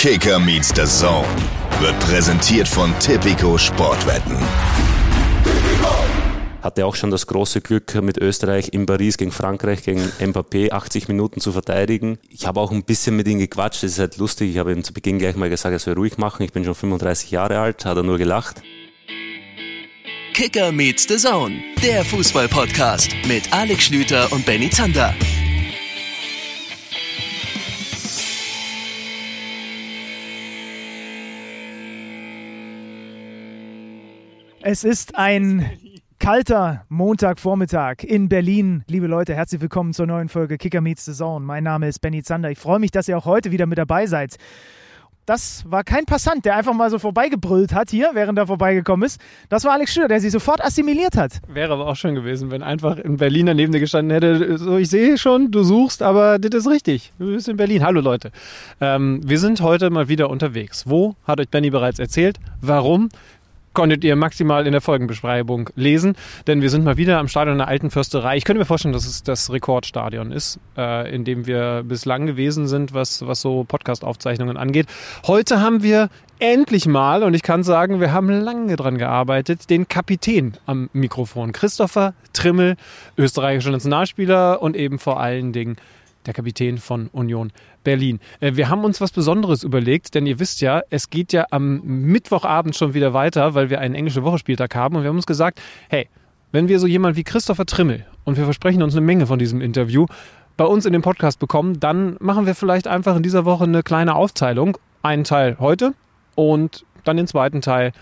Kicker meets the Zone wird präsentiert von Tipico Sportwetten. Hatte auch schon das große Glück, mit Österreich in Paris gegen Frankreich, gegen Mbappé 80 Minuten zu verteidigen. Ich habe auch ein bisschen mit ihm gequatscht, das ist halt lustig. Ich habe ihm zu Beginn gleich mal gesagt, er soll ruhig machen. Ich bin schon 35 Jahre alt, hat er nur gelacht. Kicker meets the Zone, der Fußball-Podcast mit Alex Schlüter und Benny Zander. Es ist ein kalter Montagvormittag in Berlin. Liebe Leute, herzlich willkommen zur neuen Folge Kicker Meets the Zone. Mein Name ist Benny Zander. Ich freue mich, dass ihr auch heute wieder mit dabei seid. Das war kein Passant, der einfach mal so vorbeigebrüllt hat hier, während er vorbeigekommen ist. Das war Alex Schür, der sich sofort assimiliert hat. Wäre aber auch schön gewesen, wenn einfach in Berlin daneben dir gestanden hätte, so ich sehe schon, du suchst, aber das ist richtig. Du bist in Berlin. Hallo Leute. Ähm, wir sind heute mal wieder unterwegs. Wo, hat euch Benny bereits erzählt. Warum? Konntet ihr maximal in der Folgenbeschreibung lesen, denn wir sind mal wieder am Stadion der Alten Fürsterei. Ich könnte mir vorstellen, dass es das Rekordstadion ist, äh, in dem wir bislang gewesen sind, was, was so Podcast-Aufzeichnungen angeht. Heute haben wir endlich mal, und ich kann sagen, wir haben lange dran gearbeitet, den Kapitän am Mikrofon. Christopher Trimmel, österreichischer Nationalspieler und eben vor allen Dingen der Kapitän von Union Berlin. Äh, wir haben uns was Besonderes überlegt, denn ihr wisst ja, es geht ja am Mittwochabend schon wieder weiter, weil wir einen englischen Wochenspieltag haben und wir haben uns gesagt, hey, wenn wir so jemanden wie Christopher Trimmel und wir versprechen uns eine Menge von diesem Interview bei uns in den Podcast bekommen, dann machen wir vielleicht einfach in dieser Woche eine kleine Aufteilung. Einen Teil heute und dann den zweiten Teil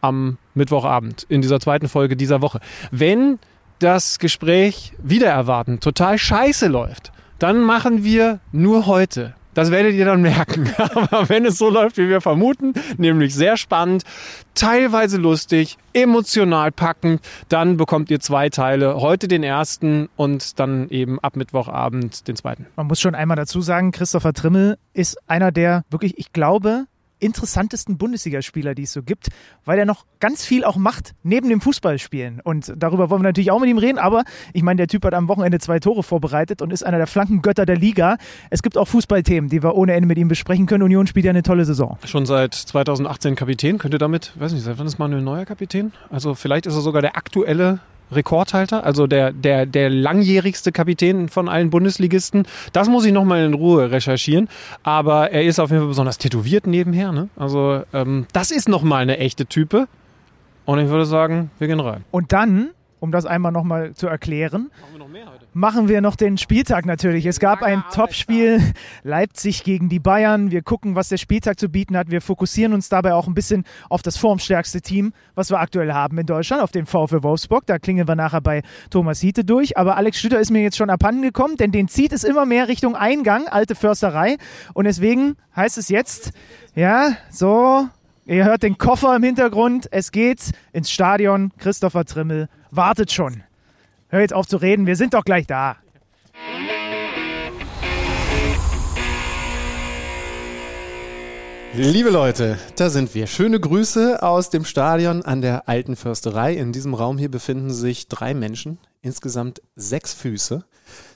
am Mittwochabend in dieser zweiten Folge dieser Woche. Wenn das Gespräch wieder erwarten total scheiße läuft, dann machen wir nur heute. Das werdet ihr dann merken. Aber wenn es so läuft, wie wir vermuten, nämlich sehr spannend, teilweise lustig, emotional packend, dann bekommt ihr zwei Teile. Heute den ersten und dann eben ab Mittwochabend den zweiten. Man muss schon einmal dazu sagen, Christopher Trimmel ist einer der wirklich, ich glaube, interessantesten Bundesligaspieler, die es so gibt, weil er noch ganz viel auch macht neben dem Fußballspielen. Und darüber wollen wir natürlich auch mit ihm reden, aber ich meine, der Typ hat am Wochenende zwei Tore vorbereitet und ist einer der Flankengötter der Liga. Es gibt auch Fußballthemen, die wir ohne Ende mit ihm besprechen können. Union spielt ja eine tolle Saison. Schon seit 2018 Kapitän, könnte damit, weiß nicht, seit wann ist Manuel Neuer Kapitän? Also vielleicht ist er sogar der aktuelle Rekordhalter, also der, der, der langjährigste Kapitän von allen Bundesligisten. Das muss ich nochmal in Ruhe recherchieren. Aber er ist auf jeden Fall besonders tätowiert nebenher. Ne? Also ähm, das ist nochmal eine echte Type. Und ich würde sagen, wir gehen rein. Und dann, um das einmal nochmal zu erklären, machen wir noch den Spieltag natürlich. Es gab ein Topspiel Leipzig gegen die Bayern. Wir gucken, was der Spieltag zu bieten hat. Wir fokussieren uns dabei auch ein bisschen auf das formstärkste Team, was wir aktuell haben in Deutschland, auf den VfL Wolfsburg. Da klingen wir nachher bei Thomas Hiete durch. Aber Alex Stütter ist mir jetzt schon abhanden gekommen, denn den zieht es immer mehr Richtung Eingang, alte Försterei. Und deswegen heißt es jetzt, ja, so, Ihr hört den Koffer im Hintergrund. Es geht ins Stadion. Christopher Trimmel wartet schon. Hör jetzt auf zu reden, wir sind doch gleich da. Liebe Leute, da sind wir. Schöne Grüße aus dem Stadion an der Alten Försterei. In diesem Raum hier befinden sich drei Menschen, insgesamt sechs Füße.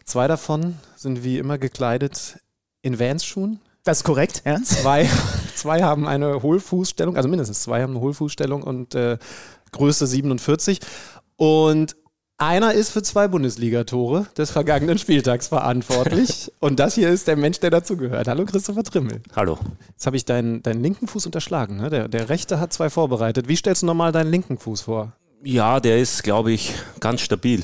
Zwei davon sind wie immer gekleidet in Vans-Schuhen. Das ist korrekt, ja. Zwei, zwei haben eine Hohlfußstellung, also mindestens zwei haben eine Hohlfußstellung und äh, Größe 47. Und einer ist für zwei Bundesligatore des vergangenen Spieltags verantwortlich. Und das hier ist der Mensch, der dazugehört. Hallo Christopher Trimmel. Hallo. Jetzt habe ich deinen, deinen linken Fuß unterschlagen. Ne? Der, der rechte hat zwei vorbereitet. Wie stellst du normal deinen linken Fuß vor? Ja, der ist, glaube ich, ganz stabil.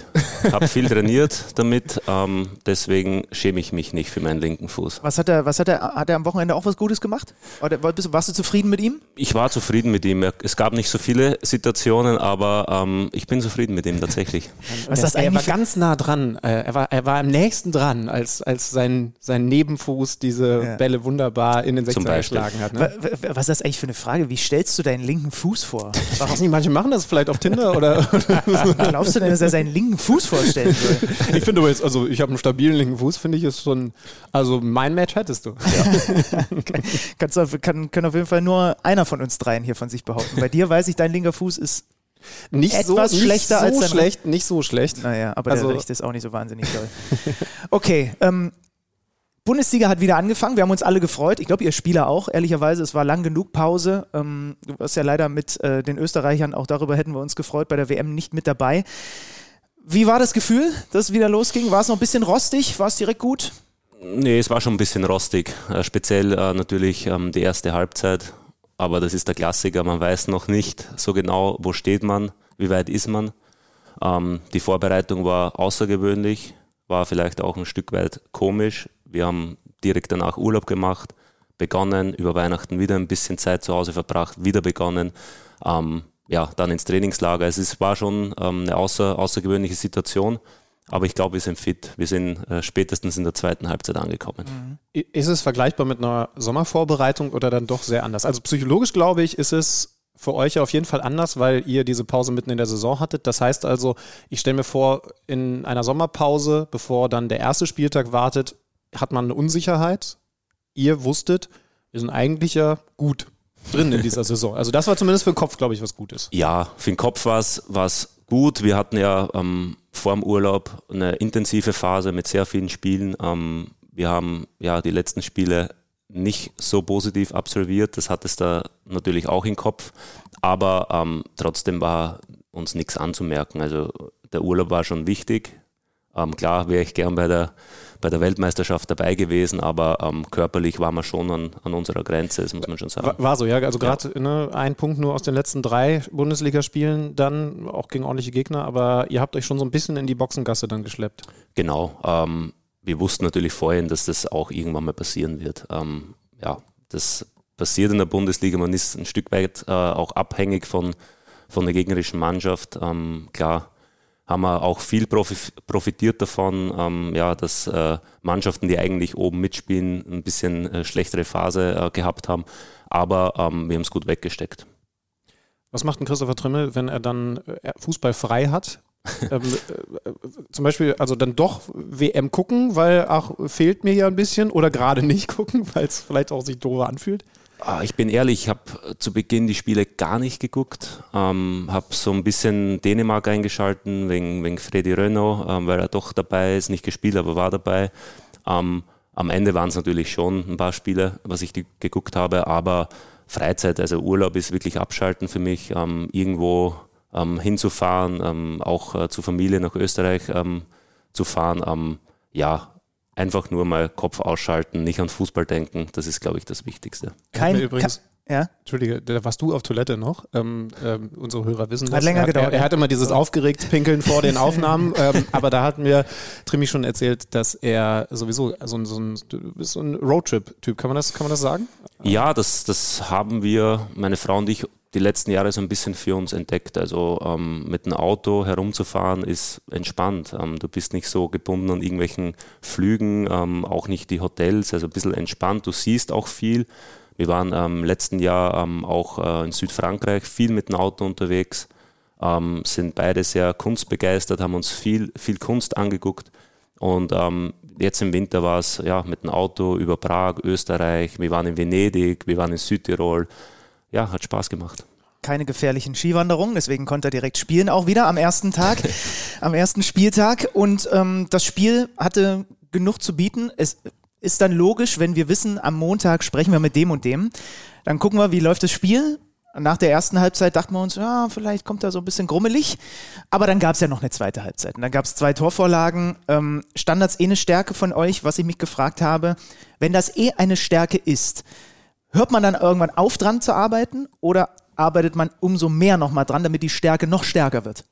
Habe viel trainiert damit, ähm, deswegen schäme ich mich nicht für meinen linken Fuß. Was hat er, was hat er, hat er am Wochenende auch was Gutes gemacht? Oder warst du zufrieden mit ihm? Ich war zufrieden mit ihm. Es gab nicht so viele Situationen, aber ähm, ich bin zufrieden mit ihm tatsächlich. Was das er war ganz nah dran. Äh, er war, er war am nächsten dran, als, als sein, sein Nebenfuß diese ja. Bälle wunderbar in den 16er geschlagen hat. Ne? Was ist das eigentlich für eine Frage? Wie stellst du deinen linken Fuß vor? Ich weiß nicht, manche machen das vielleicht auf Tinder oder? Glaubst du denn, dass er seinen linken Fuß vorstellen will? Ich finde aber jetzt, also ich habe einen stabilen linken Fuß, finde ich, ist schon, also mein Match hättest du. Ja. Kannst du kann, kann auf jeden Fall nur einer von uns dreien hier von sich behaupten. Bei dir weiß ich, dein linker Fuß ist nicht etwas so, schlechter nicht so als schlecht, nicht so schlecht. Naja, aber also, der rechte ist auch nicht so wahnsinnig toll. Okay, ähm, Bundesliga hat wieder angefangen. Wir haben uns alle gefreut. Ich glaube, ihr Spieler auch, ehrlicherweise. Es war lang genug Pause. Ähm, du warst ja leider mit äh, den Österreichern, auch darüber hätten wir uns gefreut, bei der WM nicht mit dabei. Wie war das Gefühl, dass es wieder losging? War es noch ein bisschen rostig? War es direkt gut? Nee, es war schon ein bisschen rostig. Äh, speziell äh, natürlich ähm, die erste Halbzeit. Aber das ist der Klassiker. Man weiß noch nicht so genau, wo steht man, wie weit ist man. Ähm, die Vorbereitung war außergewöhnlich, war vielleicht auch ein Stück weit komisch. Wir haben direkt danach Urlaub gemacht, begonnen, über Weihnachten wieder ein bisschen Zeit zu Hause verbracht, wieder begonnen. Ähm, ja, dann ins Trainingslager. Es war schon ähm, eine außer, außergewöhnliche Situation. Aber ich glaube, wir sind fit. Wir sind äh, spätestens in der zweiten Halbzeit angekommen. Mhm. Ist es vergleichbar mit einer Sommervorbereitung oder dann doch sehr anders? Also psychologisch glaube ich, ist es für euch auf jeden Fall anders, weil ihr diese Pause mitten in der Saison hattet. Das heißt also, ich stelle mir vor, in einer Sommerpause, bevor dann der erste Spieltag wartet, hat man eine Unsicherheit. Ihr wusstet, wir sind eigentlich ja gut drin in dieser Saison. Also das war zumindest für den Kopf, glaube ich, was Gutes. Ja, für den Kopf war es gut. Wir hatten ja ähm, vor dem Urlaub eine intensive Phase mit sehr vielen Spielen. Ähm, wir haben ja die letzten Spiele nicht so positiv absolviert. Das hat es da natürlich auch im Kopf. Aber ähm, trotzdem war uns nichts anzumerken. Also der Urlaub war schon wichtig. Ähm, klar wäre ich gern bei der, bei der Weltmeisterschaft dabei gewesen, aber ähm, körperlich waren wir schon an, an unserer Grenze, das muss man schon sagen. War, war so, ja. Also gerade ja. ne, ein Punkt nur aus den letzten drei Bundesligaspielen, dann auch gegen ordentliche Gegner, aber ihr habt euch schon so ein bisschen in die Boxengasse dann geschleppt. Genau. Ähm, wir wussten natürlich vorhin, dass das auch irgendwann mal passieren wird. Ähm, ja, das passiert in der Bundesliga. Man ist ein Stück weit äh, auch abhängig von, von der gegnerischen Mannschaft. Ähm, klar, haben wir auch viel profitiert davon, ähm, ja, dass äh, Mannschaften, die eigentlich oben mitspielen, ein bisschen äh, schlechtere Phase äh, gehabt haben. Aber ähm, wir haben es gut weggesteckt. Was macht ein Christopher Trimmel, wenn er dann äh, Fußball frei hat? ähm, äh, zum Beispiel, also dann doch WM gucken, weil, ach, fehlt mir ja ein bisschen oder gerade nicht gucken, weil es vielleicht auch sich doof anfühlt? Ah, ich bin ehrlich, ich habe zu Beginn die Spiele gar nicht geguckt. Ähm, habe so ein bisschen Dänemark eingeschalten wegen, wegen Freddy Renault, ähm, weil er doch dabei ist, nicht gespielt, aber war dabei. Ähm, am Ende waren es natürlich schon ein paar Spiele, was ich geguckt habe, aber Freizeit, also Urlaub ist wirklich abschalten für mich. Ähm, irgendwo ähm, hinzufahren, ähm, auch äh, zur Familie nach Österreich zu fahren. ja, einfach nur mal Kopf ausschalten, nicht an Fußball denken. Das ist, glaube ich, das Wichtigste. Kein, übrigens, ja? Entschuldige, da warst du auf Toilette noch. Ähm, ähm, unsere Hörer wissen das. Hat länger er, gedauert. Er, er, hat immer dieses aufgeregt Pinkeln vor den Aufnahmen, ähm, aber da hat mir Trimi schon erzählt, dass er sowieso so ein, so ein, so ein Roadtrip-Typ, kann man das, kann man das sagen? Ja, das, das haben wir, meine Frau und ich, die letzten Jahre so ein bisschen für uns entdeckt. Also ähm, mit einem Auto herumzufahren ist entspannt. Ähm, du bist nicht so gebunden an irgendwelchen Flügen, ähm, auch nicht die Hotels, also ein bisschen entspannt. Du siehst auch viel. Wir waren im ähm, letzten Jahr ähm, auch äh, in Südfrankreich viel mit dem Auto unterwegs, ähm, sind beide sehr kunstbegeistert, haben uns viel, viel Kunst angeguckt. Und jetzt im Winter war es ja, mit dem Auto über Prag, Österreich, wir waren in Venedig, wir waren in Südtirol ja, hat Spaß gemacht. Keine gefährlichen Skiwanderungen, deswegen konnte er direkt spielen, auch wieder am ersten Tag, am ersten Spieltag. Und ähm, das Spiel hatte genug zu bieten. Es ist dann logisch, wenn wir wissen, am Montag sprechen wir mit dem und dem. Dann gucken wir, wie läuft das Spiel. Nach der ersten Halbzeit dachten wir uns, ja, vielleicht kommt er so ein bisschen grummelig. Aber dann gab es ja noch eine zweite Halbzeit. Und dann gab es zwei Torvorlagen. Ähm, Standards eh eine Stärke von euch, was ich mich gefragt habe. Wenn das eh eine Stärke ist, Hört man dann irgendwann auf, dran zu arbeiten oder arbeitet man umso mehr nochmal dran, damit die Stärke noch stärker wird?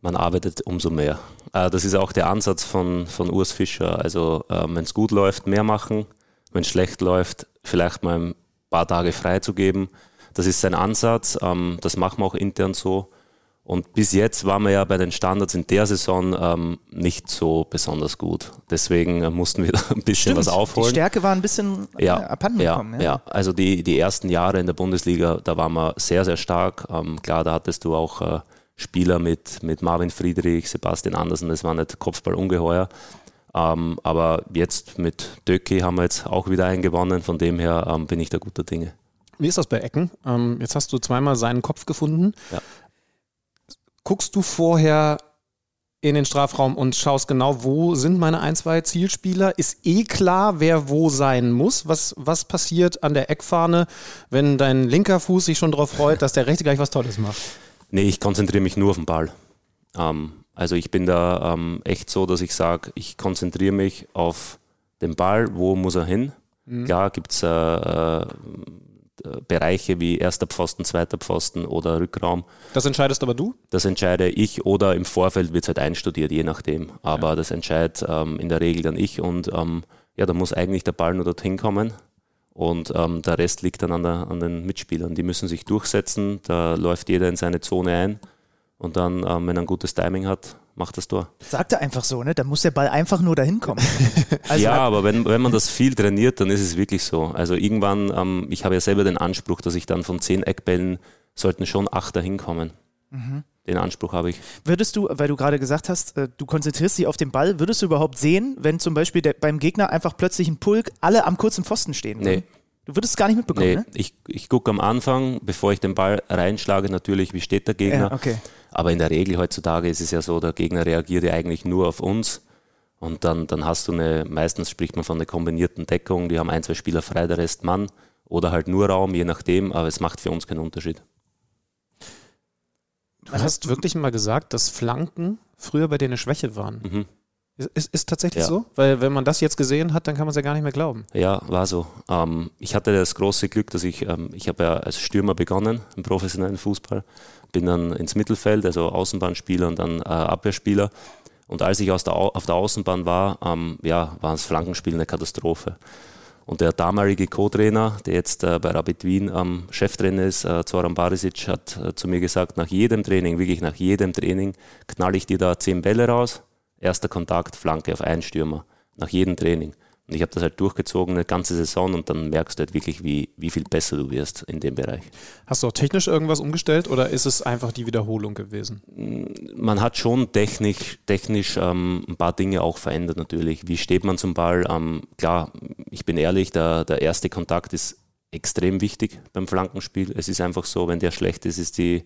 Man arbeitet umso mehr. Äh, das ist auch der Ansatz von, von Urs Fischer. Also, äh, wenn es gut läuft, mehr machen. Wenn es schlecht läuft, vielleicht mal ein paar Tage frei zu geben. Das ist sein Ansatz. Ähm, das machen wir auch intern so. Und bis jetzt waren wir ja bei den Standards in der Saison ähm, nicht so besonders gut. Deswegen äh, mussten wir da ein bisschen Stimmt, was aufholen. Die Stärke war ein bisschen äh, ja, abhanden ja, gekommen. Ja. ja, also die, die ersten Jahre in der Bundesliga, da waren wir sehr, sehr stark. Ähm, klar, da hattest du auch äh, Spieler mit, mit Marvin Friedrich, Sebastian Andersen, das war nicht Kopfball ungeheuer. Ähm, aber jetzt mit Döcki haben wir jetzt auch wieder einen gewonnen, von dem her ähm, bin ich da guter Dinge. Wie ist das bei Ecken? Ähm, jetzt hast du zweimal seinen Kopf gefunden. Ja. Guckst du vorher in den Strafraum und schaust genau, wo sind meine ein, zwei Zielspieler. Ist eh klar, wer wo sein muss. Was, was passiert an der Eckfahne, wenn dein linker Fuß sich schon darauf freut, dass der rechte gleich was Tolles macht? Nee, ich konzentriere mich nur auf den Ball. Ähm, also ich bin da ähm, echt so, dass ich sage, ich konzentriere mich auf den Ball, wo muss er hin. Mhm. Klar gibt es äh, äh, Bereiche wie erster Pfosten, zweiter Pfosten oder Rückraum. Das entscheidest aber du? Das entscheide ich oder im Vorfeld wird es halt einstudiert, je nachdem. Aber ja. das entscheidet ähm, in der Regel dann ich und ähm, ja, da muss eigentlich der Ball nur dorthin kommen. Und ähm, der Rest liegt dann an, der, an, den Mitspielern. Die müssen sich durchsetzen, da läuft jeder in seine Zone ein und dann, ähm, wenn er ein gutes Timing hat, macht das Tor. Sagt er einfach so, ne? Da muss der Ball einfach nur dahin kommen. also ja, aber wenn, wenn man das viel trainiert, dann ist es wirklich so. Also irgendwann, ähm, ich habe ja selber den Anspruch, dass ich dann von zehn Eckbällen sollten schon acht dahin kommen. Mhm. Den Anspruch habe ich. Würdest du, weil du gerade gesagt hast, äh, du konzentrierst dich auf den Ball, würdest du überhaupt sehen, wenn zum Beispiel der, beim Gegner einfach plötzlich ein Pulk alle am kurzen Pfosten stehen? Nee. Du würdest es gar nicht mitbekommen, nee, ne? Ich, ich gucke am Anfang, bevor ich den Ball reinschlage, natürlich, wie steht der Gegner. Ja, okay. Aber in der Regel heutzutage ist es ja so, der Gegner reagiert ja eigentlich nur auf uns. Und dann, dann hast du eine, meistens spricht man von einer kombinierten Deckung, die haben ein, zwei Spieler frei, der Rest Mann. Oder halt nur Raum, je nachdem, aber es macht für uns keinen Unterschied. Du hast wirklich mal gesagt, dass Flanken früher bei dir eine Schwäche waren. Mhm. Ist, ist tatsächlich ja. so? Weil wenn man das jetzt gesehen hat, dann kann man es ja gar nicht mehr glauben. Ja, war so. Ähm, ich hatte das große Glück, dass ich, ähm, ich habe ja als Stürmer begonnen im professionellen Fußball, bin dann ins Mittelfeld, also Außenbahnspieler und dann äh, Abwehrspieler. Und als ich der, auf der Außenbahn war, ähm, ja, war das Flankenspiel eine Katastrophe. Und der damalige Co-Trainer, der jetzt äh, bei Rapid Wien ähm, Cheftrainer ist, äh, Zoran Barisic, hat äh, zu mir gesagt, nach jedem Training, wirklich nach jedem Training, knall ich dir da zehn Bälle raus erster Kontakt, Flanke auf einen Stürmer, nach jedem Training. Und ich habe das halt durchgezogen eine ganze Saison und dann merkst du halt wirklich, wie, wie viel besser du wirst in dem Bereich. Hast du auch technisch irgendwas umgestellt oder ist es einfach die Wiederholung gewesen? Man hat schon technisch, technisch ähm, ein paar Dinge auch verändert natürlich. Wie steht man zum Ball? Ähm, klar, ich bin ehrlich, der, der erste Kontakt ist extrem wichtig beim Flankenspiel. Es ist einfach so, wenn der schlecht ist, ist die,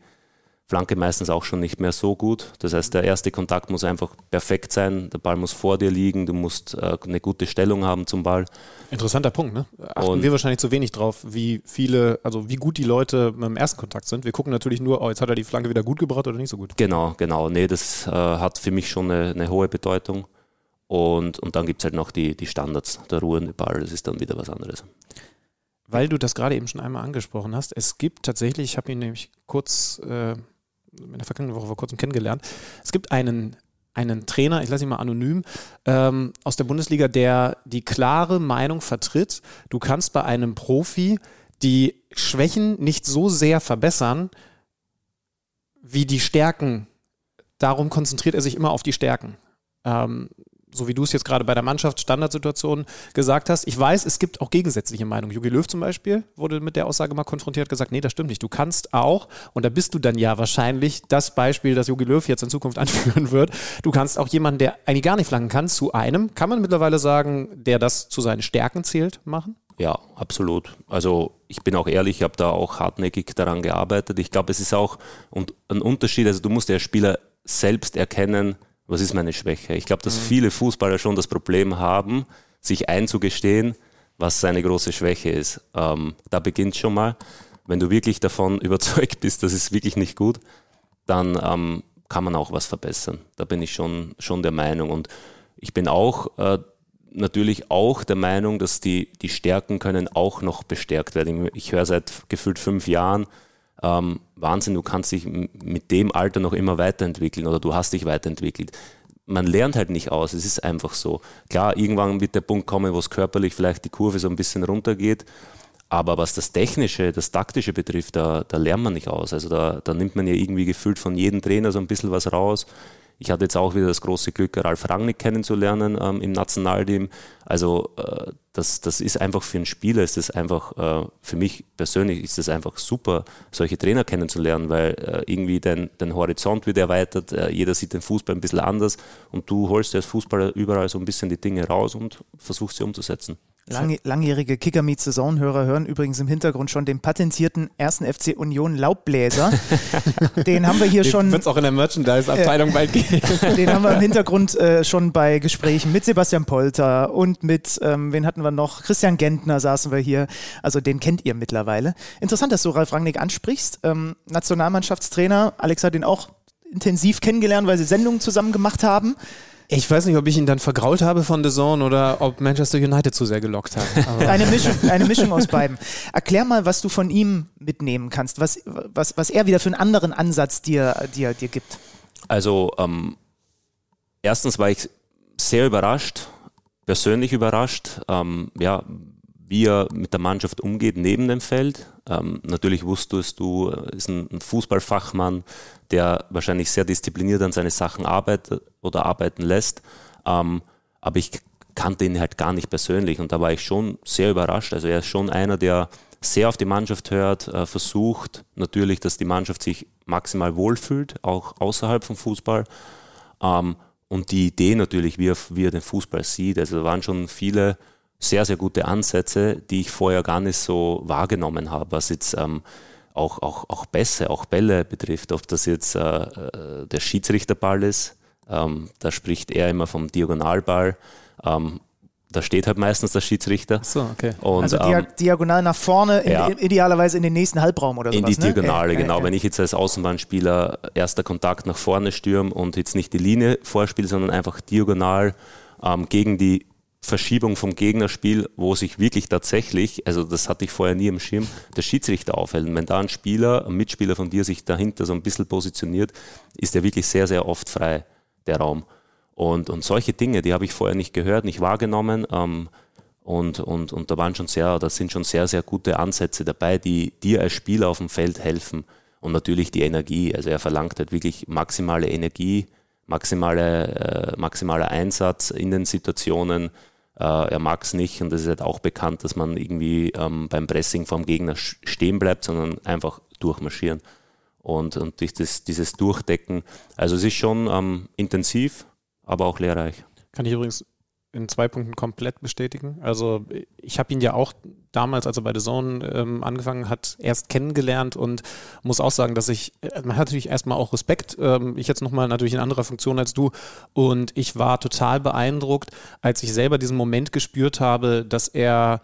Flanke meistens auch schon nicht mehr so gut. Das heißt, der erste Kontakt muss einfach perfekt sein. Der Ball muss vor dir liegen. Du musst äh, eine gute Stellung haben zum Ball. Interessanter Punkt, ne? Achten und wir wahrscheinlich zu wenig drauf, wie viele, also wie gut die Leute beim ersten Kontakt sind. Wir gucken natürlich nur, oh, jetzt hat er die Flanke wieder gut gebracht oder nicht so gut. Genau, genau. Nee, das äh, hat für mich schon eine, eine hohe Bedeutung. Und, und dann gibt es halt noch die, die Standards, der ruhende Ball, das ist dann wieder was anderes. Weil du das gerade eben schon einmal angesprochen hast, es gibt tatsächlich, ich habe ihn nämlich kurz äh, in der vergangenen Woche vor kurzem kennengelernt. Es gibt einen, einen Trainer, ich lasse ihn mal anonym, ähm, aus der Bundesliga, der die klare Meinung vertritt, du kannst bei einem Profi die Schwächen nicht so sehr verbessern, wie die Stärken. Darum konzentriert er sich immer auf die Stärken. Ähm, so wie du es jetzt gerade bei der Mannschaft Standardsituation gesagt hast. Ich weiß, es gibt auch gegensätzliche Meinungen. Jogi Löw zum Beispiel wurde mit der Aussage mal konfrontiert, gesagt, nee, das stimmt nicht. Du kannst auch, und da bist du dann ja wahrscheinlich das Beispiel, das Jogi Löw jetzt in Zukunft anführen wird, du kannst auch jemanden, der eigentlich gar nicht flanken kann, zu einem, kann man mittlerweile sagen, der das zu seinen Stärken zählt, machen? Ja, absolut. Also ich bin auch ehrlich, ich habe da auch hartnäckig daran gearbeitet. Ich glaube, es ist auch ein Unterschied, also du musst der Spieler selbst erkennen, was ist meine Schwäche? Ich glaube, dass mhm. viele Fußballer schon das Problem haben, sich einzugestehen, was seine große Schwäche ist. Ähm, da beginnt schon mal. Wenn du wirklich davon überzeugt bist, das ist wirklich nicht gut, dann ähm, kann man auch was verbessern. Da bin ich schon, schon der Meinung. Und ich bin auch äh, natürlich auch der Meinung, dass die, die Stärken können auch noch bestärkt werden. Ich höre seit gefühlt fünf Jahren, ähm, Wahnsinn, du kannst dich mit dem Alter noch immer weiterentwickeln oder du hast dich weiterentwickelt. Man lernt halt nicht aus, es ist einfach so. Klar, irgendwann wird der Punkt kommen, wo es körperlich vielleicht die Kurve so ein bisschen runtergeht, aber was das Technische, das Taktische betrifft, da, da lernt man nicht aus. Also da, da nimmt man ja irgendwie gefühlt von jedem Trainer so ein bisschen was raus. Ich hatte jetzt auch wieder das große Glück, Ralf Rangnick kennenzulernen ähm, im Nationalteam. Also äh, das, das ist einfach für einen Spieler, ist das einfach, äh, für mich persönlich ist das einfach super, solche Trainer kennenzulernen, weil äh, irgendwie dein, dein Horizont wird erweitert, äh, jeder sieht den Fußball ein bisschen anders und du holst als Fußballer überall so ein bisschen die Dinge raus und versuchst sie umzusetzen. Lang, langjährige Kicker Meets Saison-Hörer hören übrigens im Hintergrund schon den patentierten ersten FC Union Laubbläser. den haben wir hier den schon. Wird es auch in der Merchandise-Abteilung äh, bald geben. Den haben wir im Hintergrund äh, schon bei Gesprächen mit Sebastian Polter und mit, ähm, wen hatten wir noch? Christian Gentner saßen wir hier. Also den kennt ihr mittlerweile. Interessant, dass du Ralf Rangnick ansprichst. Ähm, Nationalmannschaftstrainer. Alex hat ihn auch intensiv kennengelernt, weil sie Sendungen zusammen gemacht haben. Ich weiß nicht, ob ich ihn dann vergrault habe von The Zone oder ob Manchester United zu sehr gelockt hat. eine, Mischung, eine Mischung aus beiden. Erklär mal, was du von ihm mitnehmen kannst, was, was, was er wieder für einen anderen Ansatz dir, dir, dir gibt. Also, ähm, erstens war ich sehr überrascht, persönlich überrascht, ähm, ja, wie er mit der Mannschaft umgeht neben dem Feld. Ähm, natürlich wusstest du, er ist ein, ein Fußballfachmann, der wahrscheinlich sehr diszipliniert an seine Sachen arbeitet oder arbeiten lässt. Ähm, aber ich kannte ihn halt gar nicht persönlich und da war ich schon sehr überrascht. Also er ist schon einer, der sehr auf die Mannschaft hört, äh, versucht natürlich, dass die Mannschaft sich maximal wohlfühlt, auch außerhalb vom Fußball. Ähm, und die Idee natürlich, wie er, wie er den Fußball sieht. Also da waren schon viele sehr, sehr gute Ansätze, die ich vorher gar nicht so wahrgenommen habe, was jetzt ähm, auch, auch, auch Bässe, auch Bälle betrifft, ob das jetzt äh, äh, der Schiedsrichterball ist, ähm, da spricht er immer vom Diagonalball. Ähm, da steht halt meistens der Schiedsrichter. So, okay. Und, also dia ähm, diagonal nach vorne, in, ja, idealerweise in den nächsten Halbraum oder so. In die ne? Diagonale, ne? genau. Äh, Wenn ich jetzt als Außenbahnspieler erster Kontakt nach vorne stürme und jetzt nicht die Linie vorspiele, sondern einfach diagonal ähm, gegen die Verschiebung vom Gegnerspiel, wo sich wirklich tatsächlich, also das hatte ich vorher nie im Schirm, der Schiedsrichter aufhält. Und wenn da ein Spieler, ein Mitspieler von dir sich dahinter so ein bisschen positioniert, ist er wirklich sehr, sehr oft frei, der Raum. Und, und solche Dinge, die habe ich vorher nicht gehört, nicht wahrgenommen. Ähm, und, und, und da waren schon sehr, da sind schon sehr, sehr gute Ansätze dabei, die dir als Spieler auf dem Feld helfen. Und natürlich die Energie. Also er verlangt halt wirklich maximale Energie, maximale, äh, maximaler Einsatz in den Situationen. Äh, er mag es nicht und es ist halt auch bekannt, dass man irgendwie ähm, beim Pressing vom Gegner stehen bleibt, sondern einfach durchmarschieren. Und, und dieses, dieses Durchdecken, also es ist schon ähm, intensiv, aber auch lehrreich. Kann ich übrigens in zwei Punkten komplett bestätigen. Also ich habe ihn ja auch damals, als er bei The Zone ähm, angefangen hat, erst kennengelernt und muss auch sagen, dass ich, äh, man hat natürlich erstmal auch Respekt, ähm, ich jetzt nochmal natürlich in anderer Funktion als du und ich war total beeindruckt, als ich selber diesen Moment gespürt habe, dass er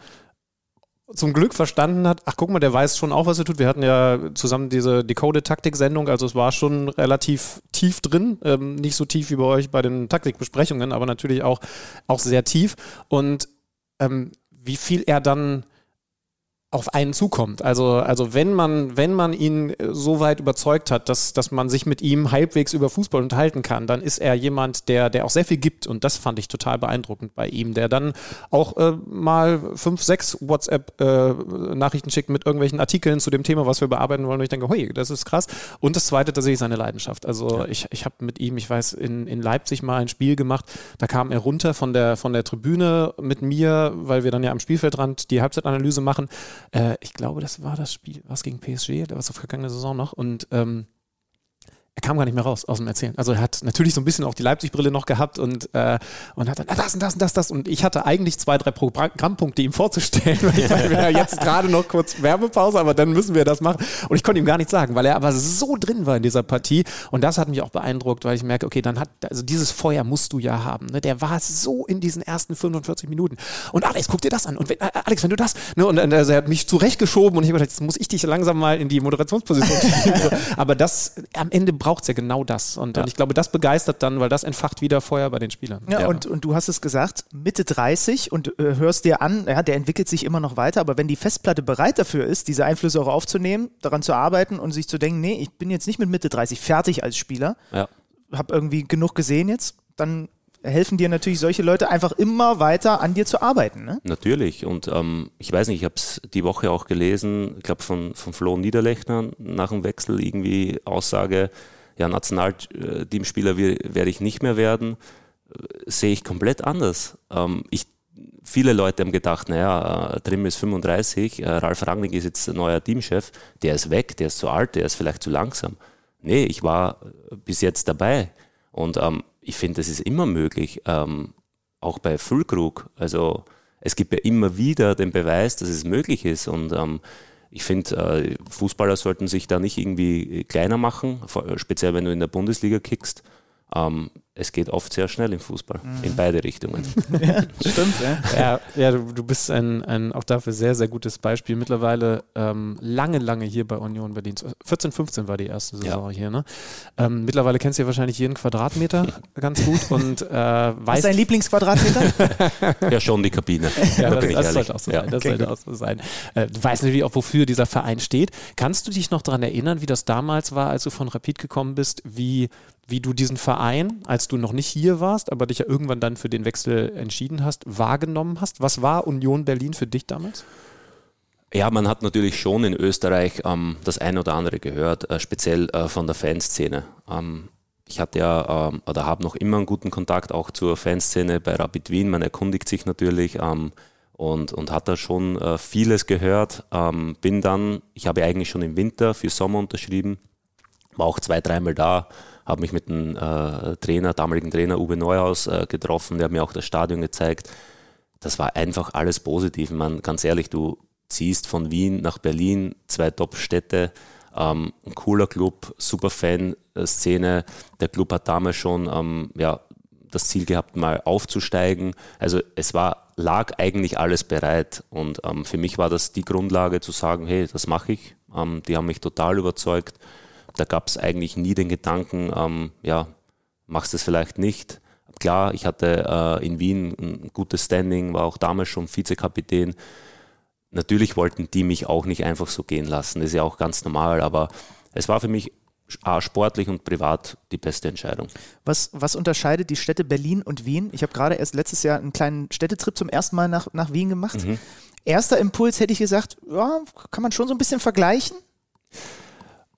zum Glück verstanden hat, ach guck mal, der weiß schon auch, was er tut. Wir hatten ja zusammen diese Decoded-Taktik-Sendung, also es war schon relativ tief drin, ähm, nicht so tief wie bei euch bei den Taktikbesprechungen, aber natürlich auch, auch sehr tief. Und ähm, wie viel er dann auf einen zukommt. Also, also wenn man, wenn man ihn äh, so weit überzeugt hat, dass, dass man sich mit ihm halbwegs über Fußball unterhalten kann, dann ist er jemand, der, der auch sehr viel gibt und das fand ich total beeindruckend bei ihm, der dann auch äh, mal fünf, sechs WhatsApp-Nachrichten äh, schickt mit irgendwelchen Artikeln zu dem Thema, was wir bearbeiten wollen und ich denke, hui, das ist krass. Und das zweite tatsächlich seine Leidenschaft. Also ja. ich, ich habe mit ihm, ich weiß, in, in Leipzig mal ein Spiel gemacht, da kam er runter von der, von der Tribüne mit mir, weil wir dann ja am Spielfeldrand die Halbzeitanalyse machen äh, ich glaube, das war das Spiel, was gegen PSG, das war vergangene Saison noch. Und ähm, er kam gar nicht mehr raus aus dem Erzählen. Also er hat natürlich so ein bisschen auch die Leipzig-Brille noch gehabt und, äh, und hat dann ah, das und das und das, das. Und ich hatte eigentlich zwei, drei Programmpunkte ihm vorzustellen, weil wir jetzt gerade noch kurz Werbepause, aber dann müssen wir das machen. Und ich konnte ihm gar nichts sagen, weil er aber so drin war in dieser Partie. Und das hat mich auch beeindruckt, weil ich merke, okay, dann hat, also dieses Feuer musst du ja haben. Ne? Der war so in diesen ersten 45 Minuten. Und Alex, guck dir das an. Und wenn, äh, Alex, wenn du das, ne? und also er hat mich zurechtgeschoben und ich habe gedacht, jetzt muss ich dich langsam mal in die Moderationsposition aber das am Ende braucht es ja genau das. Und, ja. und, ich glaube, das begeistert dann, weil das entfacht wieder Feuer bei den Spielern. Ja, ja. Und, und du hast es gesagt, Mitte 30 und äh, hörst dir an, ja, der entwickelt sich immer noch weiter, aber wenn die Festplatte bereit dafür ist, diese Einflüsse auch aufzunehmen, daran zu arbeiten und sich zu denken, nee, ich bin jetzt nicht mit Mitte 30 fertig als Spieler, ja. habe irgendwie genug gesehen jetzt, dann helfen dir natürlich solche Leute einfach immer weiter an dir zu arbeiten. Ne? Natürlich. Und ähm, ich weiß nicht, ich habe es die Woche auch gelesen, ich glaube von, von Flo Niederlechner nach dem Wechsel irgendwie Aussage, ja, Nationalteamspieler werde ich nicht mehr werden, sehe ich komplett anders. Ähm, ich, viele Leute haben gedacht, naja, Trim ist 35, äh, Ralf Rangnick ist jetzt neuer Teamchef, der ist weg, der ist zu alt, der ist vielleicht zu langsam. Nee, ich war bis jetzt dabei und ähm, ich finde, das ist immer möglich, ähm, auch bei Füllkrug. Also es gibt ja immer wieder den Beweis, dass es möglich ist. Und ähm, ich finde, äh, Fußballer sollten sich da nicht irgendwie kleiner machen, speziell wenn du in der Bundesliga kickst. Ähm, es geht oft sehr schnell im Fußball, mhm. in beide Richtungen. ja, stimmt, ja. ja, ja du, du, bist ein, ein auch dafür sehr, sehr gutes Beispiel. Mittlerweile ähm, lange, lange hier bei Union Berlin. 14, 15 war die erste Saison ja. hier. Ne? Ähm, mittlerweile kennst du ja wahrscheinlich jeden Quadratmeter ganz gut und äh, weißt. Was ist dein Lieblingsquadratmeter? ja, schon die Kabine. Ja, da das, das sollte auch so sein. Das okay, sollte auch so sein. Äh, du weißt natürlich auch, wofür dieser Verein steht. Kannst du dich noch daran erinnern, wie das damals war, als du von Rapid gekommen bist, wie wie du diesen Verein, als du noch nicht hier warst, aber dich ja irgendwann dann für den Wechsel entschieden hast, wahrgenommen hast. Was war Union Berlin für dich damals? Ja, man hat natürlich schon in Österreich ähm, das eine oder andere gehört, äh, speziell äh, von der Fanszene. Ähm, ich hatte ja ähm, oder habe noch immer einen guten Kontakt auch zur Fanszene bei Rapid Wien. Man erkundigt sich natürlich ähm, und, und hat da schon äh, vieles gehört. Ähm, bin dann, ich habe eigentlich schon im Winter für Sommer unterschrieben, war auch zwei, dreimal da habe mich mit dem äh, Trainer, damaligen Trainer Uwe Neuhaus äh, getroffen, der hat mir auch das Stadion gezeigt. Das war einfach alles positiv. Man, ganz ehrlich, du ziehst von Wien nach Berlin, zwei Top-Städte, ähm, ein cooler Club, super Fan-Szene. Der Club hat damals schon ähm, ja, das Ziel gehabt, mal aufzusteigen. Also es war, lag eigentlich alles bereit. Und ähm, für mich war das die Grundlage zu sagen, hey, das mache ich. Ähm, die haben mich total überzeugt. Da gab es eigentlich nie den Gedanken, ähm, ja, machst du es vielleicht nicht. Klar, ich hatte äh, in Wien ein gutes Standing, war auch damals schon Vizekapitän. Natürlich wollten die mich auch nicht einfach so gehen lassen, das ist ja auch ganz normal, aber es war für mich sportlich und privat die beste Entscheidung. Was, was unterscheidet die Städte Berlin und Wien? Ich habe gerade erst letztes Jahr einen kleinen Städtetrip zum ersten Mal nach, nach Wien gemacht. Mhm. Erster Impuls hätte ich gesagt, ja, kann man schon so ein bisschen vergleichen.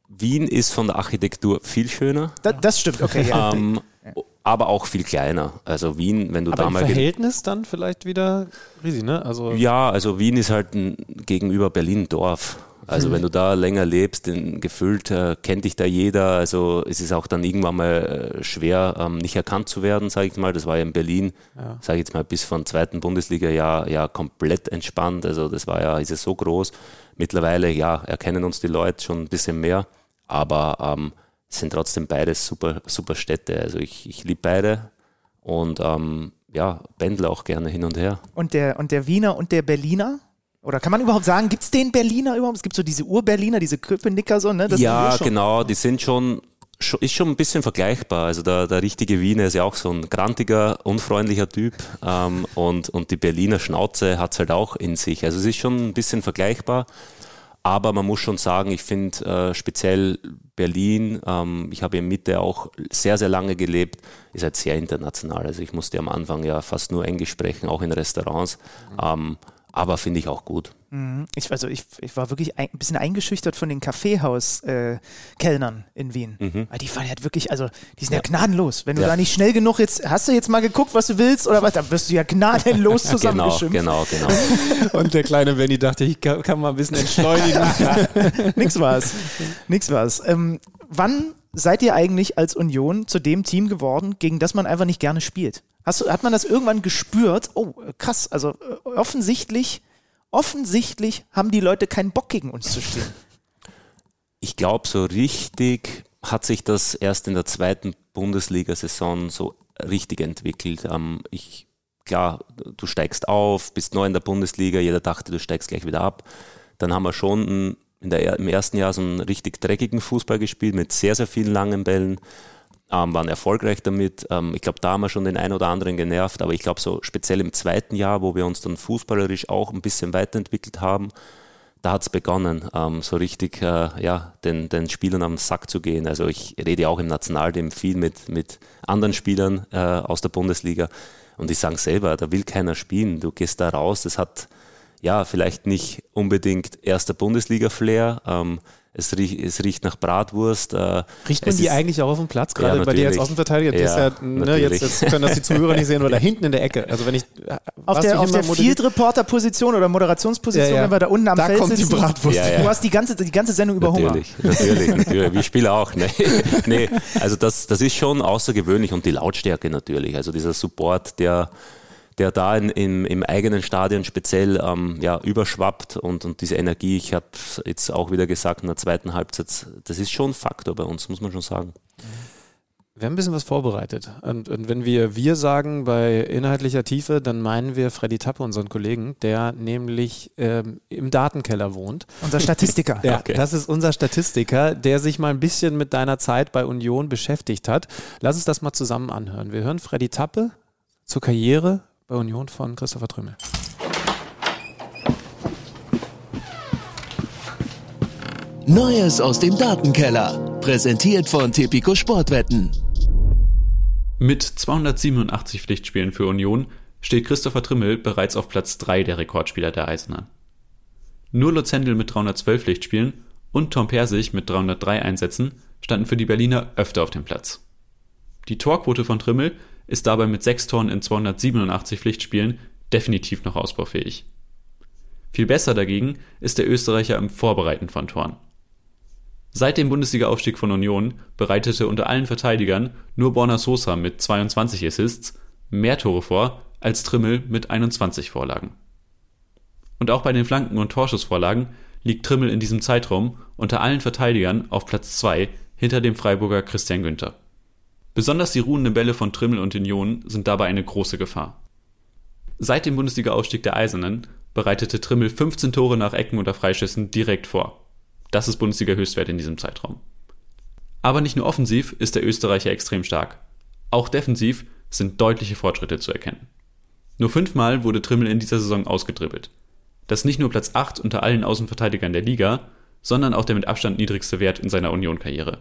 Wien ist von der Architektur viel schöner. Das, das stimmt, okay. Ja. Ähm, aber auch viel kleiner. Also Wien, wenn du aber da im mal. Verhältnis dann vielleicht wieder riesig, ne? Also ja, also Wien ist halt ein, gegenüber Berlin Dorf. Also mhm. wenn du da länger lebst, in, gefühlt äh, kennt dich da jeder. Also es ist auch dann irgendwann mal äh, schwer, ähm, nicht erkannt zu werden, sage ich mal. Das war ja in Berlin, ja. sage ich jetzt mal, bis vom zweiten Bundesliga-Jahr ja komplett entspannt. Also das war ja, ist es so groß. Mittlerweile, ja, erkennen uns die Leute schon ein bisschen mehr aber ähm, es sind trotzdem beides super, super Städte. Also ich, ich liebe beide und ähm, ja, pendle auch gerne hin und her. Und der, und der Wiener und der Berliner? Oder kann man überhaupt sagen, gibt es den Berliner überhaupt? Es gibt so diese Ur-Berliner, diese Köpenicker so, ne? Das ja, genau, die sind schon, ist schon ein bisschen vergleichbar. Also der, der richtige Wiener ist ja auch so ein grantiger, unfreundlicher Typ ähm, und, und die Berliner Schnauze hat es halt auch in sich. Also es ist schon ein bisschen vergleichbar. Aber man muss schon sagen, ich finde äh, speziell Berlin, ähm, ich habe in Mitte auch sehr, sehr lange gelebt, ist halt sehr international. Also ich musste am Anfang ja fast nur Englisch sprechen, auch in Restaurants. Mhm. Ähm, aber finde ich auch gut. Mhm. Ich, also ich, ich war wirklich ein, bisschen eingeschüchtert von den Kaffeehaus-Kellnern äh, in Wien. Mhm. Weil die fahren halt wirklich, also die sind ja, ja gnadenlos. Wenn du ja. da nicht schnell genug jetzt, hast du jetzt mal geguckt, was du willst oder was, dann wirst du ja gnadenlos genau, zusammengeschimpft. genau, genau, genau. Und der kleine Benny dachte, ich kann, kann mal ein bisschen entschleunigen. Nix war's. Nix war's. Ähm, wann seid ihr eigentlich als Union zu dem Team geworden, gegen das man einfach nicht gerne spielt? Hast hat man das irgendwann gespürt? Oh, krass, also äh, offensichtlich, offensichtlich haben die Leute keinen Bock gegen uns zu spielen. Ich glaube, so richtig hat sich das erst in der zweiten Bundesliga-Saison so richtig entwickelt. Ähm, ich, klar, du steigst auf, bist neu in der Bundesliga, jeder dachte, du steigst gleich wieder ab. Dann haben wir schon in der, im ersten Jahr so einen richtig dreckigen Fußball gespielt mit sehr, sehr vielen langen Bällen ähm, waren erfolgreich damit. Ähm, ich glaube, da haben wir schon den einen oder anderen genervt, aber ich glaube, so speziell im zweiten Jahr, wo wir uns dann fußballerisch auch ein bisschen weiterentwickelt haben, da hat es begonnen, ähm, so richtig äh, ja, den, den Spielern am Sack zu gehen. Also ich rede auch im Nationalteam viel mit, mit anderen Spielern äh, aus der Bundesliga und die sagen selber, da will keiner spielen. Du gehst da raus, das hat ja vielleicht nicht unbedingt erster Bundesliga-Flair, ähm, es riecht, es riecht nach Bratwurst. Äh, riecht man die eigentlich auch auf dem Platz, gerade ja, bei dir als Außenverteidiger? Ja, ja, ne, jetzt, jetzt, können das die Zuhörer nicht sehen, oder hinten in der Ecke. Also wenn ich auf der, auf der Field Reporter Position oder Moderationsposition, wenn wir da unten am da Feld kommt sitzen, die Bratwurst. Du hast die ganze, die ganze Sendung über natürlich, Hunger. Natürlich, natürlich. Wir spielen auch. Nee, nee. Also das, das ist schon außergewöhnlich und die Lautstärke natürlich. Also dieser Support, der der da in, im, im eigenen Stadion speziell ähm, ja, überschwappt und, und diese Energie, ich habe jetzt auch wieder gesagt in der zweiten Halbzeit, das ist schon ein Faktor bei uns, muss man schon sagen. Wir haben ein bisschen was vorbereitet. Und, und, wenn wir wir sagen bei inhaltlicher Tiefe, dann meinen wir Freddy Tappe, unseren Kollegen, der nämlich ähm, im Datenkeller wohnt. Unser Statistiker. ja, okay. das ist unser Statistiker, der sich mal ein bisschen mit deiner Zeit bei Union beschäftigt hat. Lass uns das mal zusammen anhören. Wir hören Freddy Tappe zur Karriere bei Union von Christopher Trümmel. Neues aus dem Datenkeller. Präsentiert von Tipico Sportwetten. Mit 287 Pflichtspielen für Union steht Christopher Trimmel bereits auf Platz 3 der Rekordspieler der Eisenern. Nur Lutz Händel mit 312 Pflichtspielen und Tom Persig mit 303 Einsätzen standen für die Berliner öfter auf dem Platz. Die Torquote von Trimmel ist dabei mit 6 Toren in 287 Pflichtspielen definitiv noch ausbaufähig. Viel besser dagegen ist der Österreicher im Vorbereiten von Toren. Seit dem Bundesliga-Aufstieg von Union bereitete unter allen Verteidigern nur Borna Sosa mit 22 Assists mehr Tore vor als Trimmel mit 21 Vorlagen. Und auch bei den Flanken und Torschussvorlagen liegt Trimmel in diesem Zeitraum unter allen Verteidigern auf Platz 2 hinter dem Freiburger Christian Günther. Besonders die ruhenden Bälle von Trimmel und Union sind dabei eine große Gefahr. Seit dem Bundesliga-Aufstieg der Eisernen bereitete Trimmel 15 Tore nach Ecken oder Freischüssen direkt vor. Das ist Bundesliga-Höchstwert in diesem Zeitraum. Aber nicht nur offensiv ist der Österreicher extrem stark. Auch defensiv sind deutliche Fortschritte zu erkennen. Nur fünfmal wurde Trimmel in dieser Saison ausgedribbelt. Das ist nicht nur Platz 8 unter allen Außenverteidigern der Liga, sondern auch der mit Abstand niedrigste Wert in seiner Union-Karriere.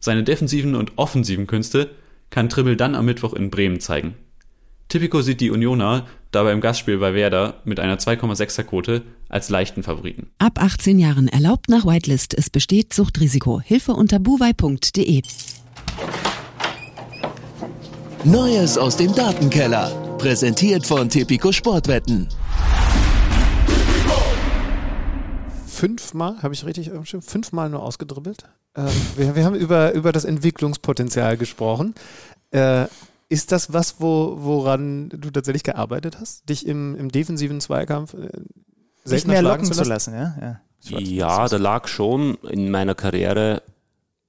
Seine defensiven und offensiven Künste kann Trimmel dann am Mittwoch in Bremen zeigen. Typico sieht die Unioner dabei im Gastspiel bei Werder mit einer 2,6er Quote als leichten Favoriten. Ab 18 Jahren erlaubt nach Whitelist. Es besteht Suchtrisiko. Hilfe unter buwei.de. Neues aus dem Datenkeller. Präsentiert von Tipico Sportwetten. Fünfmal, habe ich richtig fünfmal nur ausgedribbelt. Ähm, wir, wir, haben über, über das Entwicklungspotenzial gesprochen. Äh, ist das was, wo, woran du tatsächlich gearbeitet hast? Dich im, im defensiven Zweikampf äh, nicht mehr locken zu lassen? Zu lassen ja, ja. ja da lag schon in meiner Karriere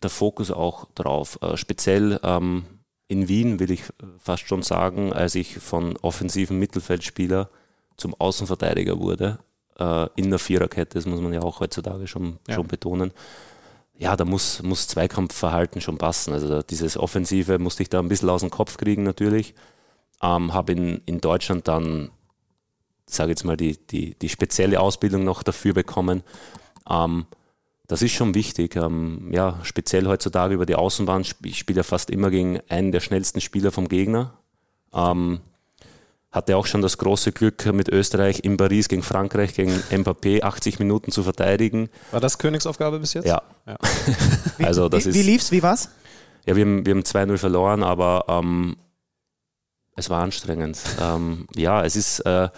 der Fokus auch drauf. Äh, speziell ähm, in Wien will ich fast schon sagen, als ich von offensiven Mittelfeldspieler zum Außenverteidiger wurde, äh, in der Viererkette, das muss man ja auch heutzutage schon, ja. schon betonen ja, da muss, muss Zweikampfverhalten schon passen. Also dieses Offensive musste ich da ein bisschen aus dem Kopf kriegen natürlich. Ähm, Habe in, in Deutschland dann, sage jetzt mal, die, die, die spezielle Ausbildung noch dafür bekommen. Ähm, das ist schon wichtig. Ähm, ja, speziell heutzutage über die Außenbahn. Ich spiele ja fast immer gegen einen der schnellsten Spieler vom Gegner. Ähm, hatte auch schon das große Glück, mit Österreich in Paris gegen Frankreich, gegen Mbappé 80 Minuten zu verteidigen. War das Königsaufgabe bis jetzt? Ja. ja. also das wie, ist, wie lief's? Wie war's? Ja, wir haben, wir haben 2-0 verloren, aber ähm, es war anstrengend. ähm, ja, es ist, äh,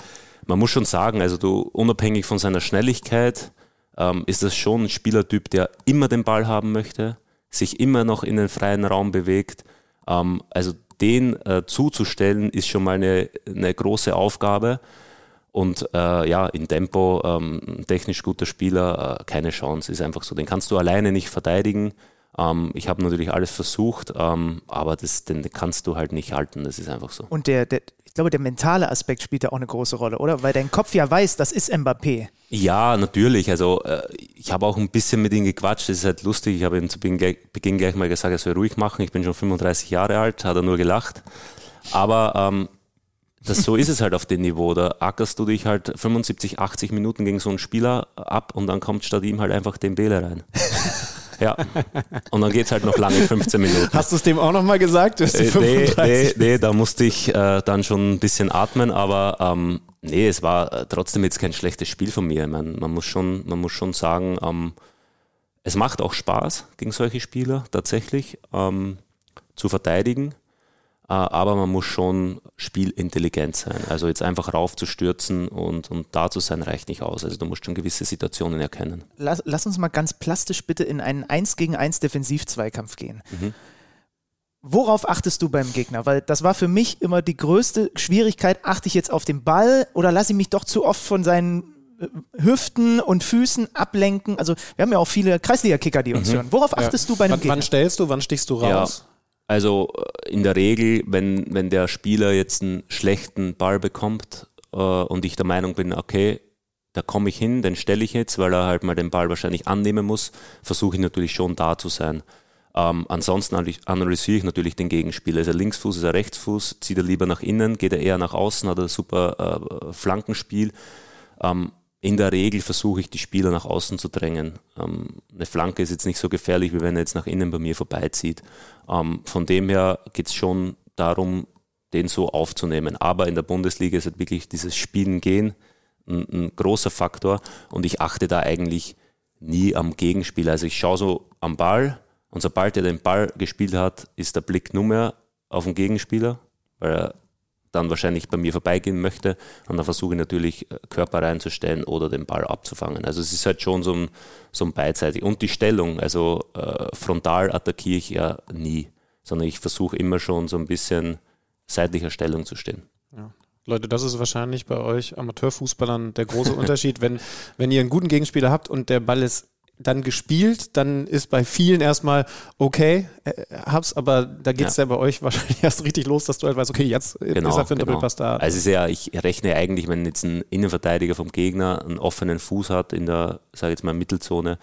man muss schon sagen, also du, unabhängig von seiner Schnelligkeit, ähm, ist das schon ein Spielertyp, der immer den Ball haben möchte, sich immer noch in den freien Raum bewegt. Ähm, also den äh, zuzustellen, ist schon mal eine, eine große Aufgabe. Und äh, ja, in Tempo, ähm, technisch guter Spieler, äh, keine Chance, ist einfach so. Den kannst du alleine nicht verteidigen. Ähm, ich habe natürlich alles versucht, ähm, aber das, den kannst du halt nicht halten, das ist einfach so. Und der, der, ich glaube, der mentale Aspekt spielt da auch eine große Rolle, oder? Weil dein Kopf ja weiß, das ist Mbappé. Ja, natürlich. Also äh, ich habe auch ein bisschen mit ihm gequatscht. Das ist halt lustig. Ich habe ihm zu Beginn, gleich mal gesagt, er soll ruhig machen. Ich bin schon 35 Jahre alt, hat er nur gelacht. Aber ähm, das, so ist es halt auf dem Niveau. Da ackerst du dich halt 75, 80 Minuten gegen so einen Spieler ab und dann kommt statt ihm halt einfach den Bäle rein. Ja. Und dann geht es halt noch lange, 15 Minuten. Hast du es dem auch nochmal gesagt? Du äh, nee, nee, nee, da musste ich äh, dann schon ein bisschen atmen, aber ähm, nee, es war äh, trotzdem jetzt kein schlechtes Spiel von mir. Ich mein, man, muss schon, man muss schon sagen, ähm, es macht auch Spaß gegen solche Spieler tatsächlich ähm, zu verteidigen. Äh, aber man muss schon spielintelligent sein. Also jetzt einfach raufzustürzen und, und da zu sein, reicht nicht aus. Also du musst schon gewisse Situationen erkennen. Lass, lass uns mal ganz plastisch bitte in einen 1 gegen 1 Defensiv-Zweikampf gehen. Mhm. Worauf achtest du beim Gegner? Weil das war für mich immer die größte Schwierigkeit. Achte ich jetzt auf den Ball oder lasse ich mich doch zu oft von seinen äh, Hüften und Füßen ablenken? Also, wir haben ja auch viele Kreisliga-Kicker, die uns Mhm. hören. Worauf achtest du bei einem wann, Gegner? wann stellst du, wann stichst du raus? Also äh, in der Regel, wenn, wenn der Spieler jetzt einen schlechten Ball bekommt äh, und ich der Meinung bin, okay, da komme ich hin, den stelle ich jetzt, weil er halt mal den Ball wahrscheinlich annehmen muss, versuche ich natürlich schon da zu sein. Ähm, ansonsten analy- analysiere ich natürlich den Gegenspieler. Ist er Linksfuß, ist er Rechtsfuß, zieht er lieber nach innen, geht er eher nach außen, hat er super äh, Flankenspiel. Ähm, in der Regel versuche ich, die Spieler nach außen zu drängen. Ähm, eine Flanke ist jetzt nicht so gefährlich, wie wenn er jetzt nach innen bei mir vorbeizieht. Ähm, von dem her geht es schon darum, den so aufzunehmen. Aber in der Bundesliga ist halt wirklich dieses Spielen gehen ein, ein großer Faktor und ich achte da eigentlich nie am Gegenspieler. Also ich schaue so am Ball und sobald er den Ball gespielt hat, ist der Blick nur mehr auf den Gegenspieler, weil er dann wahrscheinlich bei mir vorbeigehen möchte und dann versuche ich natürlich äh, Körper reinzustellen oder den Ball abzufangen. Also es ist halt schon so ein, so ein beidseitig. Und die Stellung, also äh, frontal attackiere ich ja nie, sondern ich versuche immer schon so ein bisschen seitlicher Stellung zu stehen. Leute, das ist wahrscheinlich bei euch Amateurfußballern der große Unterschied. Wenn, wenn ihr einen guten Gegenspieler habt und der Ball ist dann gespielt, dann ist bei vielen erstmal okay, äh, hab's, aber da geht's ja. Ja. bei euch wahrscheinlich erst richtig los, dass du halt weißt, okay, jetzt Genau, ist er für einen genau. Doppelpass da. Also es ist ja, ich rechne eigentlich, wenn jetzt ein Innenverteidiger vom Gegner einen offenen Fuß hat in der, sage jetzt mal, Mittelzone,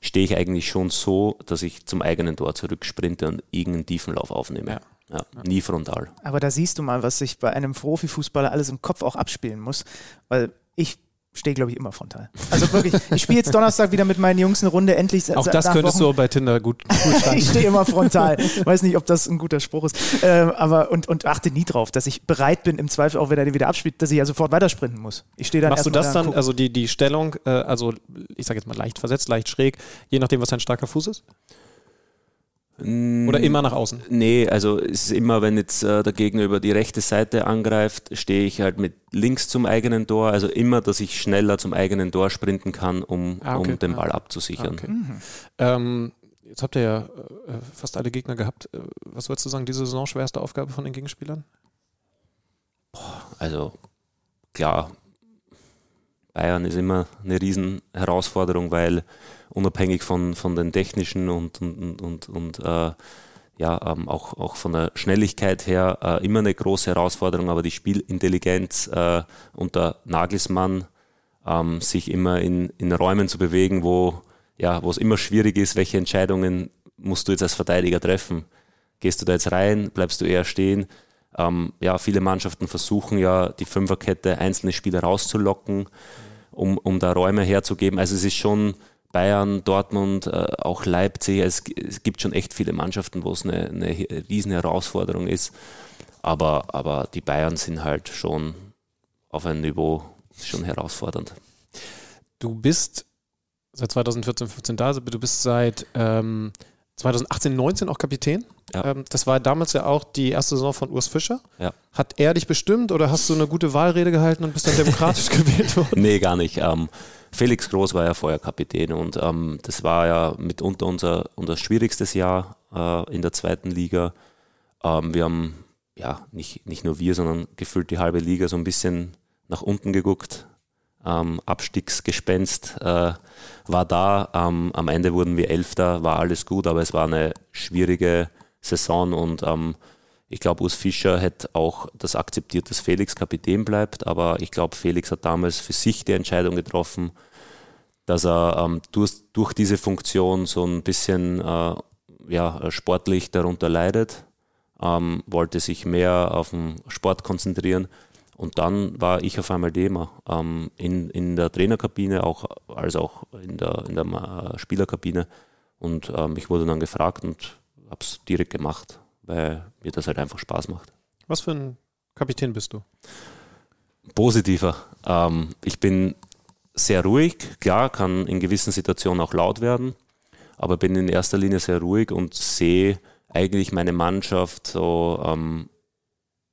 stehe ich eigentlich schon so, dass ich zum eigenen Tor zurücksprinte und irgendeinen Tiefenlauf aufnehme. Ja. Ja. Nie frontal. Aber da siehst du mal, was sich bei einem Profifußballer alles im Kopf auch abspielen muss. Weil ich stehe, glaube ich, immer frontal. Also wirklich, ich spiele jetzt Donnerstag wieder mit meinen Jungs eine Runde endlich. Auch das könntest Wochen. du bei Tinder gut, gut schreiben. ich stehe immer frontal. Weiß nicht, ob das ein guter Spruch ist. Ähm, aber und, und achte nie drauf, dass ich bereit bin, im Zweifel auch, wenn er den wieder abspielt, dass ich ja sofort weitersprinten muss. Ich stehe dann Machst du das da dann, also die, die Stellung, äh, also ich sage jetzt mal leicht versetzt, leicht schräg, je nachdem, was dein starker Fuß ist? Oder immer nach außen? Nee, also es ist immer, wenn jetzt äh, der Gegner über die rechte Seite angreift, stehe ich halt mit links zum eigenen Tor. Also immer, dass ich schneller zum eigenen Tor sprinten kann, um, Ah, okay. um den Ah. Ball Ah, abzusichern. okay. Ähm, jetzt habt ihr ja äh, fast alle Gegner gehabt. Äh, Was würdest du sagen, diese Saison schwerste Aufgabe von den Gegenspielern? Also klar, Bayern ist immer eine riesen Herausforderung, weil unabhängig von, von den technischen und, und, und, und äh, ja, ähm, auch, auch von der Schnelligkeit her äh, immer eine große Herausforderung, aber die Spielintelligenz äh, unter Nagelsmann, ähm, sich immer in, in Räumen zu bewegen, wo ja, wo es immer schwierig ist, welche Entscheidungen musst du jetzt als Verteidiger treffen. Gehst du da jetzt rein, bleibst du eher stehen? Ähm, ja, viele Mannschaften versuchen ja, die Fünferkette einzelne Spieler rauszulocken, um, um da Räume herzugeben. Also es ist schon Bayern, Dortmund, äh, auch Leipzig. Es, es gibt schon echt viele Mannschaften, wo es eine, eine riesen Herausforderung ist. Aber, aber die Bayern sind halt schon auf einem Niveau schon herausfordernd. Du bist seit 2014, 15 da, also du bist seit ähm, 2018, 19 auch Kapitän. Ja. Ähm, das war damals ja auch die erste Saison von Urs Fischer. Ja. Hat er dich bestimmt oder hast du eine gute Wahlrede gehalten und bist dann demokratisch gewählt worden? Nee, gar nicht. Ähm, Felix Groß war ja vorher Kapitän und ähm, das war ja mitunter unser, unser schwierigstes Jahr äh, in der zweiten Liga. Ähm, wir haben, ja, nicht, nicht nur wir, sondern gefühlt die halbe Liga so ein bisschen nach unten geguckt. Ähm, Abstiegsgespenst äh, war da. Ähm, am Ende wurden wir Elfter, war alles gut, aber es war eine schwierige Saison und ähm, ich glaube, Urs Fischer hätte auch das akzeptiert, dass Felix Kapitän bleibt, aber ich glaube, Felix hat damals für sich die Entscheidung getroffen, dass er ähm, durch, durch diese Funktion so ein bisschen äh, ja, sportlich darunter leidet, ähm, wollte sich mehr auf den Sport konzentrieren. Und dann war ich auf einmal Thema ähm, in, in der Trainerkabine, auch, als auch in der, in der äh, Spielerkabine. Und ähm, ich wurde dann gefragt und habe es direkt gemacht, weil mir das halt einfach Spaß macht. Was für ein Kapitän bist du? Positiver. Ähm, ich bin sehr ruhig, klar, kann in gewissen Situationen auch laut werden, aber bin in erster Linie sehr ruhig und sehe eigentlich meine Mannschaft so, ähm,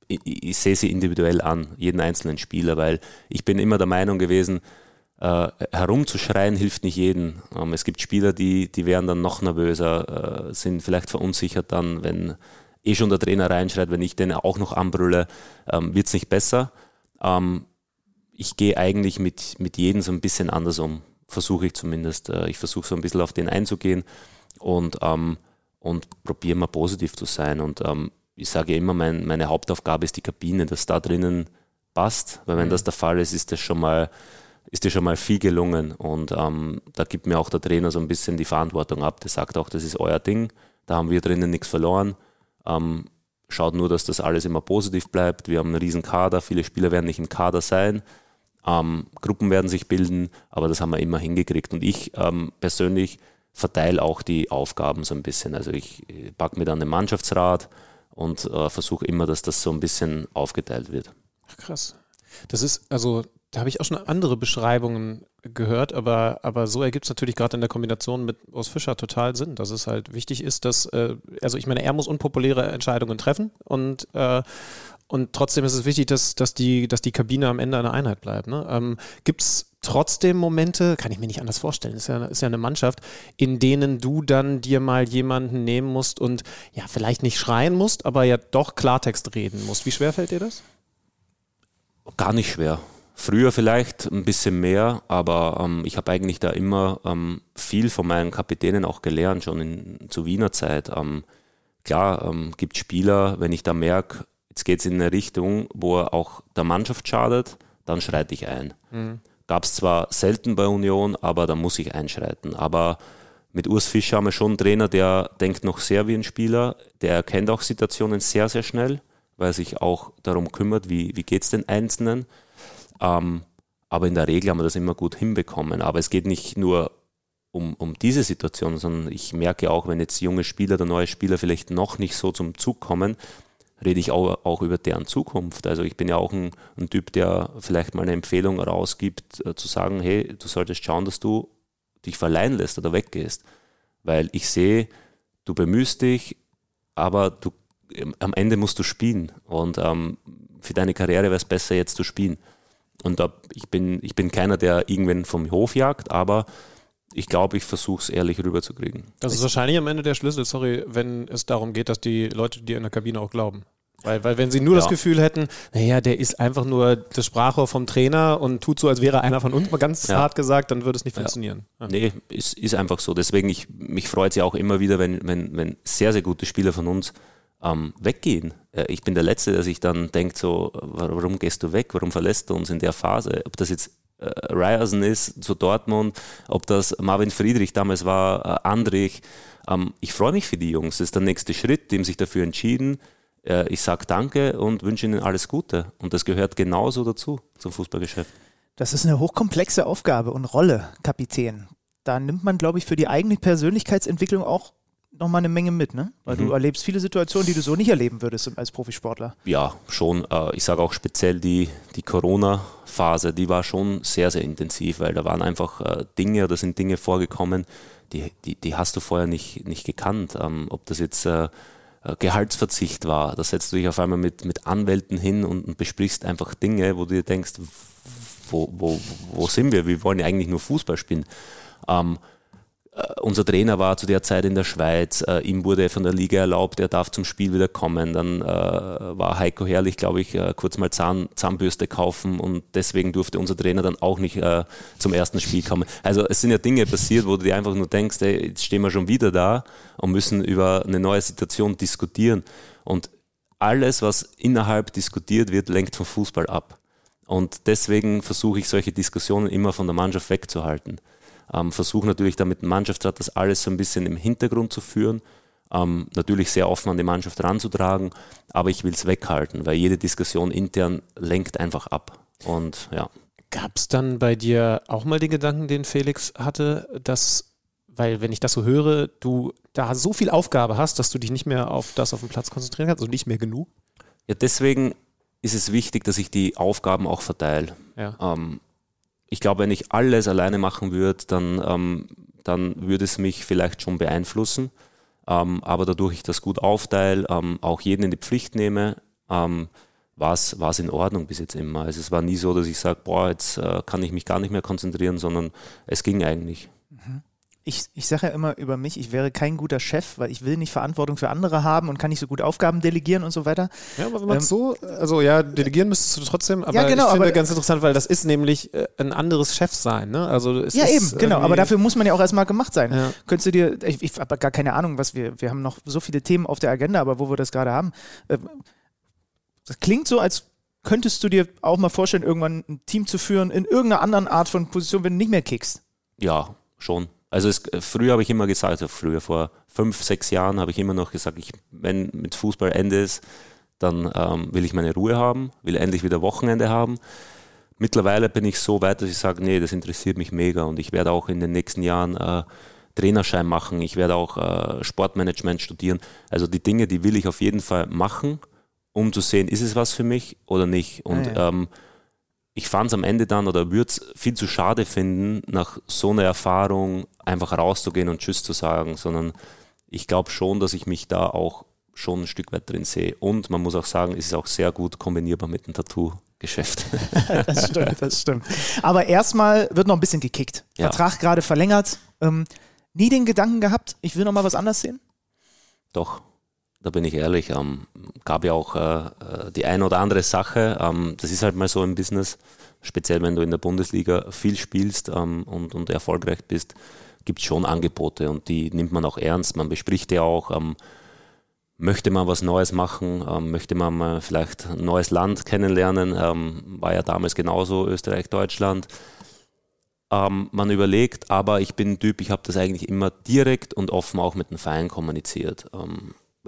ich, ich sehe sie individuell an, jeden einzelnen Spieler, weil ich bin immer der Meinung gewesen, äh, herumzuschreien hilft nicht jedem. Ähm, es gibt Spieler, die, die werden dann noch nervöser, äh, sind vielleicht verunsichert dann, wenn eh schon der Trainer reinschreit, wenn ich den auch noch anbrülle, ähm, wird es nicht besser. Ähm, ich gehe eigentlich mit, mit jedem so ein bisschen anders um, versuche ich zumindest. Äh, ich versuche so ein bisschen auf den einzugehen und, ähm, und probiere mal positiv zu sein. Und ähm, ich sage immer, mein, meine Hauptaufgabe ist die Kabine, dass da drinnen passt, weil wenn mhm. das der Fall ist, ist das schon mal ist dir schon mal viel gelungen. Und ähm, da gibt mir auch der Trainer so ein bisschen die Verantwortung ab. Der sagt auch, das ist euer Ding, da haben wir drinnen nichts verloren. Ähm, schaut nur, dass das alles immer positiv bleibt. Wir haben einen riesen Kader, viele Spieler werden nicht im Kader sein. Ähm, Gruppen werden sich bilden, aber das haben wir immer hingekriegt. Und ich ähm, persönlich verteile auch die Aufgaben so ein bisschen. Also ich packe mir dann den Mannschaftsrat und äh, versuche immer, dass das so ein bisschen aufgeteilt wird. Ach, krass. Das ist, also da habe ich auch schon andere Beschreibungen gehört, aber, aber so ergibt es natürlich gerade in der Kombination mit Urs Fischer total Sinn, dass es halt wichtig ist, dass, äh, also ich meine, er muss unpopuläre Entscheidungen treffen und, äh, und trotzdem ist es wichtig, dass, dass, die, dass die Kabine am Ende eine Einheit bleibt. Ne? Ähm, Gibt es trotzdem Momente, kann ich mir nicht anders vorstellen, ist ja, ist ja eine Mannschaft, in denen du dann dir mal jemanden nehmen musst und ja, vielleicht nicht schreien musst, aber ja doch Klartext reden musst. Wie schwer fällt dir das? Gar nicht schwer. Früher vielleicht ein bisschen mehr, aber ähm, ich habe eigentlich da immer ähm, viel von meinen Kapitänen auch gelernt, schon in, zu Wiener Zeit. Ähm, klar, ähm, gibt Spieler, wenn ich da merke, jetzt geht es in eine Richtung, wo er auch der Mannschaft schadet, dann schreite ich ein. Mhm. Gab es zwar selten bei Union, aber da muss ich einschreiten. Aber mit Urs Fischer haben wir schon einen Trainer, der denkt noch sehr wie ein Spieler, der erkennt auch Situationen sehr, sehr schnell, weil er sich auch darum kümmert, wie, wie geht es den Einzelnen. Ähm, aber in der Regel haben wir das immer gut hinbekommen. Aber es geht nicht nur um, um diese Situation, sondern ich merke auch, wenn jetzt junge Spieler oder neue Spieler vielleicht noch nicht so zum Zug kommen, rede ich auch, auch über deren Zukunft. Also ich bin ja auch ein, ein Typ, der vielleicht mal eine Empfehlung rausgibt, äh, zu sagen, hey, du solltest schauen, dass du dich verleihen lässt oder weggehst. Weil ich sehe, du bemühst dich, aber du, am Ende musst du spielen. Und ähm, für deine Karriere wäre es besser, jetzt zu spielen. Und da, ich, bin, ich bin keiner, der irgendwen vom Hof jagt, aber ich glaube, ich versuche es ehrlich rüberzukriegen. Das ist wahrscheinlich am Ende der Schlüssel, sorry, wenn es darum geht, dass die Leute dir in der Kabine auch glauben. Weil, weil wenn sie nur ja. das Gefühl hätten, naja, der ist einfach nur das Sprachrohr vom Trainer und tut so, als wäre einer von uns, mal ganz ja. hart gesagt, dann würde es nicht funktionieren. Ja. Nee, ist, ist einfach so. Deswegen, ich, mich freut es ja auch immer wieder, wenn, wenn, wenn sehr, sehr gute Spieler von uns ähm, weggehen. Äh, ich bin der Letzte, der sich dann denkt, so, warum gehst du weg? Warum verlässt du uns in der Phase? Ob das jetzt äh, Ryerson ist zu Dortmund, ob das Marvin Friedrich damals war, äh, Andrich. Ähm, ich freue mich für die Jungs. Das ist der nächste Schritt, die haben sich dafür entschieden. Äh, ich sage Danke und wünsche ihnen alles Gute. Und das gehört genauso dazu zum Fußballgeschäft. Das ist eine hochkomplexe Aufgabe und Rolle, Kapitän. Da nimmt man, glaube ich, für die eigene Persönlichkeitsentwicklung auch nochmal eine Menge mit, ne? Weil mhm. du erlebst viele Situationen, die du so nicht erleben würdest als Profisportler. Ja, schon. Äh, ich sage auch speziell die, die Corona-Phase, die war schon sehr, sehr intensiv, weil da waren einfach äh, Dinge oder sind Dinge vorgekommen, die, die, die hast du vorher nicht, nicht gekannt. Ähm, ob das jetzt äh, Gehaltsverzicht war, da setzt du dich auf einmal mit, mit Anwälten hin und, besprichst einfach Dinge, wo du dir denkst, wo, wo, wo sind wir? Wir wollen ja eigentlich nur Fußball spielen. Uh, unser Trainer war zu der Zeit in der Schweiz, uh, ihm wurde von der Liga erlaubt, er darf zum Spiel wieder kommen. Dann uh, war Heiko Herrlich, glaube ich, kurz mal Zahn, Zahnbürste kaufen und deswegen durfte unser Trainer dann auch nicht zum ersten Spiel kommen. Also es sind ja Dinge passiert, wo du dir einfach nur denkst, ey, jetzt stehen wir schon wieder da und müssen über eine neue Situation diskutieren. Und alles, was innerhalb diskutiert wird, lenkt vom Fußball ab. Und deswegen versuche ich solche Diskussionen immer von der Mannschaft wegzuhalten. Ähm, Versuche natürlich da mit dem Mannschaftsrat das alles so ein bisschen im Hintergrund zu führen. Ähm, natürlich sehr offen an die Mannschaft ranzutragen, aber ich will es weghalten, weil jede Diskussion intern lenkt einfach ab. Und ja. Gab es dann bei dir auch mal den Gedanken, den Felix hatte, dass, weil wenn ich das so höre, du da so viel Aufgabe hast, dass du dich nicht mehr auf das auf dem Platz konzentrieren kannst, also nicht mehr genug? Ja, deswegen ist es wichtig, dass ich die Aufgaben auch verteile. Ja. Ähm, ich glaube, wenn ich alles alleine machen würde, dann, ähm, dann würde es mich vielleicht schon beeinflussen. Ähm, aber dadurch ich das gut aufteile, ähm, auch jeden in die Pflicht nehme, ähm, war es in Ordnung bis jetzt immer. Also es war nie so, dass ich sage, boah, jetzt äh, kann ich mich gar nicht mehr konzentrieren, sondern es ging eigentlich. Ich, ich sage ja immer über mich, ich wäre kein guter Chef, weil ich will nicht Verantwortung für andere haben und kann nicht so gut Aufgaben delegieren und so weiter. Ja, aber wenn man ähm, so, also ja, delegieren müsstest du trotzdem, aber ja, genau, ich finde aber, ganz interessant, weil das ist nämlich äh, ein anderes Chef sein, ne? Also es ja, ist eben, genau, aber dafür muss man ja auch erstmal gemacht sein. Ja. Könntest du dir, ich, ich habe gar keine Ahnung, was wir, wir haben noch so viele Themen auf der Agenda, aber wo wir das gerade haben. Äh, das klingt so, als könntest du dir auch mal vorstellen, irgendwann ein Team zu führen in irgendeiner anderen Art von Position, wenn du nicht mehr kickst. Ja, schon. Also es, früher habe ich immer gesagt, also früher vor fünf, sechs Jahren habe ich immer noch gesagt, ich, wenn mit Fußball Ende ist, dann ähm, will ich meine Ruhe haben, will endlich wieder Wochenende haben. Mittlerweile bin ich so weit, dass ich sage, nee, das interessiert mich mega und ich werde auch in den nächsten Jahren äh, Trainerschein machen, ich werde auch äh, Sportmanagement studieren. Also die Dinge, die will ich auf jeden Fall machen, um zu sehen, ist es was für mich oder nicht. Und ah, ja. ähm, ich fand es am Ende dann oder würde es viel zu schade finden, nach so einer Erfahrung einfach rauszugehen und Tschüss zu sagen, sondern ich glaube schon, dass ich mich da auch schon ein Stück weit drin sehe. Und man muss auch sagen, es ist auch sehr gut kombinierbar mit dem Tattoo-Geschäft. das stimmt, das stimmt. Aber erstmal wird noch ein bisschen gekickt. Ja. Vertrag gerade verlängert. Ähm, nie den Gedanken gehabt, ich will noch mal was anders sehen? Doch, da bin ich ehrlich, ähm, gab ja auch äh, äh, die eine oder andere Sache. Ähm, das ist halt mal so im Business, speziell wenn du in der Bundesliga viel spielst ähm, und, und erfolgreich bist, gibt es schon Angebote und die nimmt man auch ernst. Man bespricht ja auch, ähm, möchte man was Neues machen, ähm, möchte man mal vielleicht ein neues Land kennenlernen, ähm, war ja damals genauso Österreich, Deutschland. man überlegt, aber ich bin ein Typ, ich habe das eigentlich immer direkt und offen auch mit dem Verein kommuniziert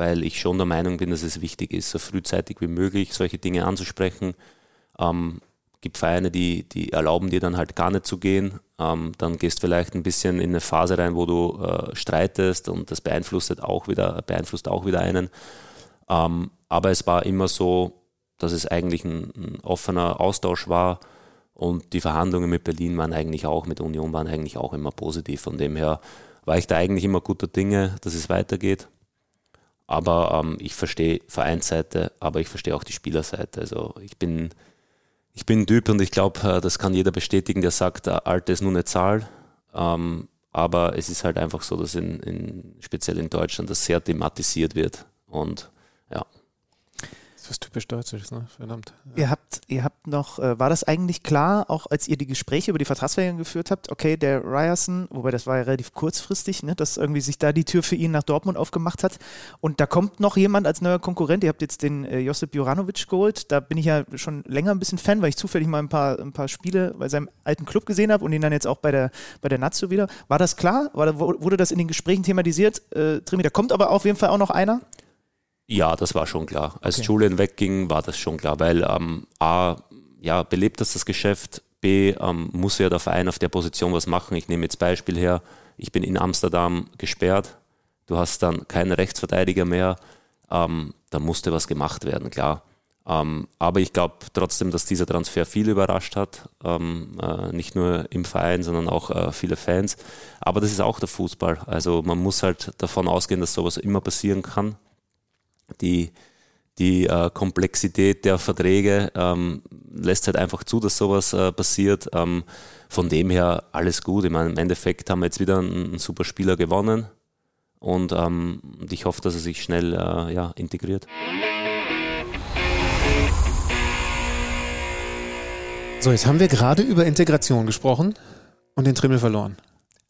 weil ich schon der Meinung bin, dass es wichtig ist, so frühzeitig wie möglich solche Dinge anzusprechen. Ähm, gibt Vereine, die, die erlauben dir dann halt gar nicht zu gehen. Ähm, dann gehst vielleicht ein bisschen in eine Phase rein, wo du äh, streitest und das beeinflusst auch wieder, beeinflusst auch wieder einen. Ähm, aber es war immer so, dass es eigentlich ein, ein, offener Austausch war und die Verhandlungen mit Berlin waren eigentlich auch, mit Union waren eigentlich auch immer positiv. Von dem her war ich da eigentlich immer guter Dinge, dass es weitergeht. Aber ähm, ich verstehe Vereinsseite, aber ich verstehe auch die Spielerseite. Also ich bin, ich bin ein Typ und ich glaube, äh, das kann jeder bestätigen, der sagt, äh, Alter ist nur eine Zahl. Ähm, aber es ist halt einfach so, dass in, in, speziell in Deutschland das sehr thematisiert wird. Und ja, ist typisch Deutsches, ne? Verdammt. Ja. Ihr habt, ihr habt noch, äh, war das eigentlich klar, auch als ihr die Gespräche über die Vertragsverlängerung geführt habt, okay, der Ryerson, wobei das war ja relativ kurzfristig, ne, dass irgendwie sich da die Tür für ihn nach Dortmund aufgemacht hat. Und da kommt noch jemand als neuer Konkurrent. Ihr habt jetzt den äh, Josip Juranovic geholt. Da bin ich ja schon länger ein bisschen Fan, weil ich zufällig mal ein paar, ein paar Spiele bei seinem alten Club gesehen habe und ihn dann jetzt auch bei der, bei der Nazio wieder. War das klar? War, wurde das in den Gesprächen thematisiert? Äh, Trimi, da kommt aber auf jeden Fall auch noch einer. Ja, das war schon klar. Als okay. Julian wegging, war das schon klar, weil ähm, A, ja, belebt das das Geschäft, B, ähm, muss ja der Verein auf der Position was machen. Ich nehme jetzt Beispiel her, ich bin in Amsterdam gesperrt, du hast dann keinen Rechtsverteidiger mehr, ähm, da musste was gemacht werden, klar. Ähm, aber ich glaube trotzdem, dass dieser Transfer viel überrascht hat, ähm, äh, nicht nur im Verein, sondern auch äh, viele Fans. Aber das ist auch der Fußball. Also man muss halt davon ausgehen, dass sowas immer passieren kann die, die äh, Komplexität der Verträge ähm, lässt halt einfach zu, dass sowas äh, passiert. Ähm, von dem her alles gut. Ich meine, im Endeffekt haben wir jetzt wieder einen, einen super Spieler gewonnen und, ähm, ich hoffe, dass er sich schnell äh, ja, integriert. So, jetzt haben wir gerade über Integration gesprochen und den Trimmel verloren.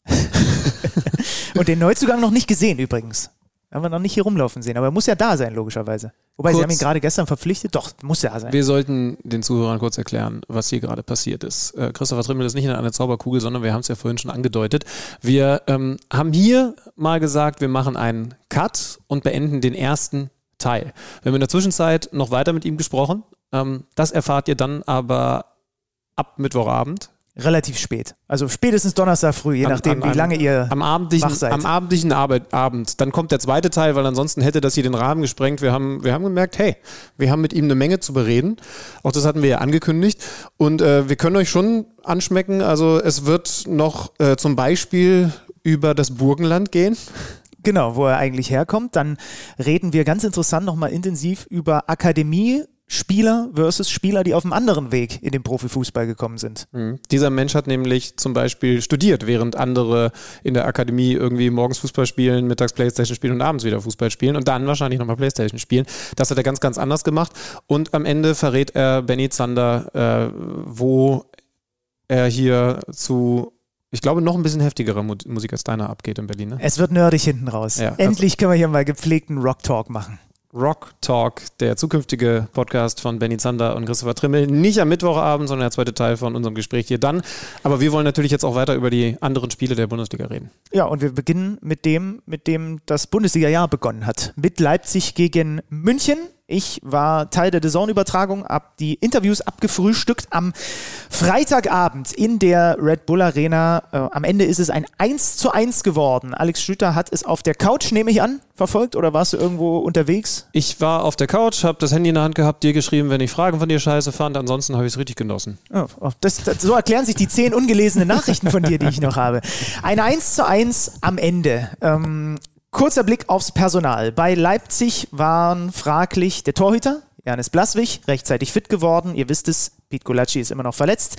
und den Neuzugang noch nicht gesehen übrigens. Haben wir noch nicht hier rumlaufen sehen, aber er muss ja da sein, logischerweise. Wobei, kurz, Sie haben ihn gerade gestern verpflichtet. Doch, muss ja sein. Wir sollten den Zuhörern kurz erklären, was hier gerade passiert ist. Äh, Christopher Trimmel ist nicht in einer Zauberkugel, sondern wir haben es ja vorhin schon angedeutet. Wir ähm, haben hier mal gesagt, wir machen einen Cut und beenden den ersten Teil. Wir haben in der Zwischenzeit noch weiter mit ihm gesprochen. Ähm, das erfahrt ihr dann aber ab Mittwochabend relativ spät. Also spätestens Donnerstag früh, je am, nachdem, am, wie lange ihr am abendlichen, seid. Am abendlichen Arbeit, Abend. Dann kommt der zweite Teil, weil ansonsten hätte das hier den Rahmen gesprengt. Wir haben, wir haben gemerkt, hey, wir haben mit ihm eine Menge zu bereden. Auch das hatten wir ja angekündigt. Und äh, wir können euch schon anschmecken. Also es wird noch äh, zum Beispiel über das Burgenland gehen. Genau, wo er eigentlich herkommt. Dann reden wir ganz interessant nochmal intensiv über Akademie Spieler versus Spieler, die auf einem anderen Weg in den Profifußball gekommen sind. Mhm. Dieser Mensch hat nämlich zum Beispiel studiert, während andere in der Akademie irgendwie morgens Fußball spielen, mittags Playstation spielen und abends wieder Fußball spielen und dann wahrscheinlich nochmal Playstation spielen. Das hat er ganz, ganz anders gemacht. Und am Ende verrät er Benny Zander, äh, wo er hier zu ich glaube, noch ein bisschen heftigerer Musik als deiner abgeht in Berlin. Ne? Es wird nerdig hinten raus. Ja, Endlich also können wir hier mal gepflegten Rock Talk machen. Rock Talk, der zukünftige Podcast von Benny Zander und Christopher Trimmel. Nicht am Mittwochabend, sondern der zweite Teil von unserem Gespräch hier dann. Aber wir wollen natürlich jetzt auch weiter über die anderen Spiele der Bundesliga reden. Ja, und wir beginnen mit dem, mit dem das Bundesliga-Jahr begonnen hat. Mit Leipzig gegen München. Ich war Teil der Saisonübertragung, habe die Interviews abgefrühstückt am Freitagabend in der Red Bull Arena. Äh, am Ende ist es ein 1 zu 1 geworden. Alex Schlüter hat es auf der Couch, nehme ich an, verfolgt oder warst du irgendwo unterwegs? Ich war auf der Couch, habe das Handy in der Hand gehabt, dir geschrieben, wenn ich Fragen von dir scheiße fand. Ansonsten habe ich es richtig genossen. Oh, oh, das, das, so erklären sich die zehn ungelesenen Nachrichten von dir, die ich noch habe. Ein 1 zu 1 am Ende. Ähm, Kurzer Blick aufs Personal. Bei Leipzig waren fraglich der Torhüter, Janis Blaswig, rechtzeitig fit geworden. Ihr wisst es, Pete Golacci ist immer noch verletzt.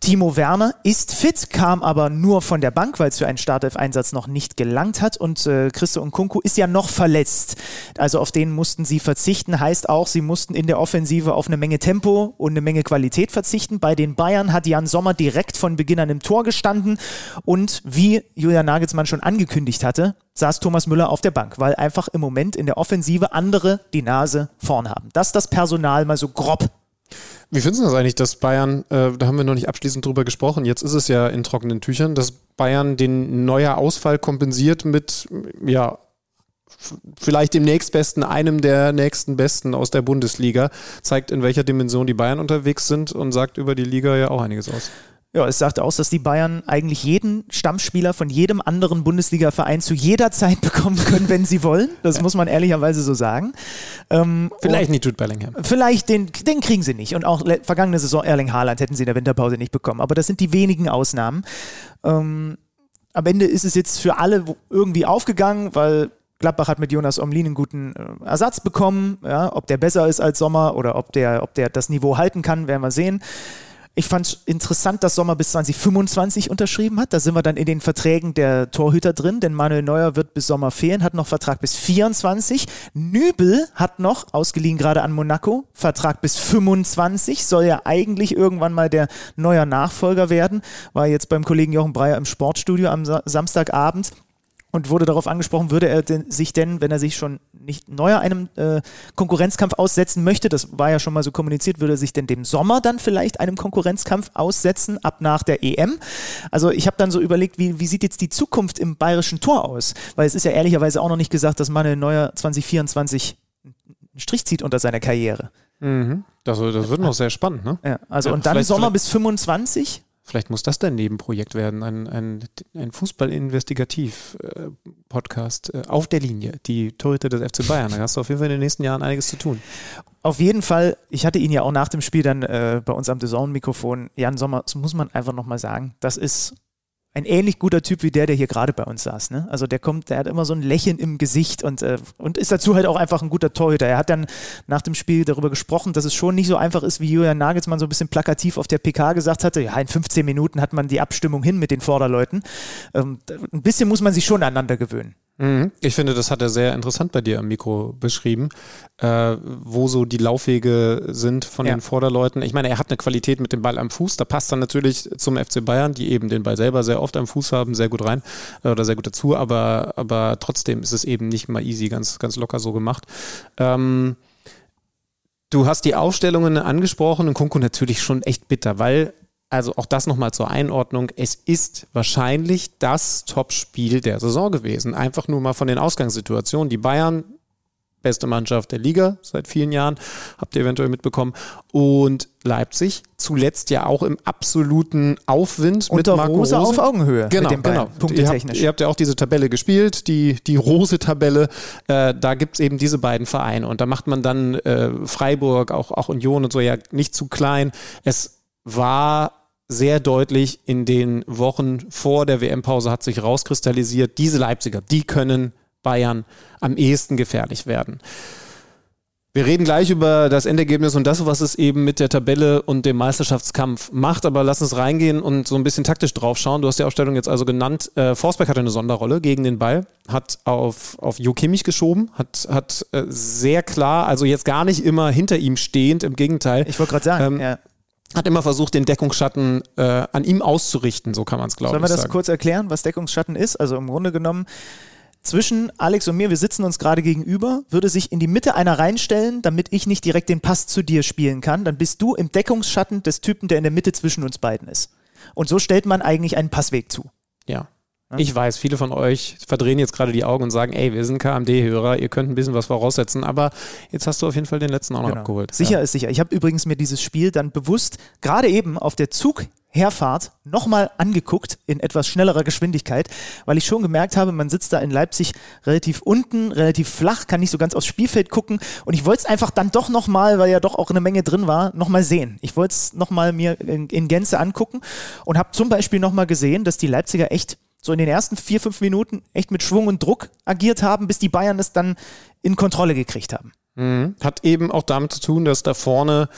Timo Werner ist fit, kam aber nur von der Bank, weil es für einen Startelf-Einsatz noch nicht gelangt hat. Und äh, Christo und Kunku ist ja noch verletzt. Also auf den mussten sie verzichten. Heißt auch, sie mussten in der Offensive auf eine Menge Tempo und eine Menge Qualität verzichten. Bei den Bayern hat Jan Sommer direkt von Beginn an im Tor gestanden. Und wie Julian Nagelsmann schon angekündigt hatte, saß Thomas Müller auf der Bank, weil einfach im Moment in der Offensive andere die Nase vorn haben. Das das Personal mal so grob wie findest du das eigentlich, dass Bayern, äh, da haben wir noch nicht abschließend drüber gesprochen, jetzt ist es ja in trockenen Tüchern, dass Bayern den neuer Ausfall kompensiert mit, ja, vielleicht dem nächstbesten, einem der nächsten Besten aus der Bundesliga, zeigt, in welcher Dimension die Bayern unterwegs sind und sagt über die Liga ja auch einiges aus. Ja, es sagt aus, dass die Bayern eigentlich jeden Stammspieler von jedem anderen Bundesliga-Verein zu jeder Zeit bekommen können, wenn sie wollen. Das muss man ehrlicherweise so sagen. Ähm, vielleicht nicht Jude Bellingham. Vielleicht, den, den kriegen sie nicht. Und auch vergangene Saison Erling Haaland hätten sie in der Winterpause nicht bekommen. Aber das sind die wenigen Ausnahmen. Ähm, am Ende ist es jetzt für alle irgendwie aufgegangen, weil Gladbach hat mit Jonas Omlin einen guten äh, Ersatz bekommen. Ja, ob der besser ist als Sommer oder ob der, ob der das Niveau halten kann, werden wir sehen. Ich fand es interessant, dass Sommer bis 2025 unterschrieben hat. Da sind wir dann in den Verträgen der Torhüter drin, denn Manuel Neuer wird bis Sommer fehlen, hat noch Vertrag bis 24. Nübel hat noch, ausgeliehen gerade an Monaco, Vertrag bis 25, soll ja eigentlich irgendwann mal der neuer Nachfolger werden. War jetzt beim Kollegen Jochen Breyer im Sportstudio am Samstagabend und wurde darauf angesprochen, würde er denn, sich denn, wenn er sich schon nicht neuer einem äh, Konkurrenzkampf aussetzen möchte, das war ja schon mal so kommuniziert, würde er sich denn dem Sommer dann vielleicht einem Konkurrenzkampf aussetzen, ab nach der EM? Also ich habe dann so überlegt, wie, wie sieht jetzt die Zukunft im bayerischen Tor aus? Weil es ist ja ehrlicherweise auch noch nicht gesagt, dass Manuel Neuer 2024 einen Strich zieht unter seiner Karriere. Mhm. Das, das wird noch sehr spannend, ne? Ja, also ja, und dann Sommer bis 25 Vielleicht muss das dein Nebenprojekt werden, ein, ein, ein Fußball-Investigativ-Podcast äh, auf der Linie, die Torhüter des FC Bayern. Da hast du auf jeden Fall in den nächsten Jahren einiges zu tun. Auf jeden Fall, ich hatte ihn ja auch nach dem Spiel dann äh, bei uns am DAZN-Mikrofon, Jan Sommer, das muss man einfach nochmal sagen, das ist ein ähnlich guter Typ wie der, der hier gerade bei uns saß. Ne? Also der kommt, der hat immer so ein Lächeln im Gesicht und, äh, und ist dazu halt auch einfach ein guter Torhüter. Er hat dann nach dem Spiel darüber gesprochen, dass es schon nicht so einfach ist, wie Julian Nagelsmann so ein bisschen plakativ auf der PK gesagt hatte. Ja, in 15 Minuten hat man die Abstimmung hin mit den Vorderleuten. Ähm, ein bisschen muss man sich schon aneinander gewöhnen. Mhm. Ich finde, das hat er sehr interessant bei dir am Mikro beschrieben, äh, wo so die Laufwege sind von ja. den Vorderleuten. Ich meine, er hat eine Qualität mit dem Ball am Fuß. Da passt dann natürlich zum FC Bayern, die eben den Ball selber sehr oft am Fuß haben, sehr gut rein äh, oder sehr gut dazu. Aber, aber trotzdem ist es eben nicht mal easy, ganz, ganz locker so gemacht. Ähm, Du hast die Aufstellungen angesprochen und Kunku natürlich schon echt bitter, weil also auch das nochmal zur Einordnung. Es ist wahrscheinlich das Top-Spiel der Saison gewesen. Einfach nur mal von den Ausgangssituationen. Die Bayern, beste Mannschaft der Liga seit vielen Jahren, habt ihr eventuell mitbekommen. Und Leipzig, zuletzt ja auch im absoluten Aufwind Unter mit Marco Rose, Rose. auf Augenhöhe. Genau, genau. Ihr habt, ihr habt, ja auch diese Tabelle gespielt, die, die Rose-Tabelle. Äh, da gibt's eben diese beiden Vereine. Und da macht man dann äh, Freiburg, auch, auch Union und so ja nicht zu klein. Es war sehr deutlich in den Wochen vor der WM-Pause hat sich rauskristallisiert, diese Leipziger, die können Bayern am ehesten gefährlich werden. Wir reden gleich über das Endergebnis und das, was es eben mit der Tabelle und dem Meisterschaftskampf macht. Aber lass uns reingehen und so ein bisschen taktisch drauf schauen. Du hast die Aufstellung jetzt also genannt. Äh, Forsberg hatte eine Sonderrolle gegen den Ball, hat auf, auf Jo Kimmich geschoben, hat, hat äh, sehr klar, also jetzt gar nicht immer hinter ihm stehend, im Gegenteil. Ich wollte gerade sagen, Ähm, ja. Hat immer versucht, den Deckungsschatten äh, an ihm auszurichten, so kann man es glaube ich Sollen wir das sagen. kurz erklären, was Deckungsschatten ist? Also im Grunde genommen, zwischen Alex und mir, wir sitzen uns gerade gegenüber, würde sich in die Mitte einer reinstellen, damit ich nicht direkt den Pass zu dir spielen kann. Dann bist du im Deckungsschatten des Typen, der in der Mitte zwischen uns beiden ist. Und so stellt man eigentlich einen Passweg zu. Ja. Ich weiß, viele von euch verdrehen jetzt gerade die Augen und sagen, ey, wir sind KMD-Hörer, ihr könnt ein bisschen was voraussetzen, aber jetzt hast du auf jeden Fall den letzten auch noch Genau. abgeholt. Sicher Ja. ist sicher. Ich habe übrigens mir dieses Spiel dann bewusst gerade eben auf der Zugherfahrt nochmal angeguckt in etwas schnellerer Geschwindigkeit, weil ich schon gemerkt habe, man sitzt da in Leipzig relativ unten, relativ flach, kann nicht so ganz aufs Spielfeld gucken und ich wollte es einfach dann doch nochmal, weil ja doch auch eine Menge drin war, nochmal sehen. Ich wollte es nochmal mir in, in Gänze angucken und habe zum Beispiel nochmal gesehen, dass die Leipziger echt so in den ersten vier, fünf Minuten echt mit Schwung und Druck agiert haben, bis die Bayern es dann in Kontrolle gekriegt haben. Mhm. Hat eben auch damit zu tun, dass da vorne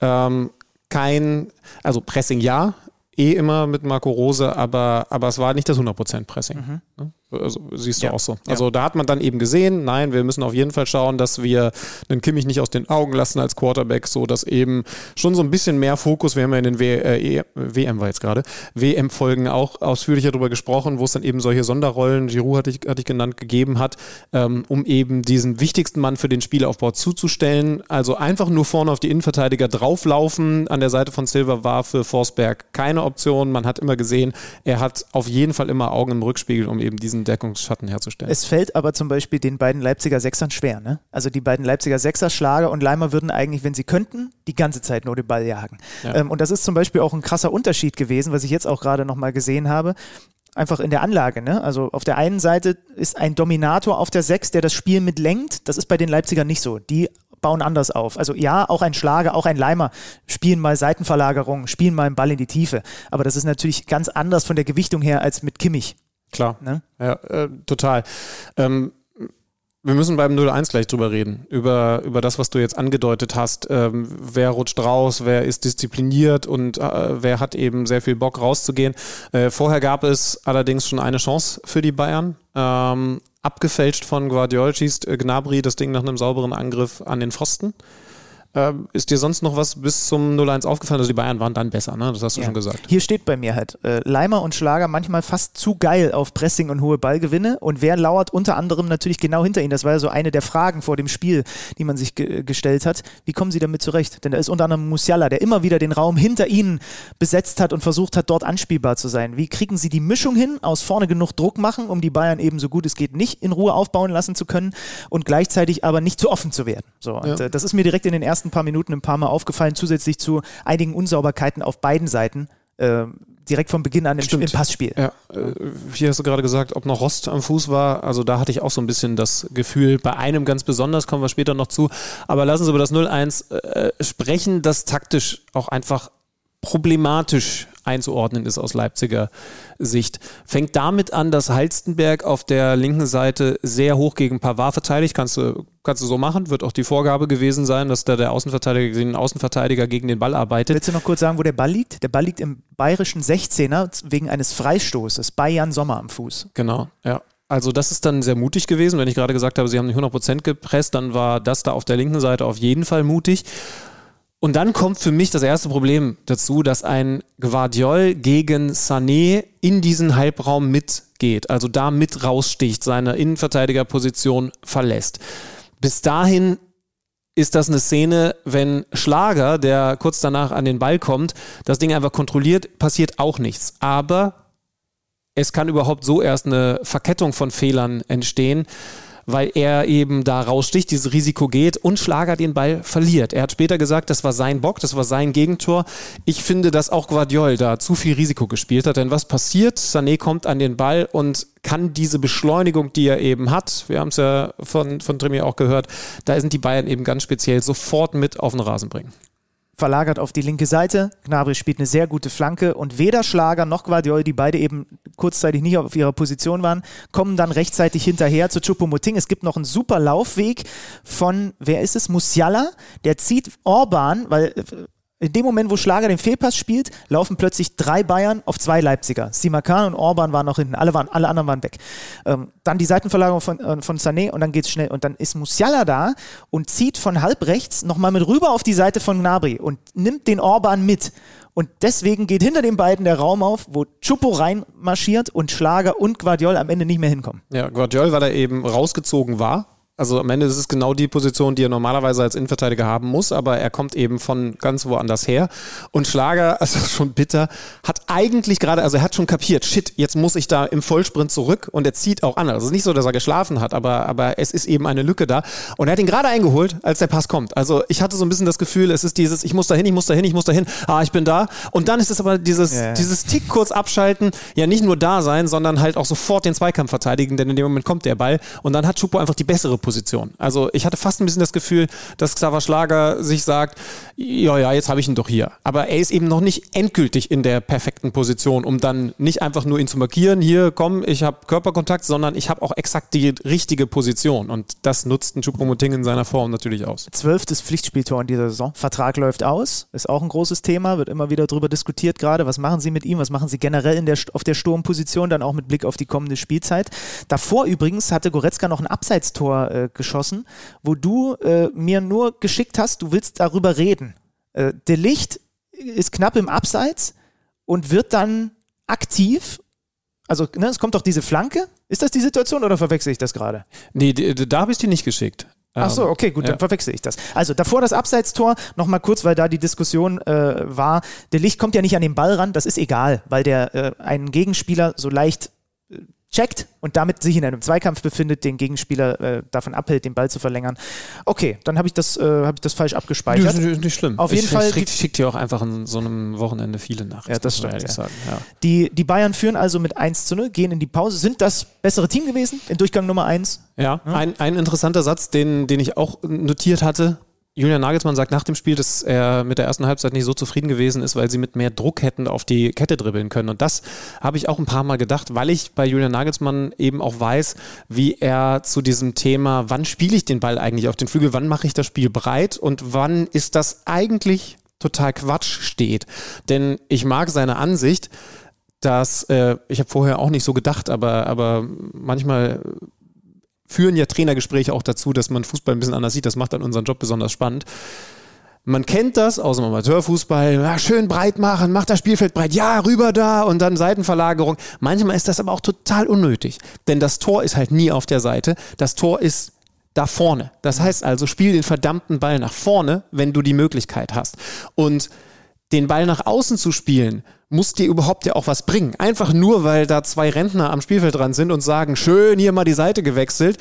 ähm, kein, also Pressing ja, eh immer mit Marco Rose, aber, aber es war nicht das 100% Pressing. Ne? Also, siehst du Ja. auch so. Also da hat man dann eben gesehen, nein, wir müssen auf jeden Fall schauen, dass wir den Kimmich nicht aus den Augen lassen als Quarterback, so dass eben schon so ein bisschen mehr Fokus, wir haben ja in den w äh, E- WM war jetzt gerade, WM-Folgen auch ausführlicher darüber gesprochen, wo es dann eben solche Sonderrollen, Giroud hatte ich, hatte ich genannt, gegeben hat, ähm, um eben diesen wichtigsten Mann für den Spielaufbau zuzustellen. Also einfach nur vorne auf die Innenverteidiger drauflaufen. An der Seite von Silva war für Forsberg keine Option. Man hat immer gesehen, er hat auf jeden Fall immer Augen im Rückspiegel, um eben diesen Deckungsschatten herzustellen. Es fällt aber zum Beispiel den beiden Leipziger Sechsern schwer. Ne? Also die beiden Leipziger Sechser, Schlager und Leimer würden eigentlich, wenn sie könnten, die ganze Zeit nur den Ball jagen. Ja. Ähm, und das ist zum Beispiel auch ein krasser Unterschied gewesen, was ich jetzt auch gerade nochmal gesehen habe. Einfach in der Anlage. Ne? Also auf der einen Seite ist ein Dominator auf der Sechs, der das Spiel mitlenkt. Das ist bei den Leipzigern nicht so. Die bauen anders auf. Also ja, auch ein Schlager, auch ein Leimer spielen mal Seitenverlagerungen, spielen mal einen Ball in die Tiefe. Aber das ist natürlich ganz anders von der Gewichtung her als mit Kimmich. Klar. Ne? Ja, äh, total. Ähm, wir müssen beim 0-1 gleich drüber reden. Über, über das, was du jetzt angedeutet hast. Ähm, wer rutscht raus, wer ist diszipliniert und äh, wer hat eben sehr viel Bock rauszugehen. Äh, vorher gab es allerdings schon eine Chance für die Bayern. Ähm, abgefälscht von Guardiol schießt Gnabry das Ding nach einem sauberen Angriff an den Pfosten. Ähm, ist dir sonst noch was bis zum 0-1 aufgefallen? Also die Bayern waren dann besser, ne? Das hast du Ja. schon gesagt. Hier steht bei mir halt, äh, Leimer und Schlager manchmal fast zu geil auf Pressing und hohe Ballgewinne. Und wer lauert unter anderem natürlich genau hinter ihnen? Das war ja so eine der Fragen vor dem Spiel, die man sich ge gestellt hat. Wie kommen sie damit zurecht? Denn da ist unter anderem Musiala, der immer wieder den Raum hinter ihnen besetzt hat und versucht hat, dort anspielbar zu sein. Wie kriegen sie die Mischung hin, aus vorne genug Druck machen, um die Bayern eben so gut es geht nicht in Ruhe aufbauen lassen zu können und gleichzeitig aber nicht zu offen zu werden? So, und Ja. äh, das ist mir direkt in den ersten paar Minuten ein paar Mal aufgefallen, zusätzlich zu einigen Unsauberkeiten auf beiden Seiten. äh, direkt von Beginn an im, Stimmt. im Passspiel. Ja, äh, hier hast du gerade gesagt, ob noch Rost am Fuß war. Also da hatte ich auch so ein bisschen das Gefühl, bei einem ganz besonders, kommen wir später noch zu. Aber lassen Sie über das 0-1 äh, sprechen, das taktisch auch einfach problematisch einzuordnen ist aus Leipziger Sicht. Fängt damit an, dass Halstenberg auf der linken Seite sehr hoch gegen Pavard verteidigt. Kannst du, kannst du so machen. Wird auch die Vorgabe gewesen sein, dass da der Außenverteidiger gegen den Außenverteidiger gegen den Ball arbeitet. Willst du noch kurz sagen, wo der Ball liegt? Der Ball liegt im bayerischen 16er wegen eines Freistoßes bei Jan Sommer am Fuß. Genau, ja. Also das ist dann sehr mutig gewesen. Wenn ich gerade gesagt habe, sie haben nicht 100% gepresst, dann war das da auf der linken Seite auf jeden Fall mutig. Und dann kommt für mich das erste Problem dazu, dass ein Guardiol gegen Sané in diesen Halbraum mitgeht, also da mit raussticht, seine Innenverteidigerposition verlässt. Bis dahin ist das eine Szene, wenn Schlager, der kurz danach an den Ball kommt, das Ding einfach kontrolliert, passiert auch nichts. Aber es kann überhaupt so erst eine Verkettung von Fehlern entstehen, weil er eben da raussticht, dieses Risiko geht und Schlager den Ball verliert. Er hat später gesagt, das war sein Bock, das war sein Gegentor. Ich finde, dass auch Guardiol da zu viel Risiko gespielt hat, denn was passiert? Sané kommt an den Ball und kann diese Beschleunigung, die er eben hat, wir haben es ja von, von Trimier auch gehört, da sind die Bayern eben ganz speziell sofort mit auf den Rasen bringen. Verlagert auf die linke Seite. Gnabry spielt eine sehr gute Flanke und weder Schlager noch Guardiol, die beide eben kurzzeitig nicht auf ihrer Position waren, kommen dann rechtzeitig hinterher zu Chupomoting. Es gibt noch einen super Laufweg von, wer ist es? Musiala, der zieht Orban, weil äh, in dem Moment, wo Schlager den Fehlpass spielt, laufen plötzlich drei Bayern auf zwei Leipziger. Simakan und Orban waren noch hinten, alle, waren, alle anderen waren weg. Ähm, dann die Seitenverlagerung von, äh, von Sané und dann geht's schnell. Und dann ist Musiala da und zieht von halb rechts nochmal mit rüber auf die Seite von Gnabry und nimmt den Orban mit. Und deswegen geht hinter den beiden der Raum auf, wo Chupo reinmarschiert und Schlager und Guardiol am Ende nicht mehr hinkommen. Ja, Guardiol, weil er eben rausgezogen war also am Ende ist es genau die Position, die er normalerweise als Innenverteidiger haben muss, aber er kommt eben von ganz woanders her. Und Schlager, also schon bitter, hat eigentlich gerade, also er hat schon kapiert, shit, jetzt muss ich da im Vollsprint zurück und er zieht auch an. Also es ist nicht so, dass er geschlafen hat, aber, aber es ist eben eine Lücke da. Und er hat ihn gerade eingeholt, als der Pass kommt. Also ich hatte so ein bisschen das Gefühl, es ist dieses, ich muss da hin, ich muss da hin, ich muss da hin, ah, ich bin da. Und dann ist es aber dieses, yeah. dieses Tick kurz abschalten, ja nicht nur da sein, sondern halt auch sofort den Zweikampf verteidigen, denn in dem Moment kommt der Ball und dann hat Schupo einfach die bessere Position. Position. Also ich hatte fast ein bisschen das Gefühl, dass Xaver Schlager sich sagt, ja, ja, jetzt habe ich ihn doch hier. Aber er ist eben noch nicht endgültig in der perfekten Position, um dann nicht einfach nur ihn zu markieren, hier, komm, ich habe Körperkontakt, sondern ich habe auch exakt die richtige Position. Und das nutzt ein Choupo-Moting in seiner Form natürlich aus. Zwölftes Pflichtspieltor in dieser Saison. Vertrag läuft aus, ist auch ein großes Thema, wird immer wieder darüber diskutiert gerade. Was machen Sie mit ihm? Was machen Sie generell der, auf der Sturmposition, dann auch mit Blick auf die kommende Spielzeit? Davor übrigens hatte Goretzka noch ein Abseitstor äh, geschossen, wo du äh, mir nur geschickt hast, du willst darüber reden. Äh, der Licht ist knapp im Abseits und wird dann aktiv. Also, ne, es kommt doch diese Flanke. Ist das die Situation oder verwechsel ich das gerade? Nee, da habe ich dir nicht geschickt. Ach so, okay, gut, ja. dann verwechsel ich das. Also davor das Abseitstor, nochmal kurz, weil da die Diskussion äh, war, der Licht kommt ja nicht an den Ball ran, das ist egal, weil der äh, einen Gegenspieler so leicht äh, checkt und damit sich in einem Zweikampf befindet, den Gegenspieler äh, davon abhält, den Ball zu verlängern. Okay, dann habe ich, das, äh, hab ich das falsch abgespeichert. Nicht, nicht schlimm. Auf jeden ich, Fall. Ich schicke dir auch einfach an so einem Wochenende viele Nachrichten. Ja, das stimmt. Ja. Sagen. Ja. Die, die Bayern führen also mit 1 zu 0, gehen in die Pause. Sind das bessere Team gewesen in Durchgang Nummer 1? Ja, ja. Ein, ein interessanter Satz, den, den ich auch notiert hatte, Julian Nagelsmann sagt nach dem Spiel, dass er mit der ersten Halbzeit nicht so zufrieden gewesen ist, weil sie mit mehr Druck hätten auf die Kette dribbeln können. Und das habe ich auch ein paar Mal gedacht, weil ich bei Julian Nagelsmann eben auch weiß, wie er zu diesem Thema, wann spiele ich den Ball eigentlich auf den Flügel, wann mache ich das Spiel breit und wann ist das eigentlich total Quatsch steht. Denn ich mag seine Ansicht, dass, äh, ich habe vorher auch nicht so gedacht, aber, aber manchmal führen ja Trainergespräche auch dazu, dass man Fußball ein bisschen anders sieht. Das macht dann unseren Job besonders spannend. Man kennt das aus dem Amateurfußball. Ja, schön breit machen, macht das Spielfeld breit, ja, rüber da und dann Seitenverlagerung. Manchmal ist das aber auch total unnötig, denn das Tor ist halt nie auf der Seite. Das Tor ist da vorne. Das heißt also, spiel den verdammten Ball nach vorne, wenn du die Möglichkeit hast. Und den Ball nach außen zu spielen, muss dir überhaupt ja auch was bringen. Einfach nur, weil da zwei Rentner am Spielfeld dran sind und sagen, schön hier mal die Seite gewechselt,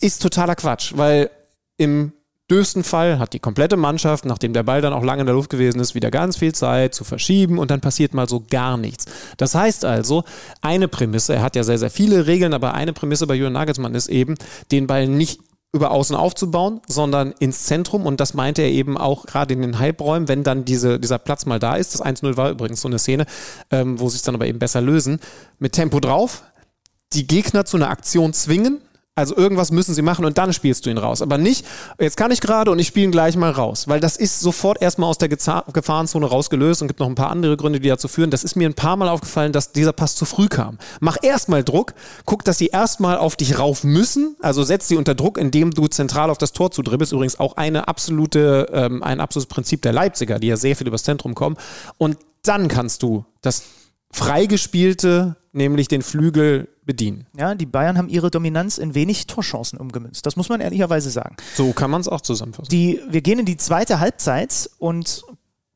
ist totaler Quatsch, weil im dürfsten Fall hat die komplette Mannschaft, nachdem der Ball dann auch lange in der Luft gewesen ist, wieder ganz viel Zeit zu verschieben und dann passiert mal so gar nichts. Das heißt also, eine Prämisse, er hat ja sehr, sehr viele Regeln, aber eine Prämisse bei Jürgen Nagelsmann ist eben, den Ball nicht über außen aufzubauen, sondern ins Zentrum. Und das meinte er eben auch gerade in den Halbräumen, wenn dann diese, dieser Platz mal da ist. Das 1-0 war übrigens so eine Szene, ähm, wo sich dann aber eben besser lösen. Mit Tempo drauf, die Gegner zu einer Aktion zwingen, also irgendwas müssen sie machen und dann spielst du ihn raus. Aber nicht, jetzt kann ich gerade und ich spiele ihn gleich mal raus. Weil das ist sofort erstmal aus der Gefahrenzone rausgelöst und gibt noch ein paar andere Gründe, die dazu führen. Das ist mir ein paar Mal aufgefallen, dass dieser Pass zu früh kam. Mach erstmal Druck, guck, dass sie erstmal auf dich rauf müssen. Also setz sie unter Druck, indem du zentral auf das Tor zudribbelst. Übrigens auch eine absolute, ähm, ein absolutes Prinzip der Leipziger, die ja sehr viel übers Zentrum kommen. Und dann kannst du das freigespielte, nämlich den Flügel bedienen. Ja, die Bayern haben ihre Dominanz in wenig Torchancen umgemünzt. Das muss man ehrlicherweise sagen. So kann man es auch zusammenfassen. Die, wir gehen in die zweite Halbzeit und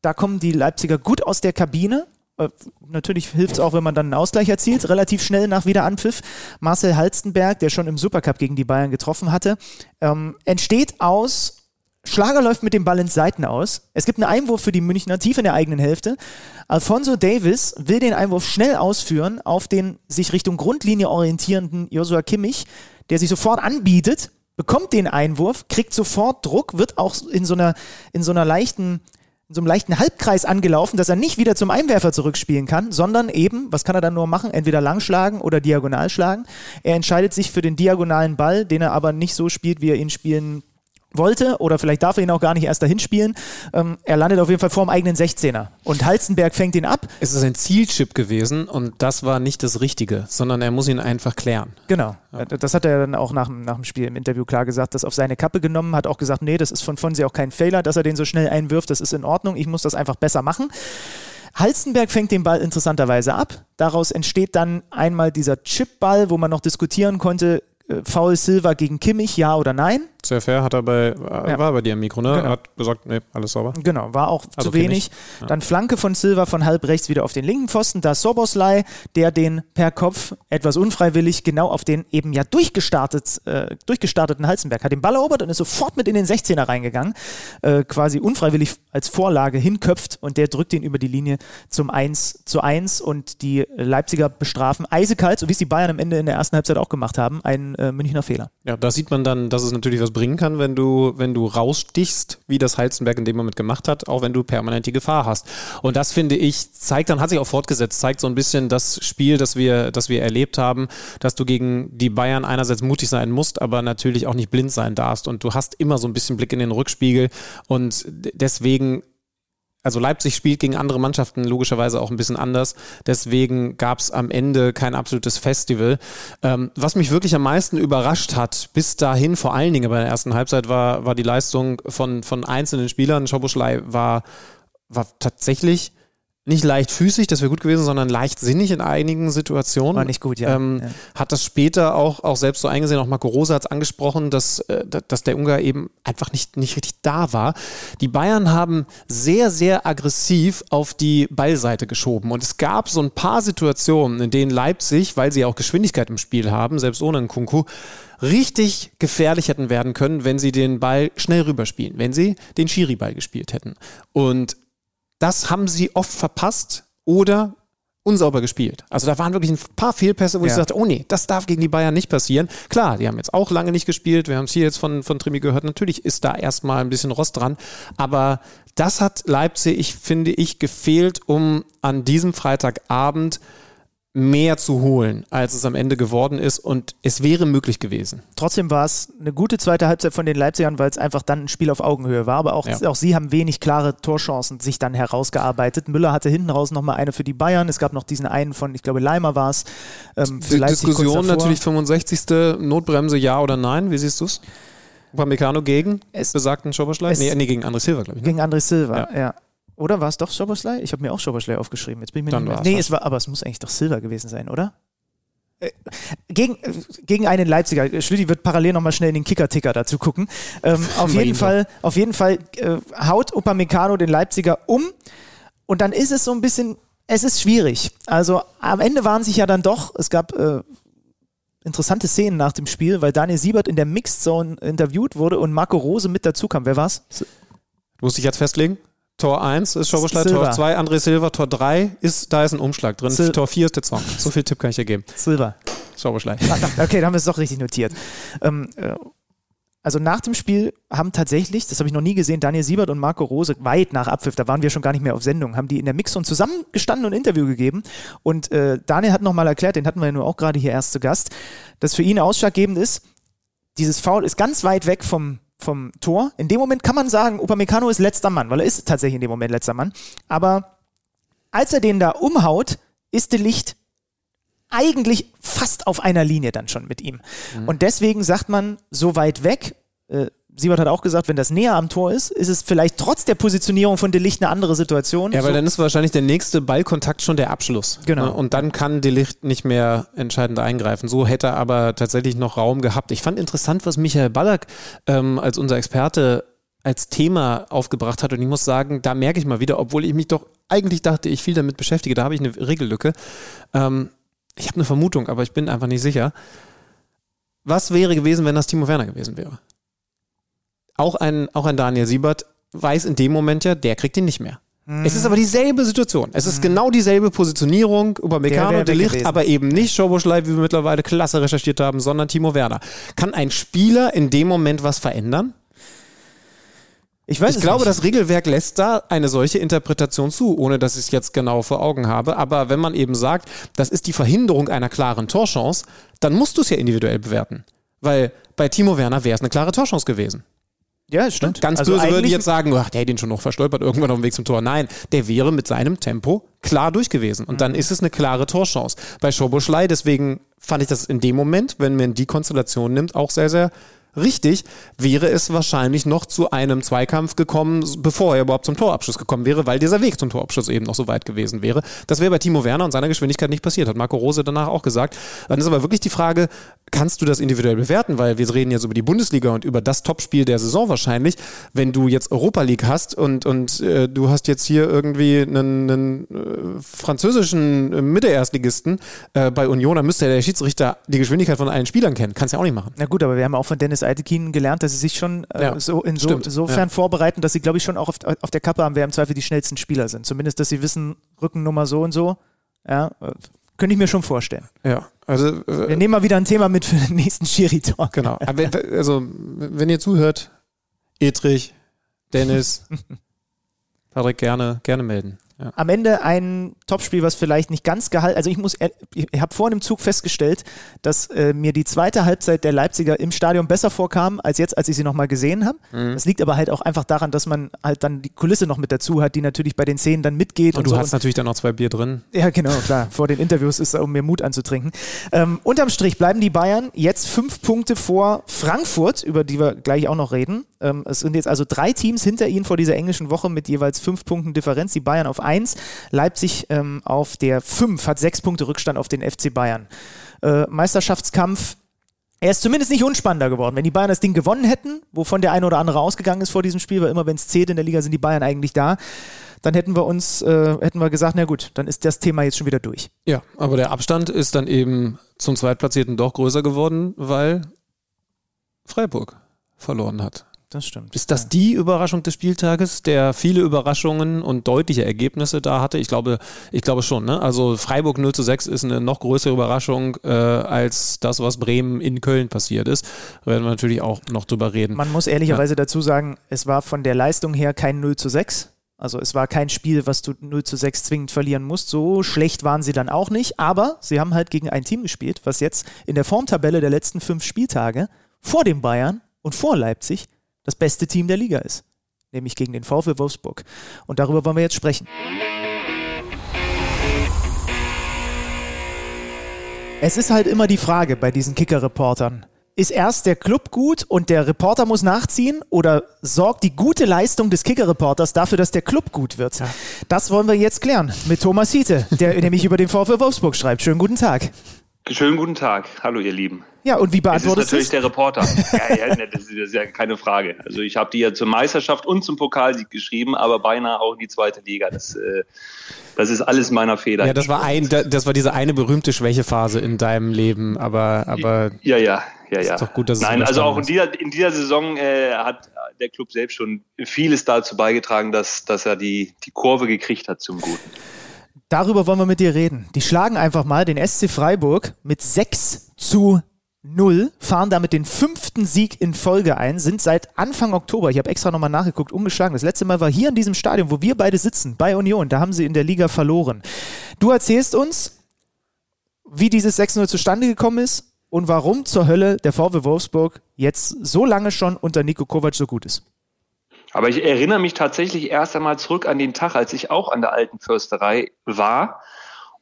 da kommen die Leipziger gut aus der Kabine. Äh, natürlich hilft es auch, wenn man dann einen Ausgleich erzielt, relativ schnell nach Wiederanpfiff. Marcel Halstenberg, der schon im Supercup gegen die Bayern getroffen hatte, ähm, entsteht aus Schlager läuft mit dem Ball ins Seiten aus. Es gibt einen Einwurf für die Münchner tief in der eigenen Hälfte. Alfonso Davis will den Einwurf schnell ausführen auf den sich Richtung Grundlinie orientierenden Joshua Kimmich, der sich sofort anbietet, bekommt den Einwurf, kriegt sofort Druck, wird auch in so einer, in so einer leichten in so einem leichten Halbkreis angelaufen, dass er nicht wieder zum Einwerfer zurückspielen kann, sondern eben, was kann er dann nur machen? Entweder lang schlagen oder diagonal schlagen. Er entscheidet sich für den diagonalen Ball, den er aber nicht so spielt, wie er ihn spielen wollte oder vielleicht darf er ihn auch gar nicht erst dahin spielen. Ähm, er landet auf jeden Fall vor dem eigenen 16er und Halzenberg fängt ihn ab. Es ist ein Zielchip gewesen und das war nicht das Richtige, sondern er muss ihn einfach klären. Genau. Ja. Das hat er dann auch nach, nach dem Spiel im Interview klar gesagt, das auf seine Kappe genommen, hat auch gesagt, nee, das ist von Fonsi auch kein Fehler, dass er den so schnell einwirft, das ist in Ordnung, ich muss das einfach besser machen. Halstenberg fängt den Ball interessanterweise ab. Daraus entsteht dann einmal dieser Chipball, wo man noch diskutieren konnte, äh, Foul Silva gegen Kimmich, ja oder nein? Sehr fair, hat er bei, äh, ja. war bei dir im Mikro, ne? Genau. Er hat gesagt, nee, alles sauber. Genau, war auch also zu wenig. Ja. Dann Flanke von Silva von halb rechts wieder auf den linken Pfosten. Da Soboslai, der den per Kopf etwas unfreiwillig genau auf den eben ja durchgestartet, äh, durchgestarteten Halzenberg hat den Ball erobert und ist sofort mit in den 16er reingegangen. Äh, quasi unfreiwillig als Vorlage hinköpft und der drückt ihn über die Linie zum 1 zu 1 und die Leipziger bestrafen eisekalt, so wie es die Bayern am Ende in der ersten Halbzeit auch gemacht haben, einen äh, Münchner Fehler. Ja, da sieht man dann, dass es natürlich was bringen kann, wenn du, wenn du rausstichst, wie das Heizenberg in dem Moment gemacht hat, auch wenn du permanent die Gefahr hast. Und das finde ich, zeigt dann, hat sich auch fortgesetzt, zeigt so ein bisschen das Spiel, das wir, das wir erlebt haben, dass du gegen die Bayern einerseits mutig sein musst, aber natürlich auch nicht blind sein darfst. Und du hast immer so ein bisschen Blick in den Rückspiegel. Und deswegen also Leipzig spielt gegen andere Mannschaften logischerweise auch ein bisschen anders. Deswegen gab es am Ende kein absolutes Festival. Ähm, was mich wirklich am meisten überrascht hat, bis dahin, vor allen Dingen bei der ersten Halbzeit, war, war die Leistung von, von einzelnen Spielern. Schoboschlei war, war tatsächlich nicht leichtfüßig, das wäre gut gewesen, sondern leichtsinnig in einigen Situationen. War nicht gut, ja. Ähm, ja. Hat das später auch, auch selbst so eingesehen, auch Marco Rosa hat es angesprochen, dass, äh, dass der Ungar eben einfach nicht, nicht richtig da war. Die Bayern haben sehr, sehr aggressiv auf die Ballseite geschoben und es gab so ein paar Situationen, in denen Leipzig, weil sie auch Geschwindigkeit im Spiel haben, selbst ohne einen Kunku, richtig gefährlich hätten werden können, wenn sie den Ball schnell rüberspielen, wenn sie den Schiri-Ball gespielt hätten. Und das haben sie oft verpasst oder unsauber gespielt. Also da waren wirklich ein paar Fehlpässe, wo ja. ich sagte, oh nee, das darf gegen die Bayern nicht passieren. Klar, die haben jetzt auch lange nicht gespielt. Wir haben es hier jetzt von, von Trimi gehört. Natürlich ist da erstmal ein bisschen Rost dran. Aber das hat Leipzig, finde ich, gefehlt, um an diesem Freitagabend mehr zu holen, als es am Ende geworden ist und es wäre möglich gewesen. Trotzdem war es eine gute zweite Halbzeit von den Leipzigern, weil es einfach dann ein Spiel auf Augenhöhe war, aber auch, ja. auch sie haben wenig klare Torchancen sich dann herausgearbeitet. Müller hatte hinten raus nochmal eine für die Bayern, es gab noch diesen einen von, ich glaube Leimer war es. Ähm, die Leipzig Diskussion natürlich 65. Notbremse ja oder nein, wie siehst du es? Upamecano gegen es besagten Schoberschlei? Nee, nee, gegen André Silva, glaube ich. Ne? Gegen André Silva, ja. ja. Oder war es doch Schoboslei? Ich habe mir auch Schoboslei aufgeschrieben. Jetzt bin ich mir Dann nicht mehr. Nee, es war, aber es muss eigentlich doch Silver gewesen sein, oder? Äh, gegen, äh, gegen einen Leipziger. Schlüti wird parallel nochmal schnell in den Kicker-Ticker dazu gucken. Ähm, auf, jeden Fall, auf jeden Fall äh, haut Upamecano den Leipziger um und dann ist es so ein bisschen, es ist schwierig. Also am Ende waren sich ja dann doch, es gab äh, interessante Szenen nach dem Spiel, weil Daniel Siebert in der Mixed Zone interviewt wurde und Marco Rose mit dazu kam. Wer war's? Muss ich jetzt festlegen? Tor 1 ist Schoboschlei, Tor 2 André Silva, Tor 3 ist, da ist ein Umschlag drin, Sil Tor 4 ist der Zwang. So viel Tipp kann ich dir geben. Silva. Schoboschlei. Okay, da haben wir es doch richtig notiert. Ähm, äh, also nach dem Spiel haben tatsächlich, das habe ich noch nie gesehen, Daniel Siebert und Marco Rose weit nach Abpfiff, da waren wir schon gar nicht mehr auf Sendung, haben die in der Mixzone zusammengestanden und ein Interview gegeben. Und äh, Daniel hat nochmal erklärt, den hatten wir ja nur auch gerade hier erst zu Gast, dass für ihn ausschlaggebend ist, dieses Foul ist ganz weit weg vom vom Tor. In dem Moment kann man sagen, Upamecano ist letzter Mann, weil er ist tatsächlich in dem Moment letzter Mann. Aber als er den da umhaut, ist der Licht eigentlich fast auf einer Linie dann schon mit ihm. Mhm. Und deswegen sagt man, so weit weg, äh, Siebert hat auch gesagt, wenn das näher am Tor ist, ist es vielleicht trotz der Positionierung von Delicht eine andere Situation. Ja, weil so. dann ist wahrscheinlich der nächste Ballkontakt schon der Abschluss. Genau. Ne? Und dann kann Delicht nicht mehr entscheidend eingreifen. So hätte er aber tatsächlich noch Raum gehabt. Ich fand interessant, was Michael Ballack ähm, als unser Experte als Thema aufgebracht hat. Und ich muss sagen, da merke ich mal wieder, obwohl ich mich doch eigentlich dachte, ich viel damit beschäftige, da habe ich eine Regellücke. Ähm, ich habe eine Vermutung, aber ich bin einfach nicht sicher. Was wäre gewesen, wenn das Timo Werner gewesen wäre? Auch ein, auch ein Daniel Siebert weiß in dem Moment ja, der kriegt ihn nicht mehr. Mhm. Es ist aber dieselbe Situation. Es ist mhm. genau dieselbe Positionierung über Meccano, der Licht, aber eben nicht Schoboschlei, wie wir mittlerweile klasse recherchiert haben, sondern Timo Werner. Kann ein Spieler in dem Moment was verändern? Ich weiß ich glaube, nicht. das Regelwerk lässt da eine solche Interpretation zu, ohne dass ich es jetzt genau vor Augen habe. Aber wenn man eben sagt, das ist die Verhinderung einer klaren Torchance, dann musst du es ja individuell bewerten. Weil bei Timo Werner wäre es eine klare Torchance gewesen. Ja, stimmt. Ganz Also böse würden jetzt sagen, ach, der hätte ihn schon noch verstolpert irgendwann auf dem Weg zum Tor. Nein, der wäre mit seinem Tempo klar durch gewesen. Und Mhm. dann ist es eine klare Torchance. Bei Schoboschlei, deswegen fand ich das in dem Moment, wenn man die Konstellation nimmt, auch sehr, sehr richtig, wäre es wahrscheinlich noch zu einem Zweikampf gekommen, bevor er überhaupt zum Torabschluss gekommen wäre, weil dieser Weg zum Torabschluss eben noch so weit gewesen wäre. Das wäre bei Timo Werner und seiner Geschwindigkeit nicht passiert, hat Marco Rose danach auch gesagt. Dann ist aber wirklich die Frage, kannst du das individuell bewerten? Weil wir reden jetzt über die Bundesliga und über das Topspiel der Saison wahrscheinlich. Wenn du jetzt Europa League hast und, und äh, du hast jetzt hier irgendwie einen, einen äh, französischen äh, Mitte-Erstligisten äh, bei Union, dann müsste der Schiedsrichter die Geschwindigkeit von allen Spielern kennen. Kannst ja auch nicht machen. Na gut, aber wir haben auch von Dennis Eitekin gelernt, dass sie sich schon äh, Ja, so in so, insofern ja. vorbereiten, dass sie, glaube ich, schon auch auf, auf der Kappe haben, wer im Zweifel die schnellsten Spieler sind. Zumindest, dass sie wissen, Rückennummer so und so. Ja, äh, könnte ich mir schon vorstellen. Ja, also äh, Wir nehmen mal wieder ein Thema mit für den nächsten Schiri-Talk. Genau. Also, wenn ihr zuhört, Edrich, Dennis, Patrick, gerne, gerne melden. Ja. Am Ende ein Topspiel, was vielleicht nicht ganz gehalten. Also ich muss, ich habe vorhin im Zug festgestellt, dass äh, mir die zweite Halbzeit der Leipziger im Stadion besser vorkam als jetzt, als ich sie nochmal gesehen habe. Mhm. Das liegt aber halt auch einfach daran, dass man halt dann die Kulisse noch mit dazu hat, die natürlich bei den Szenen dann mitgeht. Und du so. hast natürlich dann noch zwei Bier drin. Ja, genau, klar. Vor den Interviews ist es, um mir Mut anzutrinken. Ähm, unterm Strich bleiben die Bayern jetzt fünf Punkte vor Frankfurt, über die wir gleich auch noch reden. Ähm, es sind jetzt also drei Teams hinter ihnen vor dieser englischen Woche mit jeweils fünf Punkten Differenz. Die Bayern auf eins, Leipzig ähm, auf der fünf, hat sechs Punkte Rückstand auf den FC Bayern. Äh, Meisterschaftskampf er ist zumindest nicht unspannender geworden. Wenn die Bayern das Ding gewonnen hätten, wovon der eine oder andere ausgegangen ist vor diesem Spiel, weil immer wenn es zählt in der Liga, sind die Bayern eigentlich da, dann hätten wir uns, äh, hätten wir gesagt, na gut, dann ist das Thema jetzt schon wieder durch. Ja, aber der Abstand ist dann eben zum Zweitplatzierten doch größer geworden, weil Freiburg verloren hat. Das stimmt. Ist das die Überraschung des Spieltages, der viele Überraschungen und deutliche Ergebnisse da hatte? Ich glaube, ich glaube schon. Ne? Also Freiburg 0 zu 6 ist eine noch größere Überraschung äh, als das, was Bremen in Köln passiert ist. Da werden wir natürlich auch noch drüber reden. Man muss ehrlicherweise dazu sagen, es war von der Leistung her kein 0 zu 6. Also es war kein Spiel, was du 0 zu 6 zwingend verlieren musst. So schlecht waren sie dann auch nicht. Aber sie haben halt gegen ein Team gespielt, was jetzt in der Formtabelle der letzten fünf Spieltage vor dem Bayern und vor Leipzig das beste Team der Liga ist. Nämlich gegen den VfL Wolfsburg. Und darüber wollen wir jetzt sprechen. Es ist halt immer die Frage bei diesen Kicker-Reportern. Ist erst der Club gut und der Reporter muss nachziehen oder sorgt die gute Leistung des Kicker-Reporters dafür, dass der Club gut wird? Das wollen wir jetzt klären mit Thomas Hiete, der nämlich über den VfL Wolfsburg schreibt. Schönen guten Tag. Schönen guten Tag. Hallo, ihr Lieben. Ja, und wie Es ist beantwortest du natürlich es? der Reporter. ja, ja, ne, das, ist, das ist ja keine Frage. Also ich habe die ja zur Meisterschaft und zum Pokalsieg geschrieben, aber beinahe auch in die zweite Liga. Das, äh, das ist alles meiner Feder. Ja, das war ein, das war diese eine berühmte Schwächephase in deinem Leben, aber, aber Ja, ja, ja, Ist ja. doch gut, dass es Nein, also auch in dieser, in dieser Saison äh, hat der Club selbst schon vieles dazu beigetragen, dass, dass er die, die Kurve gekriegt hat zum Guten. Darüber wollen wir mit dir reden. Die schlagen einfach mal den SC Freiburg mit 6 zu 0, fahren damit den fünften Sieg in Folge ein, sind seit Anfang Oktober, ich habe extra nochmal nachgeguckt, ungeschlagen. Das letzte Mal war hier in diesem Stadion, wo wir beide sitzen, bei Union. Da haben sie in der Liga verloren. Du erzählst uns, wie dieses 6-0 zustande gekommen ist und warum zur Hölle der VW Wolfsburg jetzt so lange schon unter Nico Kovac so gut ist. Aber ich erinnere mich tatsächlich erst einmal zurück an den Tag, als ich auch an der alten Försterei war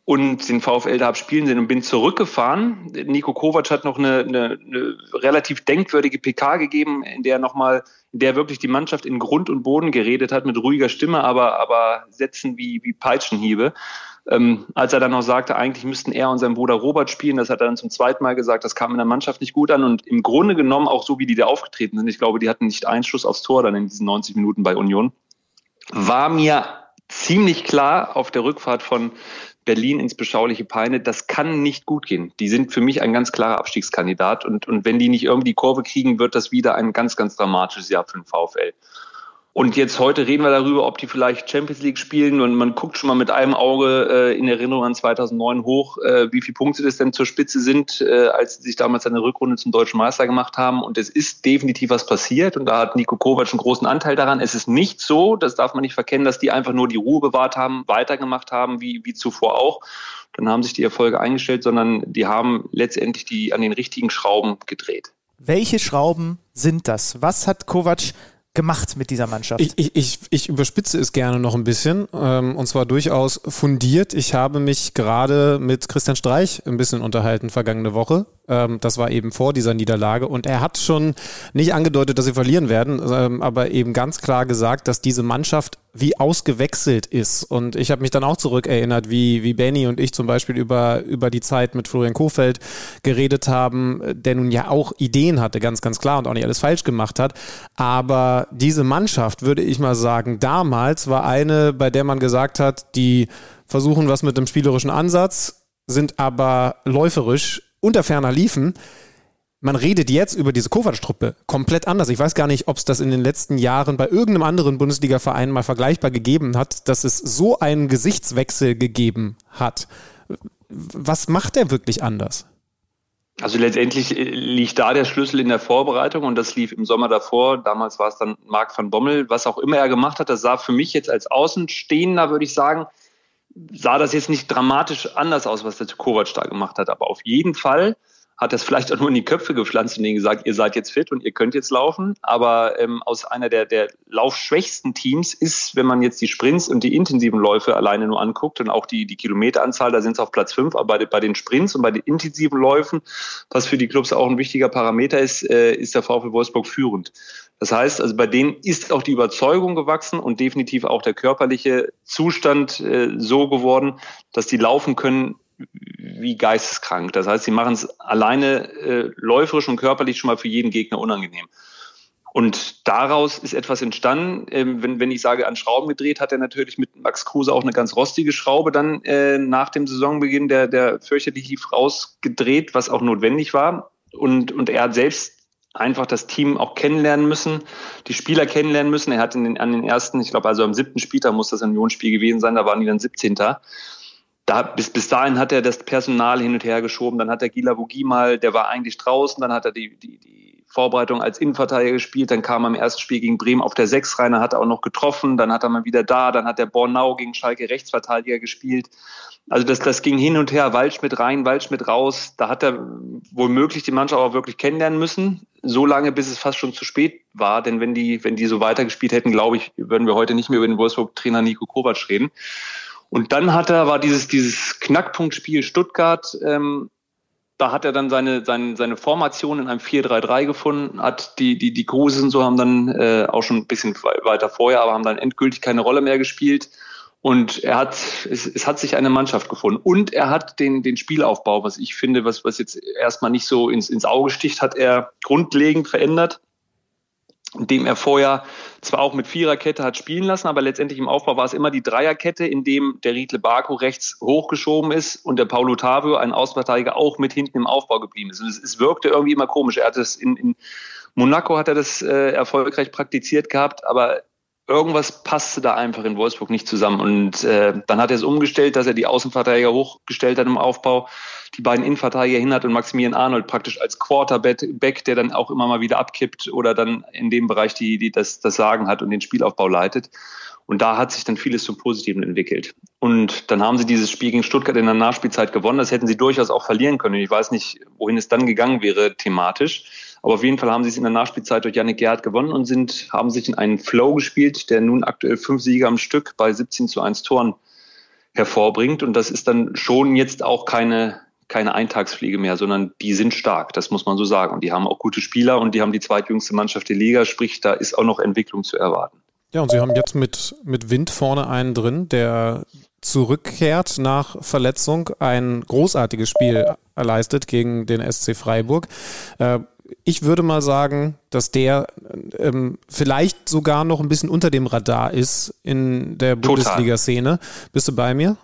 und den VfL da hab spielen sehen und bin zurückgefahren. Nico Kovac hat noch eine, eine, eine relativ denkwürdige PK gegeben, in der nochmal, in der wirklich die Mannschaft in Grund und Boden geredet hat, mit ruhiger Stimme, aber, aber Sätzen wie, wie Peitschenhiebe. Ähm, als er dann noch sagte, eigentlich müssten er und sein Bruder Robert spielen, das hat er dann zum zweiten Mal gesagt, das kam in der Mannschaft nicht gut an und im Grunde genommen auch so, wie die da aufgetreten sind, ich glaube, die hatten nicht einen Schuss aufs Tor dann in diesen 90 Minuten bei Union, war mir ziemlich klar auf der Rückfahrt von Berlin ins beschauliche Peine, das kann nicht gut gehen. Die sind für mich ein ganz klarer Abstiegskandidat und, und wenn die nicht irgendwie die Kurve kriegen, wird das wieder ein ganz, ganz dramatisches Jahr für den VfL. Und jetzt heute reden wir darüber, ob die vielleicht Champions League spielen und man guckt schon mal mit einem Auge äh, in Erinnerung an 2009 hoch, äh, wie viele Punkte das denn zur Spitze sind, äh, als sie sich damals eine Rückrunde zum deutschen Meister gemacht haben. Und es ist definitiv was passiert und da hat Nico Kovac einen großen Anteil daran. Es ist nicht so, das darf man nicht verkennen, dass die einfach nur die Ruhe bewahrt haben, weitergemacht haben, wie, wie zuvor auch. Dann haben sich die Erfolge eingestellt, sondern die haben letztendlich die an den richtigen Schrauben gedreht. Welche Schrauben sind das? Was hat Kovac gemacht mit dieser Mannschaft? Ich, ich, ich, ich überspitze es gerne noch ein bisschen ähm, und zwar durchaus fundiert. Ich habe mich gerade mit Christian Streich ein bisschen unterhalten vergangene Woche. Ähm, das war eben vor dieser Niederlage und er hat schon nicht angedeutet, dass sie verlieren werden, ähm, aber eben ganz klar gesagt, dass diese Mannschaft wie ausgewechselt ist. Und ich habe mich dann auch zurückerinnert, wie, wie Benny und ich zum Beispiel über, über die Zeit mit Florian Kofeld geredet haben, der nun ja auch Ideen hatte, ganz, ganz klar und auch nicht alles falsch gemacht hat. Aber diese Mannschaft, würde ich mal sagen, damals war eine, bei der man gesagt hat, die versuchen was mit dem spielerischen Ansatz, sind aber läuferisch unter ferner liefen man redet jetzt über diese Kovac-Truppe komplett anders. Ich weiß gar nicht, ob es das in den letzten Jahren bei irgendeinem anderen Bundesliga-Verein mal vergleichbar gegeben hat, dass es so einen Gesichtswechsel gegeben hat. Was macht er wirklich anders? Also letztendlich äh, liegt da der Schlüssel in der Vorbereitung und das lief im Sommer davor. Damals war es dann Marc van Bommel. Was auch immer er gemacht hat, das sah für mich jetzt als Außenstehender, würde ich sagen, sah das jetzt nicht dramatisch anders aus, was der Kovac da gemacht hat. Aber auf jeden Fall hat das vielleicht auch nur in die Köpfe gepflanzt und denen gesagt, ihr seid jetzt fit und ihr könnt jetzt laufen. Aber ähm, aus einer der, der laufschwächsten Teams ist, wenn man jetzt die Sprints und die intensiven Läufe alleine nur anguckt und auch die, die Kilometeranzahl, da sind es auf Platz fünf, aber bei, bei den Sprints und bei den intensiven Läufen, was für die Clubs auch ein wichtiger Parameter ist, äh, ist der VfL Wolfsburg führend. Das heißt, also bei denen ist auch die Überzeugung gewachsen und definitiv auch der körperliche Zustand äh, so geworden, dass die laufen können wie geisteskrank. Das heißt, sie machen es alleine äh, läuferisch und körperlich schon mal für jeden Gegner unangenehm. Und daraus ist etwas entstanden. Ähm, wenn, wenn ich sage, an Schrauben gedreht, hat er natürlich mit Max Kruse auch eine ganz rostige Schraube dann äh, nach dem Saisonbeginn der, der fürchterlich lief rausgedreht, was auch notwendig war. Und, und er hat selbst einfach das Team auch kennenlernen müssen, die Spieler kennenlernen müssen. Er hat in den, an den ersten, ich glaube also am siebten Spieltag muss das ein Unionsspiel gewesen sein, da waren die dann 17 da, bis, bis dahin hat er das Personal hin und her geschoben. Dann hat er Gila Vogi mal, der war eigentlich draußen. Dann hat er die, die, die Vorbereitung als Innenverteidiger gespielt. Dann kam er im ersten Spiel gegen Bremen auf der Sechs rein. Dann hat er auch noch getroffen. Dann hat er mal wieder da. Dann hat er Bornau gegen Schalke Rechtsverteidiger gespielt. Also das, das ging hin und her. Waldschmidt rein, Waldschmidt raus. Da hat er womöglich die Mannschaft auch wirklich kennenlernen müssen. So lange, bis es fast schon zu spät war. Denn wenn die, wenn die so weitergespielt hätten, glaube ich, würden wir heute nicht mehr über den Wolfsburg-Trainer Nico Kovac reden. Und dann hat er, war dieses, dieses Knackpunktspiel Stuttgart, ähm, da hat er dann seine, seine, seine Formation in einem 4-3-3 gefunden, hat die, die, die Grusen so haben dann äh, auch schon ein bisschen weiter vorher, aber haben dann endgültig keine Rolle mehr gespielt. Und er hat, es, es hat sich eine Mannschaft gefunden. Und er hat den, den Spielaufbau, was ich finde, was, was jetzt erstmal nicht so ins, ins Auge sticht, hat er grundlegend verändert dem er vorher zwar auch mit Viererkette hat spielen lassen, aber letztendlich im Aufbau war es immer die Dreierkette, in dem der Riedle Barco rechts hochgeschoben ist und der Paulo Tavio, ein Außenverteidiger, auch mit hinten im Aufbau geblieben ist. Und es, es wirkte irgendwie immer komisch. Er hat es in, in Monaco hat er das äh, erfolgreich praktiziert gehabt, aber irgendwas passte da einfach in Wolfsburg nicht zusammen. Und äh, dann hat er es umgestellt, dass er die Außenverteidiger hochgestellt hat im Aufbau, die beiden Innenverteidiger hin hat und Maximilian Arnold praktisch als Quarterback, der dann auch immer mal wieder abkippt oder dann in dem Bereich die, die das, das Sagen hat und den Spielaufbau leitet. Und da hat sich dann vieles zum Positiven entwickelt. Und dann haben sie dieses Spiel gegen Stuttgart in der Nachspielzeit gewonnen. Das hätten sie durchaus auch verlieren können. Ich weiß nicht, wohin es dann gegangen wäre thematisch. Aber auf jeden Fall haben sie es in der Nachspielzeit durch Janik Gerhardt gewonnen und sind, haben sich in einen Flow gespielt, der nun aktuell fünf Siege am Stück bei 17 zu 1 Toren hervorbringt. Und das ist dann schon jetzt auch keine, keine Eintagsfliege mehr, sondern die sind stark, das muss man so sagen. Und die haben auch gute Spieler und die haben die zweitjüngste Mannschaft der Liga, sprich, da ist auch noch Entwicklung zu erwarten. Ja, und sie haben jetzt mit, mit Wind vorne einen drin, der zurückkehrt nach Verletzung, ein großartiges Spiel leistet gegen den SC Freiburg. Äh, ich würde mal sagen, dass der ähm, vielleicht sogar noch ein bisschen unter dem Radar ist in der Bundesliga-Szene. Bist du bei mir?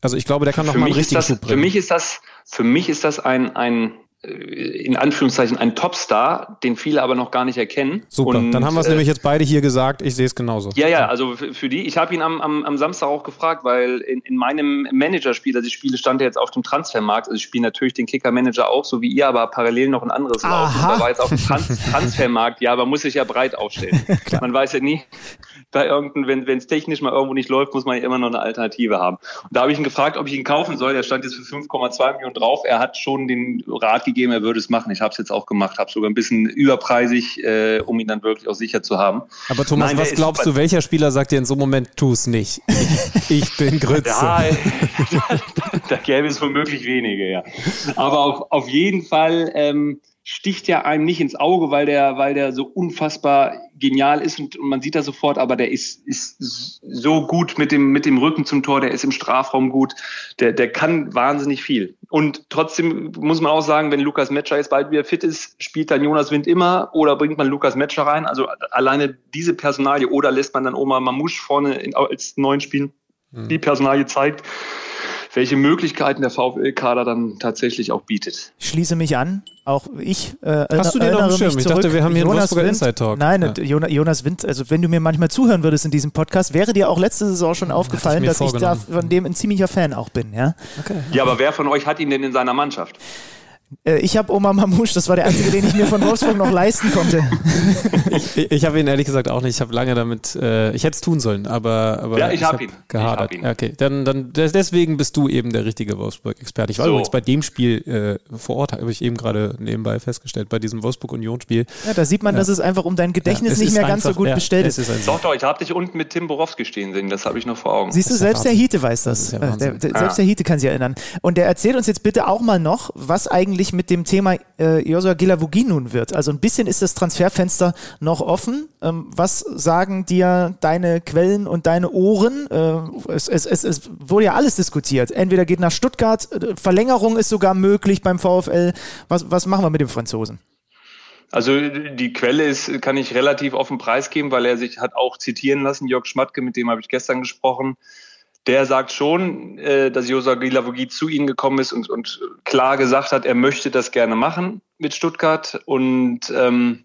Also ich glaube, der kann noch für mal einen richtigen das, Schub bringen. Für mich ist das, für mich ist das ein, ein in Anführungszeichen ein Topstar, den viele aber noch gar nicht erkennen. Super, und, dann haben wir es äh, nämlich jetzt beide hier gesagt. Ich sehe es genauso. Ja, ja, also für, die. Ich habe ihn am, am, am, Samstag auch gefragt, weil in, in meinem Managerspiel, also ich spiele, stand er jetzt auf dem Transfermarkt. Also ich spiele natürlich den Kicker-Manager auch, so wie ihr, aber parallel noch ein anderes laufen. Da war jetzt auf dem Trans Transfermarkt. Ja, aber muss sich ja breit aufstellen. man weiß ja nie, bei irgendeinem, wenn es technisch mal irgendwo nicht läuft, muss man ja immer noch eine Alternative haben. Und da habe ich ihn gefragt, ob ich ihn kaufen soll. Der stand jetzt für 5,2 Millionen drauf. Er hat schon den Rat gegeben, er würde es machen. Ich habe es jetzt auch gemacht, habe sogar ein bisschen überpreisig, äh, um ihn dann wirklich auch sicher zu haben. Aber Thomas, Nein, was glaubst du, welcher Spieler sagt dir in so einem Moment, tu es nicht? Ich, bin Grütze. da, da gäbe es womöglich wenige, ja. Aber auf, auf jeden Fall ähm, sticht ja einem nicht ins Auge, weil der, weil der so unfassbar genial ist und, und man sieht das sofort, aber der ist, ist so gut mit dem, mit dem Rücken zum Tor, der ist im Strafraum gut, der, der kann wahnsinnig viel. Und trotzdem muss man auch sagen, wenn Lukas Metscher jetzt bald wieder fit ist, spielt dann Jonas Wind immer oder bringt man Lukas Metscher rein? Also alleine diese Personalie oder lässt man dann Oma Mamouche vorne in, als neuen spielen? Mhm. Die Personalie zeigt, welche Möglichkeiten der VfL-Kader dann tatsächlich auch bietet. Ich schließe mich an. Auch ich äh, Hast du den auf dem Schirm? Ich dachte, wir haben hier Jonas einen Inside Talk. Nein, ja. Jonas Wind, also wenn du mir manchmal zuhören würdest in diesem Podcast, wäre dir auch letzte Saison schon aufgefallen, ich dass ich da von dem ein ziemlicher Fan auch bin. Ja? Okay. ja, aber wer von euch hat ihn denn in seiner Mannschaft? Äh, ich habe Oma Mamouche, das war der einzige, den ich mir von Wolfsburg noch leisten konnte. ich, ich habe ihn ehrlich gesagt auch nicht. Ich habe lange damit, äh, ich hätte es tun sollen, aber, aber ja, ich, ich habe hab ihn. Gehadert. Ich hab ihn. Okay, dann, dann deswegen bist du eben der richtige Wolfsburg-Experte. Ich war so. übrigens bei dem Spiel äh, vor Ort, habe ich eben gerade nebenbei festgestellt, bei diesem Wolfsburg-Union-Spiel. Ja, da sieht man, ja. dass es einfach um dein Gedächtnis ja, nicht mehr ganz einfach, so gut ja, bestellt ist. ist doch, doch, ich habe dich unten mit Tim Borowski stehen sehen, das habe ich noch vor Augen. Siehst du, selbst der Hiete weiß das. das äh, der, der, selbst der Hiete kann sich erinnern. Und der erzählt uns jetzt bitte auch mal noch, was eigentlich mit dem Thema äh, Josua Gilavogi nun wird. Also ein bisschen ist das Transferfenster noch offen. Ähm, was sagen dir deine Quellen und deine Ohren? Äh, es, es, es, es, wurde ja alles diskutiert. Entweder geht nach Stuttgart, äh, Verlängerung ist sogar möglich beim VfL. Was, was machen wir mit dem Franzosen? Also die Quelle ist, kann ich relativ offen preisgeben, weil er sich hat auch zitieren lassen, Jörg Schmatke, mit dem habe ich gestern gesprochen der sagt schon, äh, dass Josa Gilavogi zu ihnen gekommen ist und, und klar gesagt hat, er möchte das gerne machen mit Stuttgart. Und ähm,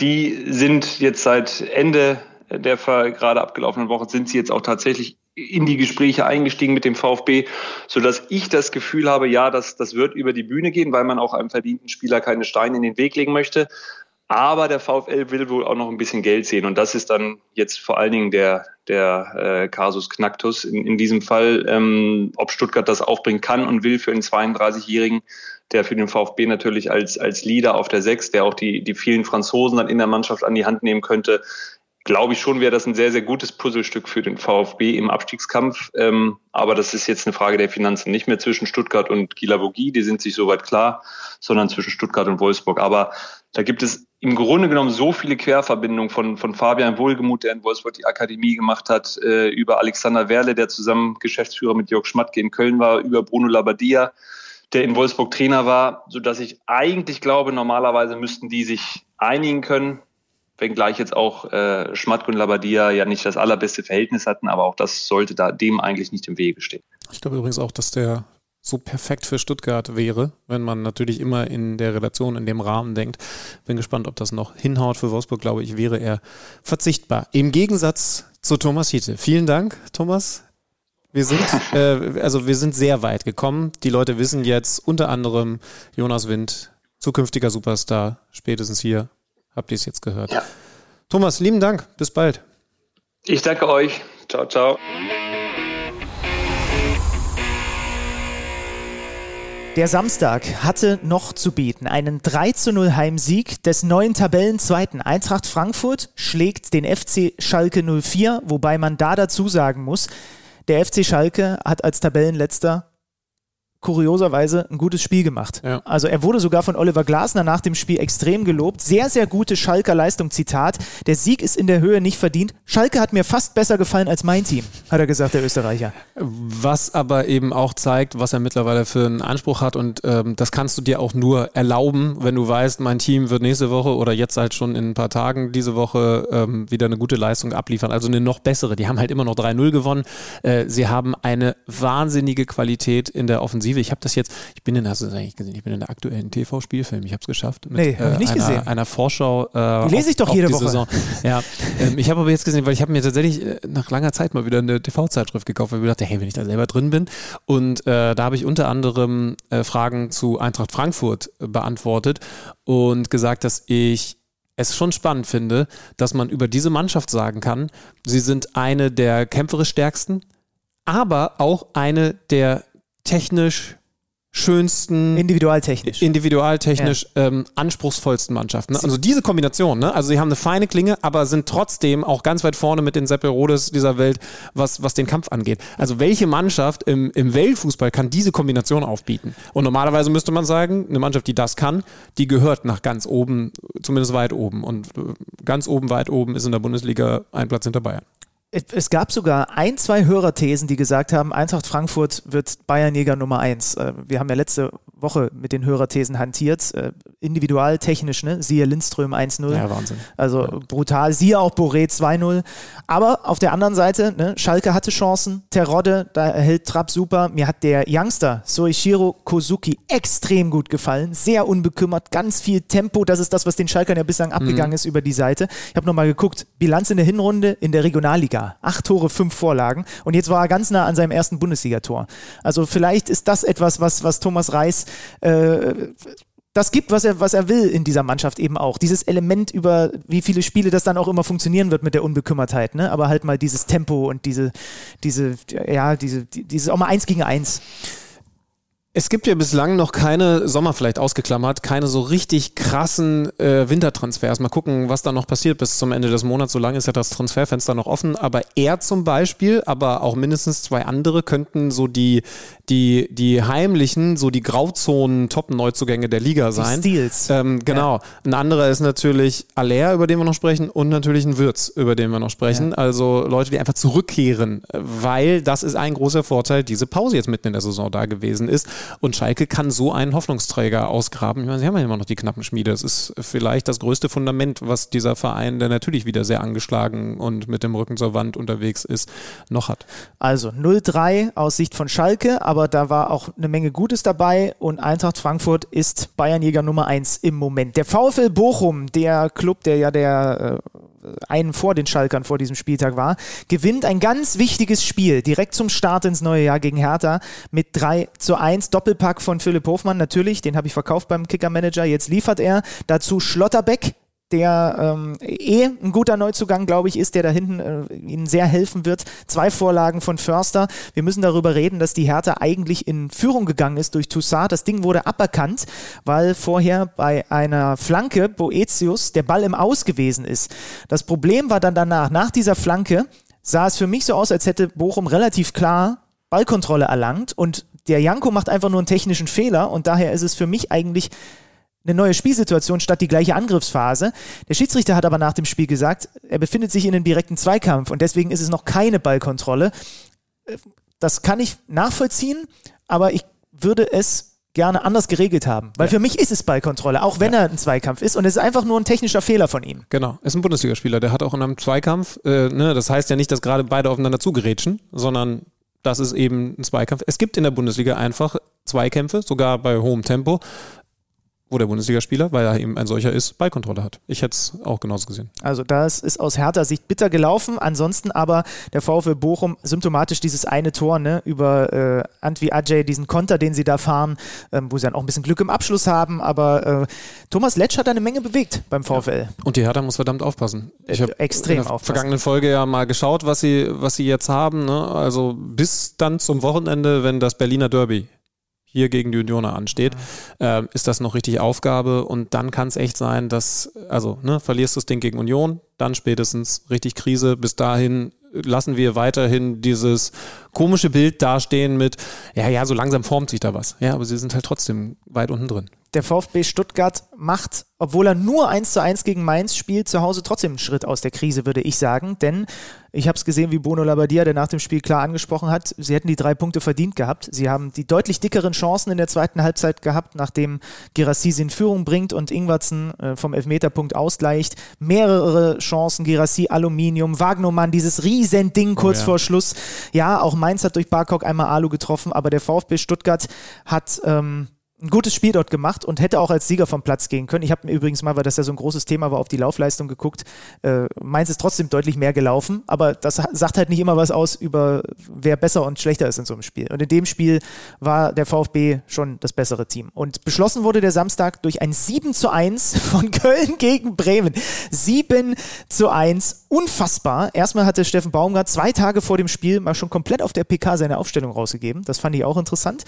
die sind jetzt seit Ende der gerade abgelaufenen Woche, sind sie jetzt auch tatsächlich in die Gespräche eingestiegen mit dem VfB, so dass ich das Gefühl habe, ja, das, das wird über die Bühne gehen, weil man auch einem verdienten Spieler keine Steine in den Weg legen möchte. Aber der VfL will wohl auch noch ein bisschen Geld sehen. Und das ist dann jetzt vor allen Dingen der, der äh, Kasus Knacktus in, in diesem Fall, ähm, ob Stuttgart das aufbringen kann und will für einen 32-Jährigen, der für den VfB natürlich als, als Leader auf der Sechs, der auch die, die vielen Franzosen dann in der Mannschaft an die Hand nehmen könnte, glaube ich schon, wäre das ein sehr, sehr gutes Puzzlestück für den VfB im Abstiegskampf. Ähm, aber das ist jetzt eine Frage der Finanzen. Nicht mehr zwischen Stuttgart und Gilavogi, die sind sich soweit klar, sondern zwischen Stuttgart und Wolfsburg. Aber da gibt es im Grunde genommen so viele Querverbindungen von, von Fabian Wohlgemuth, der in Wolfsburg die Akademie gemacht hat, äh, über Alexander Werle, der zusammen Geschäftsführer mit Jörg Schmatke in Köln war, über Bruno Labbadia, der in Wolfsburg Trainer war, so dass ich eigentlich glaube, normalerweise müssten die sich einigen können, wenngleich jetzt auch äh, Schmatke und Labbadia ja nicht das allerbeste Verhältnis hatten, aber auch das sollte da dem eigentlich nicht im Wege stehen. Ich glaube übrigens auch, dass der so perfekt für Stuttgart wäre, wenn man natürlich immer in der Relation, in dem Rahmen denkt. Bin gespannt, ob das noch hinhaut. Für Wolfsburg, glaube ich, wäre er verzichtbar. Im Gegensatz zu Thomas Hiete. Vielen Dank, Thomas. Wir sind, äh, also wir sind sehr weit gekommen. Die Leute wissen jetzt unter anderem Jonas Wind, zukünftiger Superstar, spätestens hier. Habt ihr es jetzt gehört? Ja. Thomas, lieben Dank. Bis bald. Ich danke euch. Ciao, ciao. Der Samstag hatte noch zu bieten. Einen 3 zu 0 Heimsieg des neuen Tabellenzweiten Eintracht Frankfurt schlägt den FC Schalke 04, wobei man da dazu sagen muss, der FC Schalke hat als Tabellenletzter kurioserweise ein gutes Spiel gemacht. Ja. Also er wurde sogar von Oliver Glasner nach dem Spiel extrem gelobt. Sehr, sehr gute Schalker Leistung. Zitat, der Sieg ist in der Höhe nicht verdient. Schalke hat mir fast besser gefallen als mein Team, hat er gesagt, der Österreicher. Was aber eben auch zeigt, was er mittlerweile für einen Anspruch hat und ähm, das kannst du dir auch nur erlauben, wenn du weißt, mein Team wird nächste Woche oder jetzt halt schon in ein paar Tagen diese Woche ähm, wieder eine gute Leistung abliefern. Also eine noch bessere. Die haben halt immer noch 3-0 gewonnen. Äh, sie haben eine wahnsinnige Qualität in der Offensive Perspektive. Ich habe das jetzt, ich bin in, hast du das eigentlich gesehen, ich bin in der aktuellen TV-Spielfilm, ich habe es geschafft. Mit, nee, habe ich nicht einer, gesehen. Einer Vorschau. Äh, die lese ich doch jede Woche. Saison. Ja, ähm, ich habe aber jetzt gesehen, weil ich habe mir tatsächlich äh, nach langer Zeit mal wieder eine TV-Zeitschrift gekauft, weil ich dachte, hey, wenn ich da selber drin bin. Und äh, da habe ich unter anderem äh, Fragen zu Eintracht Frankfurt äh, beantwortet und gesagt, dass ich es schon spannend finde, dass man über diese Mannschaft sagen kann, sie sind eine der kämpferisch stärksten, aber auch eine der technisch schönsten individualtechnisch individualtechnisch ja. ähm, anspruchsvollsten Mannschaften. Ne? Also diese Kombination, ne? also sie haben eine feine Klinge, aber sind trotzdem auch ganz weit vorne mit den Seppelrodes dieser Welt, was, was den Kampf angeht. Also welche Mannschaft im, im Weltfußball kann diese Kombination aufbieten? Und normalerweise müsste man sagen, eine Mannschaft, die das kann, die gehört nach ganz oben, zumindest weit oben. Und äh, ganz oben, weit oben ist in der Bundesliga ein Platz hinter Bayern es gab sogar ein, zwei Hörerthesen, die gesagt haben, Eintracht Frankfurt wird Bayernjäger Nummer eins. Äh, wir haben ja letzte Woche mit den Hörerthesen hantiert. Äh, individual, technisch, ne? Siehe Lindström 1-0. Ja, Wahnsinn. Also ja. brutal. Siehe auch Boré 2-0. Aber auf der anderen Seite, ne? Schalke hatte Chancen. Terodde, da hält Trapp super. Mir hat der Youngster Soichiro Kozuki extrem gut gefallen. Sehr unbekümmert, ganz viel Tempo. Das ist das, was den Schalkern ja bislang abgegangen mhm. ist über die Seite. Ich habe nochmal geguckt. Bilanz in der Hinrunde in der Regionalliga. Acht Tore, fünf Vorlagen. Und jetzt war er ganz nah an seinem ersten Bundesligator. Also vielleicht ist das etwas, was, was Thomas Reis äh, das gibt, was er, was er will in dieser Mannschaft eben auch. Dieses Element über wie viele Spiele das dann auch immer funktionieren wird mit der Unbekümmertheit, ne? Aber halt mal dieses Tempo und diese, diese, ja, diese, dieses auch mal eins gegen eins. Es gibt ja bislang noch keine, Sommer vielleicht ausgeklammert, keine so richtig krassen äh, Wintertransfers. Mal gucken, was da noch passiert bis zum Ende des Monats. So lange ist ja das Transferfenster noch offen. Aber er zum Beispiel, aber auch mindestens zwei andere könnten so die, die, die heimlichen, so die Grauzonen Top-Neuzugänge der Liga sein. Die Steals. Ähm, genau. Ja. Ein anderer ist natürlich Aller, über den wir noch sprechen, und natürlich ein Würz, über den wir noch sprechen. Ja. Also Leute, die einfach zurückkehren, weil das ist ein großer Vorteil, diese Pause jetzt mitten in der Saison da gewesen ist. Und Schalke kann so einen Hoffnungsträger ausgraben. Ich meine, sie haben ja immer noch die knappen Schmiede. Das ist vielleicht das größte Fundament, was dieser Verein, der natürlich wieder sehr angeschlagen und mit dem Rücken zur Wand unterwegs ist, noch hat. Also 0-3 aus Sicht von Schalke, aber da war auch eine Menge Gutes dabei und Eintracht Frankfurt ist Bayernjäger Nummer 1 im Moment. Der VfL Bochum, der Club, der ja der äh, einen vor den Schalkern vor diesem Spieltag war, gewinnt ein ganz wichtiges Spiel direkt zum Start ins neue Jahr gegen Hertha mit 3 zu 1. Doppelpack von Philipp Hofmann natürlich, den habe ich verkauft beim Kicker-Manager. Jetzt liefert er dazu Schlotterbeck, der ähm, eh ein guter Neuzugang, glaube ich, ist, der da hinten äh, ihnen sehr helfen wird. Zwei Vorlagen von Förster. Wir müssen darüber reden, dass die Hertha eigentlich in Führung gegangen ist durch Toussaint. Das Ding wurde aberkannt, weil vorher bei einer Flanke Boetius der Ball im Aus gewesen ist. Das Problem war dann danach, nach dieser Flanke sah es für mich so aus, als hätte Bochum relativ klar Ballkontrolle erlangt und der Janko macht einfach nur einen technischen Fehler und daher ist es für mich eigentlich eine neue Spielsituation statt die gleiche Angriffsphase. Der Schiedsrichter hat aber nach dem Spiel gesagt, er befindet sich in einem direkten Zweikampf und deswegen ist es noch keine Ballkontrolle. Das kann ich nachvollziehen, aber ich würde es gerne anders geregelt haben. Weil ja. für mich ist es Ballkontrolle, auch wenn ja. er ein Zweikampf ist. Und es ist einfach nur ein technischer Fehler von ihm. Genau, ist ein Bundesligaspieler. Der hat auch in einem Zweikampf, äh, ne, das heißt ja nicht, dass gerade beide aufeinander zugerätschen, sondern das ist eben ein Zweikampf. Es gibt in der Bundesliga einfach Zweikämpfe, sogar bei hohem Tempo wo der Bundesligaspieler, weil er eben ein solcher ist, Ballkontrolle hat. Ich hätte es auch genauso gesehen. Also das ist aus härter Sicht bitter gelaufen. Ansonsten aber der VfL Bochum symptomatisch dieses eine Tor ne, über äh, Antwi Ajay, diesen Konter, den sie da fahren, ähm, wo sie dann auch ein bisschen Glück im Abschluss haben. Aber äh, Thomas Letsch hat eine Menge bewegt beim VfL. Ja. Und die Hertha muss verdammt aufpassen. Ich habe extrem in der aufpassen. vergangenen Folge ja mal geschaut, was sie, was sie jetzt haben. Ne? Also bis dann zum Wochenende, wenn das Berliner Derby hier gegen die Unioner ansteht, äh, ist das noch richtig Aufgabe und dann kann es echt sein, dass, also, ne, verlierst du das Ding gegen Union, dann spätestens richtig Krise. Bis dahin lassen wir weiterhin dieses komische Bild dastehen mit, ja, ja, so langsam formt sich da was. Ja, aber sie sind halt trotzdem weit unten drin. Der VfB Stuttgart macht, obwohl er nur 1 zu 1 gegen Mainz spielt, zu Hause trotzdem einen Schritt aus der Krise, würde ich sagen. Denn ich habe es gesehen, wie Bruno Labbadia, der nach dem Spiel klar angesprochen hat, sie hätten die drei Punkte verdient gehabt. Sie haben die deutlich dickeren Chancen in der zweiten Halbzeit gehabt, nachdem Girassi sie in Führung bringt und Ingwertsen äh, vom Elfmeterpunkt ausgleicht. Mehrere Chancen, Girassi, Aluminium, Wagnermann, dieses Riesending kurz oh ja. vor Schluss. Ja, auch Mainz hat durch Barkok einmal Alu getroffen, aber der VfB Stuttgart hat... Ähm, ein gutes Spiel dort gemacht und hätte auch als Sieger vom Platz gehen können. Ich habe mir übrigens mal, weil das ja so ein großes Thema war, auf die Laufleistung geguckt. Äh, Mainz ist trotzdem deutlich mehr gelaufen, aber das sagt halt nicht immer was aus über wer besser und schlechter ist in so einem Spiel. Und in dem Spiel war der VfB schon das bessere Team. Und beschlossen wurde der Samstag durch ein 7 zu 1 von Köln gegen Bremen. 7 zu 1, unfassbar. Erstmal hatte Steffen Baumgart zwei Tage vor dem Spiel mal schon komplett auf der PK seine Aufstellung rausgegeben. Das fand ich auch interessant.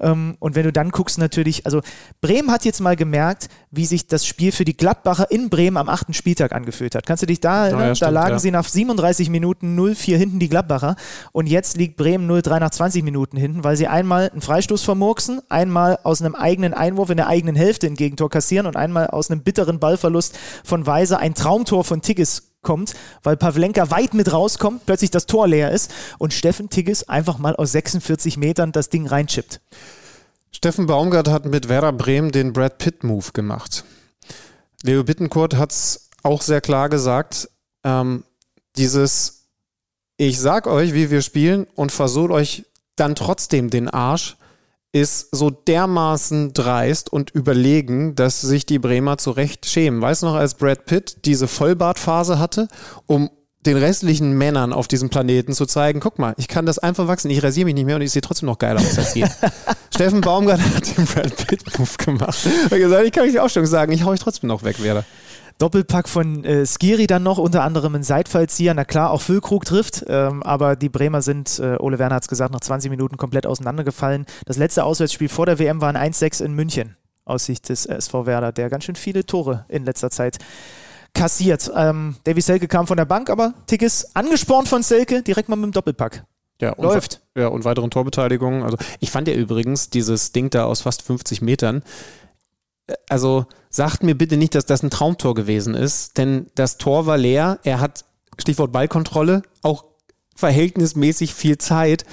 Ähm, und wenn du dann guckst, natürlich natürlich, also Bremen hat jetzt mal gemerkt, wie sich das Spiel für die Gladbacher in Bremen am achten Spieltag angefühlt hat. Kannst du dich da erinnern? Ja, ja, stimmt, da lagen ja. sie nach 37 Minuten 0-4 hinten, die Gladbacher. Und jetzt liegt Bremen 0-3 nach 20 Minuten hinten, weil sie einmal einen Freistoß vermurksen, einmal aus einem eigenen Einwurf in der eigenen Hälfte ein Gegentor kassieren und einmal aus einem bitteren Ballverlust von Weiser ein Traumtor von Tigges kommt, weil Pavlenka weit mit rauskommt, plötzlich das Tor leer ist und Steffen Tigges einfach mal aus 46 Metern das Ding reinchippt. Steffen Baumgart hat mit Werder Bremen den Brad Pitt-Move gemacht. Leo Bittencourt hat es auch sehr klar gesagt. Ähm, dieses, ich sag euch, wie wir spielen und versohl euch dann trotzdem den Arsch, ist so dermaßen dreist und überlegen, dass sich die Bremer zu Recht schämen. Weißt du noch, als Brad Pitt diese Vollbartphase hatte, um den restlichen Männern auf diesem Planeten zu zeigen, guck mal, ich kann das einfach wachsen, ich rasiere mich nicht mehr und ich sehe trotzdem noch geiler aus als ihr. Steffen Baumgart hat den Brad Pitt-Move gemacht. Er gesagt, ich kann euch die Aufstellung sagen, ich hau euch trotzdem noch weg, werde. Doppelpack von äh, Skiri dann noch, unter anderem ein Seitfallzieher. Na klar, auch Füllkrug trifft, ähm, aber die Bremer sind, äh, Ole Werner hat es gesagt, nach 20 Minuten komplett auseinandergefallen. Das letzte Auswärtsspiel vor der WM war ein 1-6 in München aus Sicht des SV Werder, der ganz schön viele Tore in letzter Zeit kassiert. Ähm, Davy Selke kam von der Bank, aber Tickes angespornt von Selke, direkt mal mit dem Doppelpack. Ja, und Läuft. Ja, und weiteren Torbeteiligungen. Also ich fand ja übrigens dieses Ding da aus fast 50 Metern, äh, also sagt mir bitte nicht, dass das ein Traumtor gewesen ist, denn das Tor war leer. Er hat, Stichwort Ballkontrolle, auch verhältnismäßig viel Zeit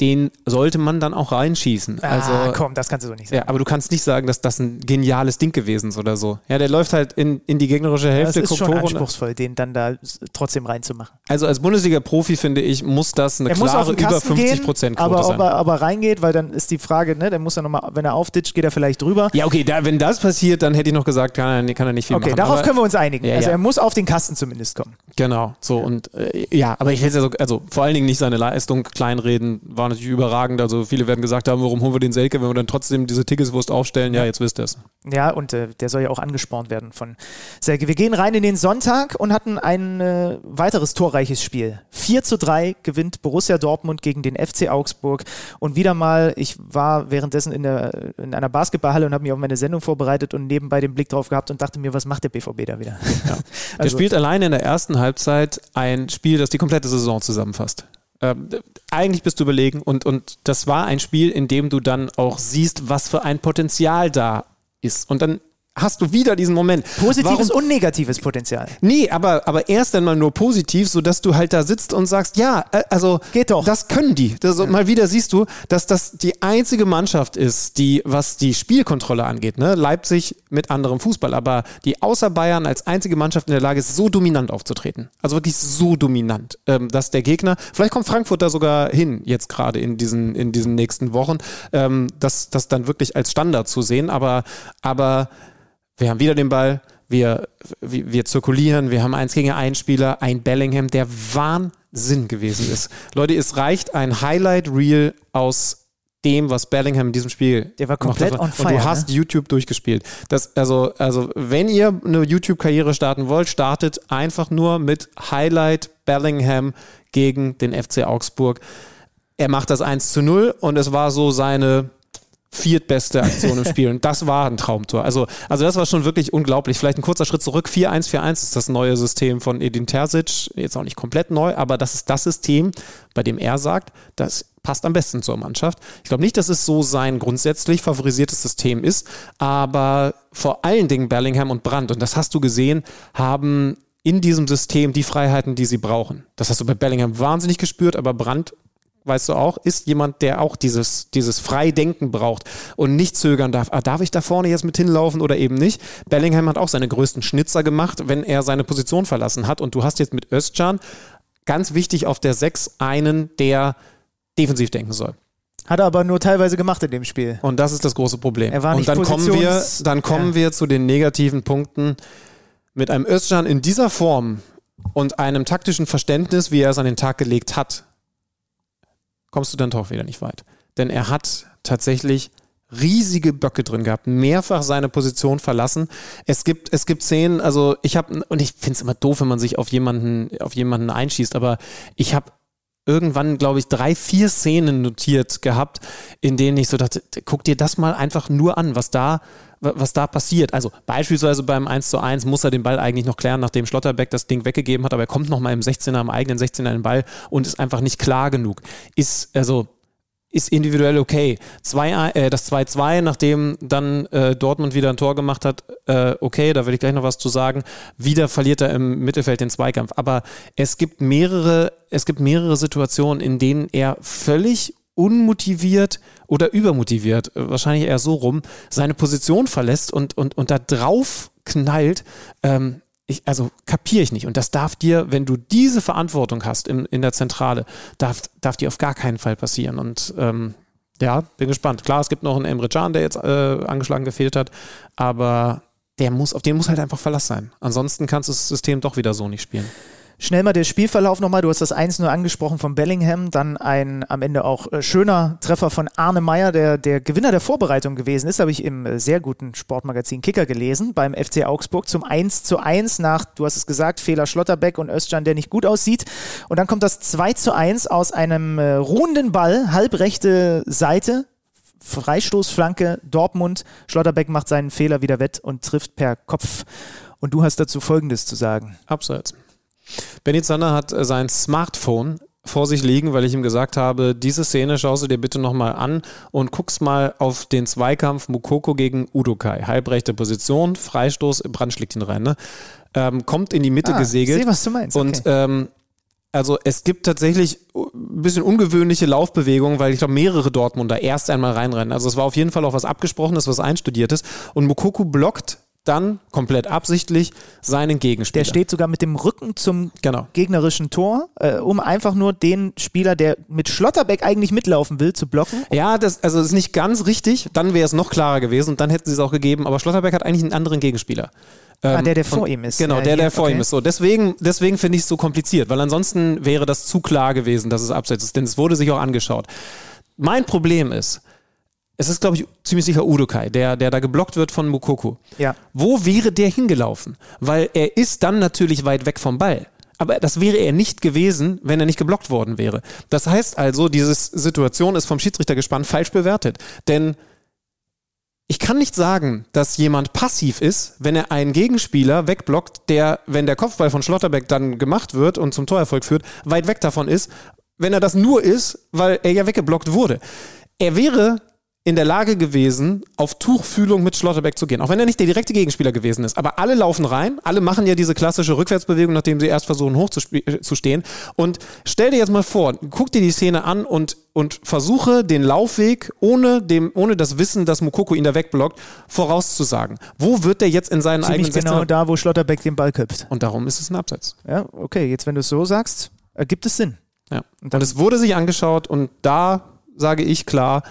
den sollte man dann auch reinschießen. Ah, also, komm, das kannst du so nicht sagen. Ja, aber du kannst nicht sagen, dass das ein geniales Ding gewesen ist oder so. Ja, der läuft halt in, in die gegnerische Hälfte. Ja, das ist schon anspruchsvoll, den dann da trotzdem reinzumachen. Also als Bundesliga-Profi finde ich, muss das eine er klare über 50 Prozent aber sein. Ob er aber reingeht, weil dann ist die Frage, ne, der muss er nochmal, wenn er aufditscht, geht er vielleicht drüber. Ja, okay, da, wenn das passiert, dann hätte ich noch gesagt, kann er, kann er nicht viel okay, machen. Okay, darauf aber, können wir uns einigen. Ja, also er muss auf den Kasten zumindest kommen. Genau, so und äh, ja, aber ich will es also, also vor allen Dingen nicht seine Leistung kleinreden, war natürlich überragend also viele werden gesagt haben, warum holen wir den Selke, wenn wir dann trotzdem diese Ticketswurst aufstellen? Ja, jetzt wisst ihr es. Ja, und äh, der soll ja auch angespornt werden von Selke. Wir gehen rein in den Sonntag und hatten ein äh, weiteres torreiches Spiel. 4 zu 3 gewinnt Borussia Dortmund gegen den FC Augsburg. Und wieder mal, ich war währenddessen in, der, in einer Basketballhalle und habe mich auf meine Sendung vorbereitet und nebenbei den Blick drauf gehabt und dachte mir, was macht der BVB da wieder? Ja. also, der spielt alleine in der ersten Halbzeit ein Spiel, das die komplette Saison zusammenfasst. Ähm, eigentlich bist du überlegen und, und das war ein Spiel, in dem du dann auch siehst, was für ein Potenzial da ist. Und dann hast du wieder diesen Moment. Positives Warum? und negatives Potenzial. Nee, aber, aber erst einmal nur positiv, sodass du halt da sitzt und sagst, ja, äh, also geht doch. Das können die. Das, ja. Mal wieder siehst du, dass das die einzige Mannschaft ist, die, was die Spielkontrolle angeht, ne? Leipzig mit anderem Fußball, aber die außer Bayern als einzige Mannschaft in der Lage ist, so dominant aufzutreten. Also wirklich so dominant, ähm, dass der Gegner, vielleicht kommt Frankfurt da sogar hin, jetzt gerade in diesen, in diesen nächsten Wochen, ähm, das, das dann wirklich als Standard zu sehen, aber, aber wir haben wieder den Ball, wir, wir, wir zirkulieren, wir haben eins gegen einen Spieler, ein Bellingham, der Wahnsinn gewesen ist. Leute, es reicht ein Highlight-Reel aus dem, was Bellingham in diesem Spiel Der war komplett on fire. Und du hast ne? YouTube durchgespielt. Das, also, also, wenn ihr eine YouTube-Karriere starten wollt, startet einfach nur mit Highlight Bellingham gegen den FC Augsburg. Er macht das 1 zu 0 und es war so seine viertbeste Aktion im Spiel. Und das war ein Traumtor. Also, also das war schon wirklich unglaublich. Vielleicht ein kurzer Schritt zurück. 4-1-4-1 ist das neue System von Edin Terzic. Jetzt auch nicht komplett neu, aber das ist das System, bei dem er sagt, dass passt am besten zur Mannschaft. Ich glaube nicht, dass es so sein grundsätzlich favorisiertes System ist, aber vor allen Dingen Bellingham und Brandt, und das hast du gesehen, haben in diesem System die Freiheiten, die sie brauchen. Das hast du bei Bellingham wahnsinnig gespürt, aber Brandt weißt du auch, ist jemand, der auch dieses, dieses Freidenken braucht und nicht zögern darf. Ah, darf ich da vorne jetzt mit hinlaufen oder eben nicht? Bellingham hat auch seine größten Schnitzer gemacht, wenn er seine Position verlassen hat. Und du hast jetzt mit Özcan ganz wichtig auf der 6 einen, der defensiv denken soll. Hat er aber nur teilweise gemacht in dem Spiel. Und das ist das große Problem. Er war nicht und dann kommen wir, dann kommen ja. wir zu den negativen Punkten. Mit einem Özcan in dieser Form und einem taktischen Verständnis, wie er es an den Tag gelegt hat, kommst du dann doch wieder nicht weit. Denn er hat tatsächlich riesige Böcke drin gehabt, mehrfach seine Position verlassen. Es gibt, es gibt Szenen, also ich habe, und ich finde es immer doof, wenn man sich auf jemanden, auf jemanden einschießt, aber ich habe irgendwann, glaube ich, drei, vier Szenen notiert gehabt, in denen ich so dachte, guck dir das mal einfach nur an, was da, was da passiert. Also beispielsweise beim 1 zu 1 muss er den Ball eigentlich noch klären, nachdem Schlotterbeck das Ding weggegeben hat, aber er kommt nochmal im 16er, im eigenen 16er in den Ball und ist einfach nicht klar genug. Ist, also, ist individuell okay. Zwei, äh, das 2-2, nachdem dann äh, Dortmund wieder ein Tor gemacht hat, äh, okay, da will ich gleich noch was zu sagen. Wieder verliert er im Mittelfeld den Zweikampf. Aber es gibt mehrere, es gibt mehrere Situationen, in denen er völlig unmotiviert oder übermotiviert, äh, wahrscheinlich eher so rum, seine Position verlässt und, und, und da drauf knallt. Ähm, ich, also kapiere ich nicht. Und das darf dir, wenn du diese Verantwortung hast in, in der Zentrale, darf, darf dir auf gar keinen Fall passieren. Und ähm, ja, bin gespannt. Klar, es gibt noch einen Emre Can, der jetzt äh, angeschlagen gefehlt hat, aber der muss, auf den muss halt einfach Verlass sein. Ansonsten kannst du das System doch wieder so nicht spielen. Schnell mal der Spielverlauf nochmal. Du hast das 1 nur angesprochen von Bellingham. Dann ein am Ende auch äh, schöner Treffer von Arne Meyer, der der Gewinner der Vorbereitung gewesen ist. Habe ich im äh, sehr guten Sportmagazin Kicker gelesen. Beim FC Augsburg zum 1 zu 1 nach, du hast es gesagt, Fehler Schlotterbeck und Özcan, der nicht gut aussieht. Und dann kommt das 2 zu 1 aus einem äh, ruhenden Ball, halbrechte Seite. Freistoßflanke Dortmund. Schlotterbeck macht seinen Fehler wieder wett und trifft per Kopf. Und du hast dazu Folgendes zu sagen. Abseits. Benny Zander hat äh, sein Smartphone vor sich liegen, weil ich ihm gesagt habe, diese Szene schaust du dir bitte nochmal an und guckst mal auf den Zweikampf Mukoko gegen Udokai. Halbrechte Position, Freistoß, Brand schlägt ihn rein, ne? Ähm, kommt in die Mitte Ah, gesegelt. sehe, was du meinst, Und okay. ähm, also es gibt tatsächlich ein bisschen ungewöhnliche Laufbewegungen, weil ich glaube, mehrere Dortmunder erst einmal reinrennen. Also es war auf jeden Fall auch was Abgesprochenes, was Einstudiertes. Und Mukoko blockt dann komplett absichtlich seinen Gegenspieler. Der steht sogar mit dem Rücken zum Genau. gegnerischen Tor, äh, um einfach nur den Spieler, der mit Schlotterbeck eigentlich mitlaufen will, zu blocken. Ja, das also das ist nicht ganz richtig. Dann wäre es noch klarer gewesen und dann hätten sie es auch gegeben. Aber Schlotterbeck hat eigentlich einen anderen Gegenspieler. Ah, Ähm, der, der vor und- ihm ist. Genau, Ja, der, der vor okay. ihm ist. So, deswegen, deswegen finde ich es so kompliziert, weil ansonsten wäre das zu klar gewesen, dass es abseits ist, denn es wurde sich auch angeschaut. Mein Problem ist, es ist, glaube ich, ziemlich sicher Udokai, der, der da geblockt wird von Mukoko. Ja. Wo wäre der hingelaufen? Weil er ist dann natürlich weit weg vom Ball. Aber das wäre er nicht gewesen, wenn er nicht geblockt worden wäre. Das heißt also, diese Situation ist vom Schiedsrichter gespannt falsch bewertet. Denn ich kann nicht sagen, dass jemand passiv ist, wenn er einen Gegenspieler wegblockt, der, wenn der Kopfball von Schlotterbeck dann gemacht wird und zum Torerfolg führt, weit weg davon ist, wenn er das nur ist, weil er ja weggeblockt wurde. Er wäre in der Lage gewesen, auf Tuchfühlung mit Schlotterbeck zu gehen. Auch wenn er nicht der direkte Gegenspieler gewesen ist. Aber alle laufen rein, alle machen ja diese klassische Rückwärtsbewegung, nachdem sie erst versuchen hochzustehen. Und stell dir jetzt mal vor, guck dir die Szene an und, und versuche den Laufweg, ohne, dem, ohne das Wissen, dass Mukoko ihn da wegblockt, vorauszusagen. Wo wird der jetzt in seinen Ziemlich eigenen genau 16er da, wo Schlotterbeck den Ball köpft. Und darum ist es ein Abseits. Ja, okay, jetzt wenn du es so sagst, ergibt es Sinn. Ja. Und es wurde sich angeschaut und da sage ich klar,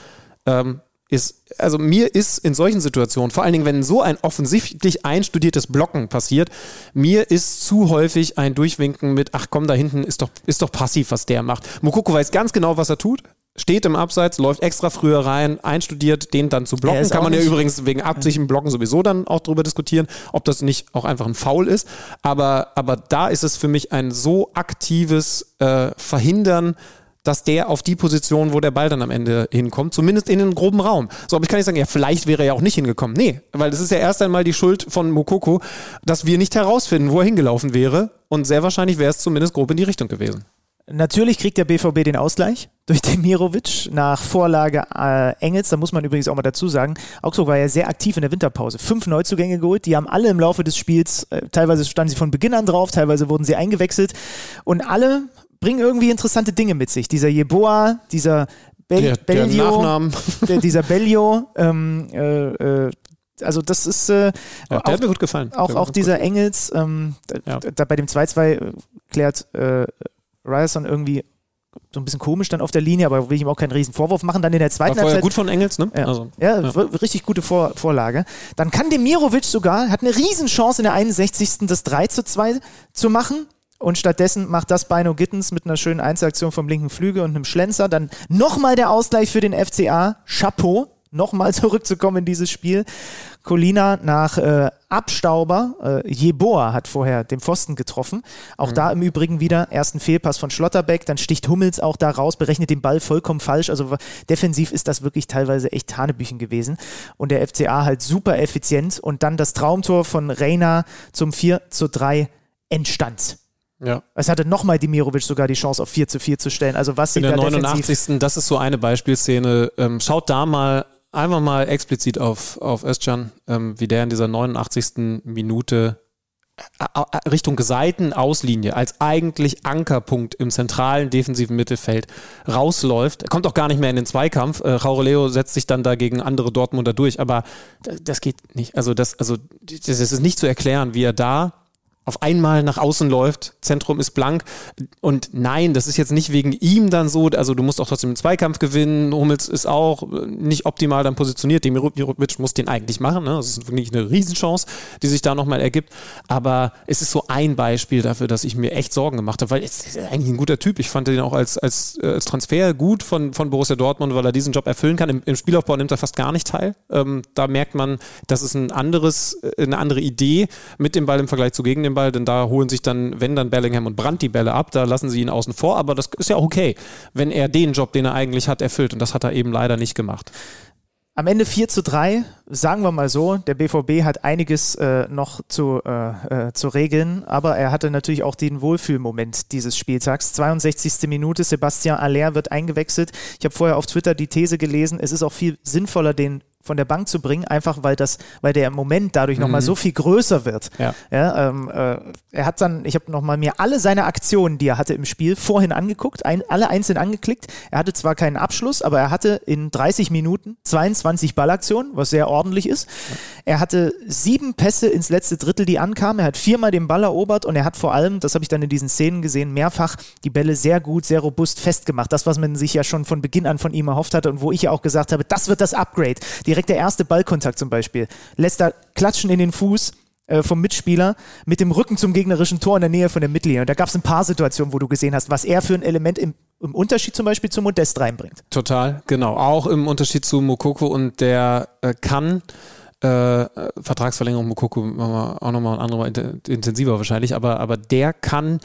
ähm, ist, also mir ist in solchen Situationen, vor allen Dingen, wenn so ein offensichtlich einstudiertes Blocken passiert, mir ist zu häufig ein Durchwinken mit, ach komm, da hinten ist doch, ist doch passiv, was der macht. Mokoko weiß ganz genau, was er tut. Steht im Abseits, läuft extra früher rein, einstudiert, den dann zu blocken. Kann man ja übrigens wegen absichtlichem Blocken sowieso dann auch drüber diskutieren, ob das nicht auch einfach ein Foul ist. Aber, aber da ist es für mich ein so aktives äh, Verhindern, dass der auf die Position, wo der Ball dann am Ende hinkommt, zumindest in den groben Raum. So, aber ich kann nicht sagen, ja, vielleicht wäre er ja auch nicht hingekommen. Nee, weil das ist ja erst einmal die Schuld von Mokoko, dass wir nicht herausfinden, wo er hingelaufen wäre. Und sehr wahrscheinlich wäre es zumindest grob in die Richtung gewesen. Natürlich kriegt der BVB den Ausgleich durch Demirovic nach Vorlage äh, Engels. Da muss man übrigens auch mal dazu sagen, Augsburg war ja sehr aktiv in der Winterpause. Fünf Neuzugänge geholt, die haben alle im Laufe des Spiels, äh, teilweise standen sie von Beginn an drauf, teilweise wurden sie eingewechselt und alle bringen irgendwie interessante Dinge mit sich. Dieser Jeboa, dieser Bel Der- der Bellio, Nachnamen. der, dieser Bellio, ähm, äh, äh, also das ist äh, Ja, der auch, hat mir gut gefallen. auch, Der auch dieser Engels, ähm, da, Ja. da bei dem 2-2 klärt äh, Ryerson irgendwie so ein bisschen komisch dann auf der Linie, aber will ich ihm auch keinen riesen Vorwurf machen. Dann in der zweiten Halbzeit gut von Engels, ne? ja, Also, ja, ja. richtig gute Vor Vorlage. Dann kann Demirovic sogar, hat eine Riesenchance in der 61. das 3 zu 2 zu machen. Und stattdessen macht das Bino Gittens mit einer schönen Einzelaktion vom linken Flügel und einem Schlenzer. Dann nochmal der Ausgleich für den FCA. Chapeau. Nochmal zurückzukommen in dieses Spiel. Colina nach äh, Abstauber. Äh, Jeboa hat vorher den Pfosten getroffen. Auch da im Übrigen wieder ersten Fehlpass von Schlotterbeck. Dann sticht Hummels auch da raus, berechnet den Ball vollkommen falsch. Also defensiv ist das wirklich teilweise echt Hanebüchen gewesen. Und der FCA halt super effizient. Und dann das Traumtor von Reina zum 4 zu 3 entstand. Ja. Es hatte nochmal Dimirovic sogar die Chance auf 4 zu 4 zu stellen. Also was sie In der da defensiv 89. Das ist so eine Beispielszene. Ähm, schaut da mal einfach mal explizit auf, auf Özcan, ähm, wie der in dieser 89. Minute äh, äh, Richtung Seitenauslinie als eigentlich Ankerpunkt im zentralen defensiven Mittelfeld rausläuft. Er kommt auch gar nicht mehr in den Zweikampf. Äh, Raureleo setzt sich dann dagegen andere Dortmunder durch, aber das, das geht nicht. Also das, also das ist nicht zu erklären, wie er da auf einmal nach außen läuft, Zentrum ist blank. Und nein, das ist jetzt nicht wegen ihm dann so, also du musst auch trotzdem den Zweikampf gewinnen, Hummels ist auch nicht optimal dann positioniert, Demirovic muss den eigentlich machen, ne? das ist wirklich eine Riesenchance, die sich da nochmal ergibt, aber es ist so ein Beispiel dafür, dass ich mir echt Sorgen gemacht habe, weil es ist eigentlich ein guter Typ, ich fand den auch als, als, äh, als Transfer gut von, von Borussia Dortmund, weil er diesen Job erfüllen kann, im, im Spielaufbau nimmt er fast gar nicht teil, ähm, da merkt man, das ist ein anderes, äh, eine andere Idee mit dem Ball im Vergleich zu gegen den Ball, denn da holen sich dann, wenn dann Bellingham und Brandt die Bälle ab, da lassen sie ihn außen vor, aber das ist ja okay, wenn er den Job, den er eigentlich hat, erfüllt und das hat er eben leider nicht gemacht. Am Ende 4 zu 3, sagen wir mal so, der BVB hat einiges äh, noch zu, äh, äh, zu regeln, aber er hatte natürlich auch den Wohlfühlmoment dieses Spieltags. 62. Minute, Sebastian Aller wird eingewechselt. Ich habe vorher auf Twitter die These gelesen, es ist auch viel sinnvoller, den von der Bank zu bringen, einfach weil das, weil der Moment dadurch nochmal so viel größer wird. Ja. Ja, ähm, äh, er hat dann, ich habe nochmal mir alle seine Aktionen, die er hatte im Spiel, vorhin angeguckt, ein, alle einzeln angeklickt. Er hatte zwar keinen Abschluss, aber er hatte in 30 Minuten 22 Ballaktionen, was sehr ordentlich ist. Er hatte sieben Pässe ins letzte Drittel, die ankamen. Er hat viermal den Ball erobert und er hat vor allem, das habe ich dann in diesen Szenen gesehen, mehrfach die Bälle sehr gut, sehr robust festgemacht. Das, was man sich ja schon von Beginn an von ihm erhofft hatte und wo ich ja auch gesagt habe, das wird das Upgrade. Direkt der erste Ballkontakt zum Beispiel. Lässt da klatschen in den Fuß äh, vom Mitspieler mit dem Rücken zum gegnerischen Tor in der Nähe von der Mittellinie. Und da gab es ein paar Situationen, wo du gesehen hast, was er für ein Element im, im Unterschied zum Beispiel zum Modest reinbringt. Total, genau. Auch im Unterschied zu Mokoko und der äh, kann äh, Vertragsverlängerung Mokoko machen wir auch nochmal ein int- intensiver wahrscheinlich, aber, aber der kann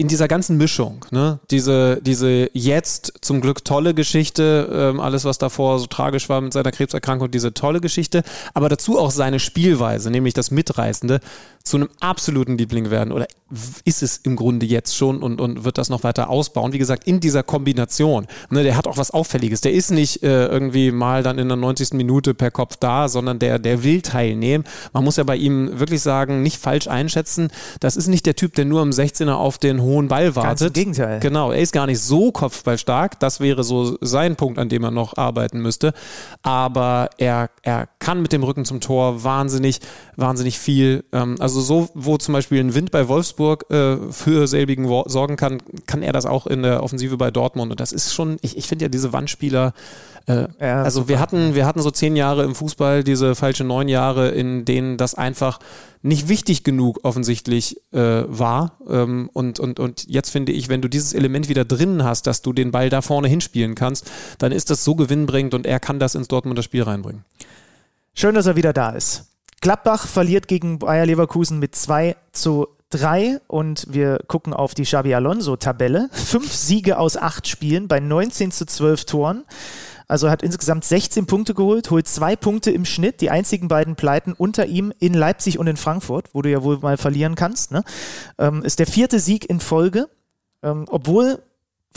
in dieser ganzen Mischung, ne, diese, diese jetzt zum Glück tolle Geschichte, ähm, alles was davor so tragisch war mit seiner Krebserkrankung, diese tolle Geschichte, aber dazu auch seine Spielweise, nämlich das Mitreißende, zu einem absoluten Liebling werden oder ist es im Grunde jetzt schon und, und wird das noch weiter ausbauen. Wie gesagt, in dieser Kombination, ne, der hat auch was Auffälliges. Der ist nicht äh, irgendwie mal dann in der 90. Minute per Kopf da, sondern der, der will teilnehmen. Man muss ja bei ihm wirklich sagen, nicht falsch einschätzen. Das ist nicht der Typ, der nur im 16er auf den hohen Ball wartet. Ganz im Gegenteil. Genau, er ist gar nicht so kopfballstark. Das wäre so sein Punkt, an dem er noch arbeiten müsste. Aber er, er kann mit dem Rücken zum Tor wahnsinnig, wahnsinnig viel. Ähm, also so, wo zum Beispiel ein Wind bei Wolfsburg äh, für selbigen sorgen kann, kann er das auch in der Offensive bei Dortmund. Und das ist schon, ich, ich finde ja diese Wandspieler, äh, Ja, also wir hatten, wir hatten so zehn Jahre im Fußball, diese falsche neun Jahre, in denen das einfach nicht wichtig genug offensichtlich äh, war. Ähm, und, und, und jetzt finde ich, wenn du dieses Element wieder drin hast, dass du den Ball da vorne hinspielen kannst, dann ist das so gewinnbringend und er kann das ins Dortmunder Spiel reinbringen. Schön, dass er wieder da ist. Gladbach verliert gegen Bayer Leverkusen mit 2 zu 3 und wir gucken auf die Xabi Alonso-Tabelle. Fünf Siege aus acht Spielen bei 19 zu 12 Toren. Also hat insgesamt 16 Punkte geholt, holt zwei Punkte im Schnitt. Die einzigen beiden Pleiten unter ihm in Leipzig und in Frankfurt, wo du ja wohl mal verlieren kannst. Ne? Ähm, ist der vierte Sieg in Folge. Ähm, obwohl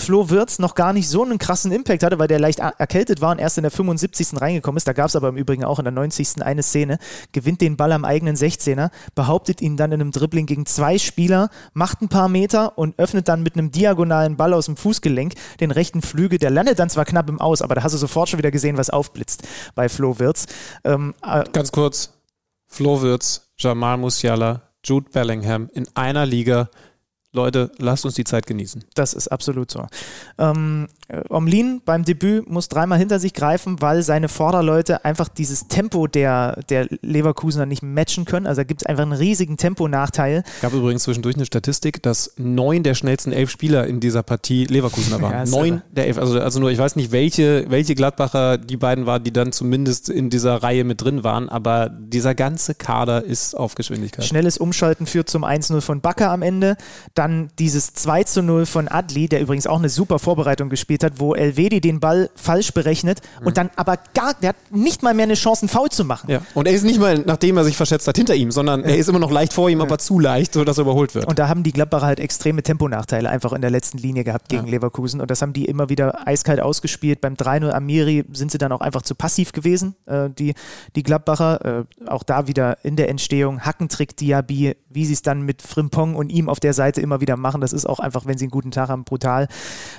Flo Wirtz noch gar nicht so einen krassen Impact hatte, weil der leicht erkältet war und erst in der 75. reingekommen ist. Da gab es aber im Übrigen auch in der 90. eine Szene. Gewinnt den Ball am eigenen 16er, behauptet ihn dann in einem Dribbling gegen zwei Spieler, macht ein paar Meter und öffnet dann mit einem diagonalen Ball aus dem Fußgelenk den rechten Flügel. Der landet dann zwar knapp im Aus, aber da hast du sofort schon wieder gesehen, was aufblitzt bei Flo Wirtz. Ähm, äh, Ganz kurz, Flo Wirtz, Jamal Musiala, Jude Bellingham in einer Liga Leute, lasst uns die Zeit genießen. Das ist absolut so. Ähm, äh, Omlin beim Debüt muss dreimal hinter sich greifen, weil seine Vorderleute einfach dieses Tempo der, der Leverkusener nicht matchen können. Also da gibt es einfach einen riesigen Temponachteil. Es gab übrigens zwischendurch eine Statistik, dass neun der schnellsten elf Spieler in dieser Partie Leverkusener waren. Ja, neun der elf. Also, also nur, ich weiß nicht, welche, welche Gladbacher die beiden waren, die dann zumindest in dieser Reihe mit drin waren, aber dieser ganze Kader ist auf Geschwindigkeit. Schnelles Umschalten führt zum 1-0 von Bakker am Ende. Dann dieses 2 zu 0 von Adli, der übrigens auch eine super Vorbereitung gespielt hat, wo Elvedi den Ball falsch berechnet mhm. und dann aber gar, der hat nicht mal mehr eine Chance, einen Foul zu machen. Ja. Und er ist nicht mal, nachdem er sich verschätzt hat, hinter ihm, sondern er ist immer noch leicht vor ihm, ja. aber zu leicht, sodass er überholt wird. Und da haben die Gladbacher halt extreme Temponachteile einfach in der letzten Linie gehabt gegen ja. Leverkusen und das haben die immer wieder eiskalt ausgespielt. Beim 3-0 Amiri sind sie dann auch einfach zu passiv gewesen, äh, die, die Gladbacher. Äh, auch da wieder in der Entstehung Hackentrick Diaby, wie sie es dann mit Frimpong und ihm auf der Seite immer immer wieder machen. Das ist auch einfach, wenn sie einen guten Tag haben, brutal.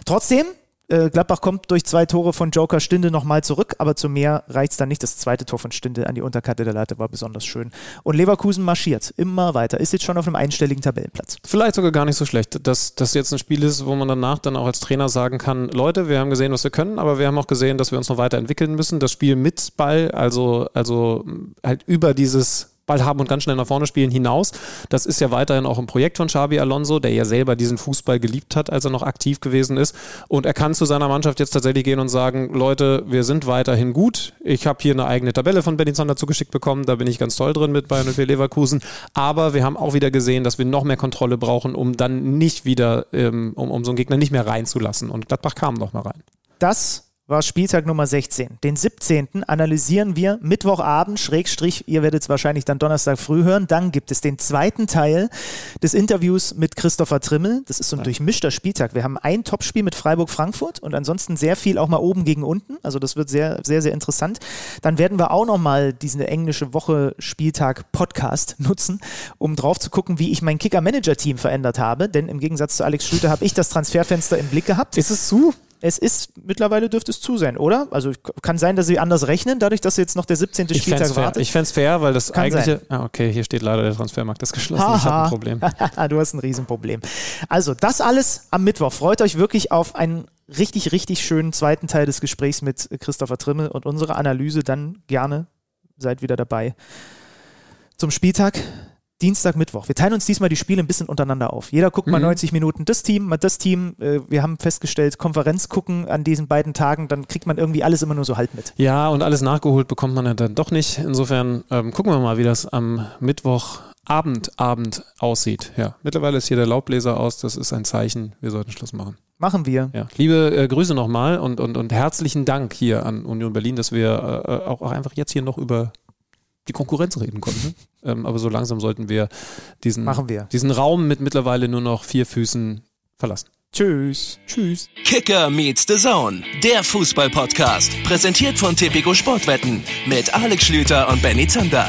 Trotzdem, äh, Gladbach kommt durch zwei Tore von Joker Stinde nochmal zurück, aber zu mehr reicht es dann nicht. Das zweite Tor von Stinde an die Unterkante der Latte war besonders schön. Und Leverkusen marschiert immer weiter, ist jetzt schon auf einem einstelligen Tabellenplatz. Vielleicht sogar gar nicht so schlecht, dass das jetzt ein Spiel ist, wo man danach dann auch als Trainer sagen kann, Leute, wir haben gesehen, was wir können, aber wir haben auch gesehen, dass wir uns noch weiterentwickeln müssen. Das Spiel mit Ball, also, also halt über dieses Ball haben und ganz schnell nach vorne spielen hinaus. Das ist ja weiterhin auch ein Projekt von Xabi Alonso, der ja selber diesen Fußball geliebt hat, als er noch aktiv gewesen ist. Und er kann zu seiner Mannschaft jetzt tatsächlich gehen und sagen, Leute, wir sind weiterhin gut. Ich habe hier eine eigene Tabelle von Benny Zander zugeschickt bekommen. Da bin ich ganz toll drin mit Bayern und Leverkusen. Aber wir haben auch wieder gesehen, dass wir noch mehr Kontrolle brauchen, um dann nicht wieder, ähm, um, um so einen Gegner nicht mehr reinzulassen. Und Gladbach kam noch mal rein. Das war Spieltag Nummer 16. Den 17. analysieren wir Mittwochabend, Schrägstrich, ihr werdet es wahrscheinlich dann Donnerstag früh hören. Dann gibt es den zweiten Teil des Interviews mit Christopher Trimmel. Das ist so ein durchmischter Spieltag. Wir haben ein Topspiel mit Freiburg-Frankfurt und ansonsten sehr viel auch mal oben gegen unten. Also das wird sehr, sehr, sehr interessant. Dann werden wir auch nochmal diesen englische Woche Spieltag Podcast nutzen, um drauf zu gucken, wie ich mein Kicker-Manager-Team verändert habe. Denn im Gegensatz zu Alex Schlüter habe ich das Transferfenster im Blick gehabt. Ist es zu? Es ist, mittlerweile dürfte es zu sein, oder? Also kann sein, dass sie anders rechnen, dadurch, dass jetzt noch der 17. Ich Spieltag wartet. Ich fände es fair, weil das kann eigentliche. Sein. Ah, okay, hier steht leider der Transfermarkt ist geschlossen. Aha. Ich habe ein Problem. du hast ein Riesenproblem. Also, das alles am Mittwoch. Freut euch wirklich auf einen richtig, richtig schönen zweiten Teil des Gesprächs mit Christopher Trimmel und unsere Analyse dann gerne. Seid wieder dabei. Zum Spieltag Dienstag, Mittwoch. Wir teilen uns diesmal die Spiele ein bisschen untereinander auf. Jeder guckt mhm. mal 90 Minuten das Team, mal das Team. Äh, wir haben festgestellt, Konferenz gucken an diesen beiden Tagen, dann kriegt man irgendwie alles immer nur so halb mit. Ja, und alles nachgeholt bekommt man dann doch nicht. Insofern ähm, gucken wir mal, wie das am Mittwoch Abend, Abend aussieht. Ja, mittlerweile ist hier der Laubbläser aus. Das ist ein Zeichen. Wir sollten Schluss machen. Machen wir. Ja. Liebe äh, Grüße nochmal und, und, und herzlichen Dank hier an Union Berlin, dass wir äh, auch, auch einfach jetzt hier noch über die Konkurrenz reden konnten. ähm, aber so langsam sollten wir diesen, Machen wir. diesen Raum mit mittlerweile nur noch vier Füßen verlassen. Tschüss. Tschüss. Kicker meets the Zone, der Fußball-Podcast. Präsentiert von Tipico Sportwetten mit Alex Schlüter und Benny Zander.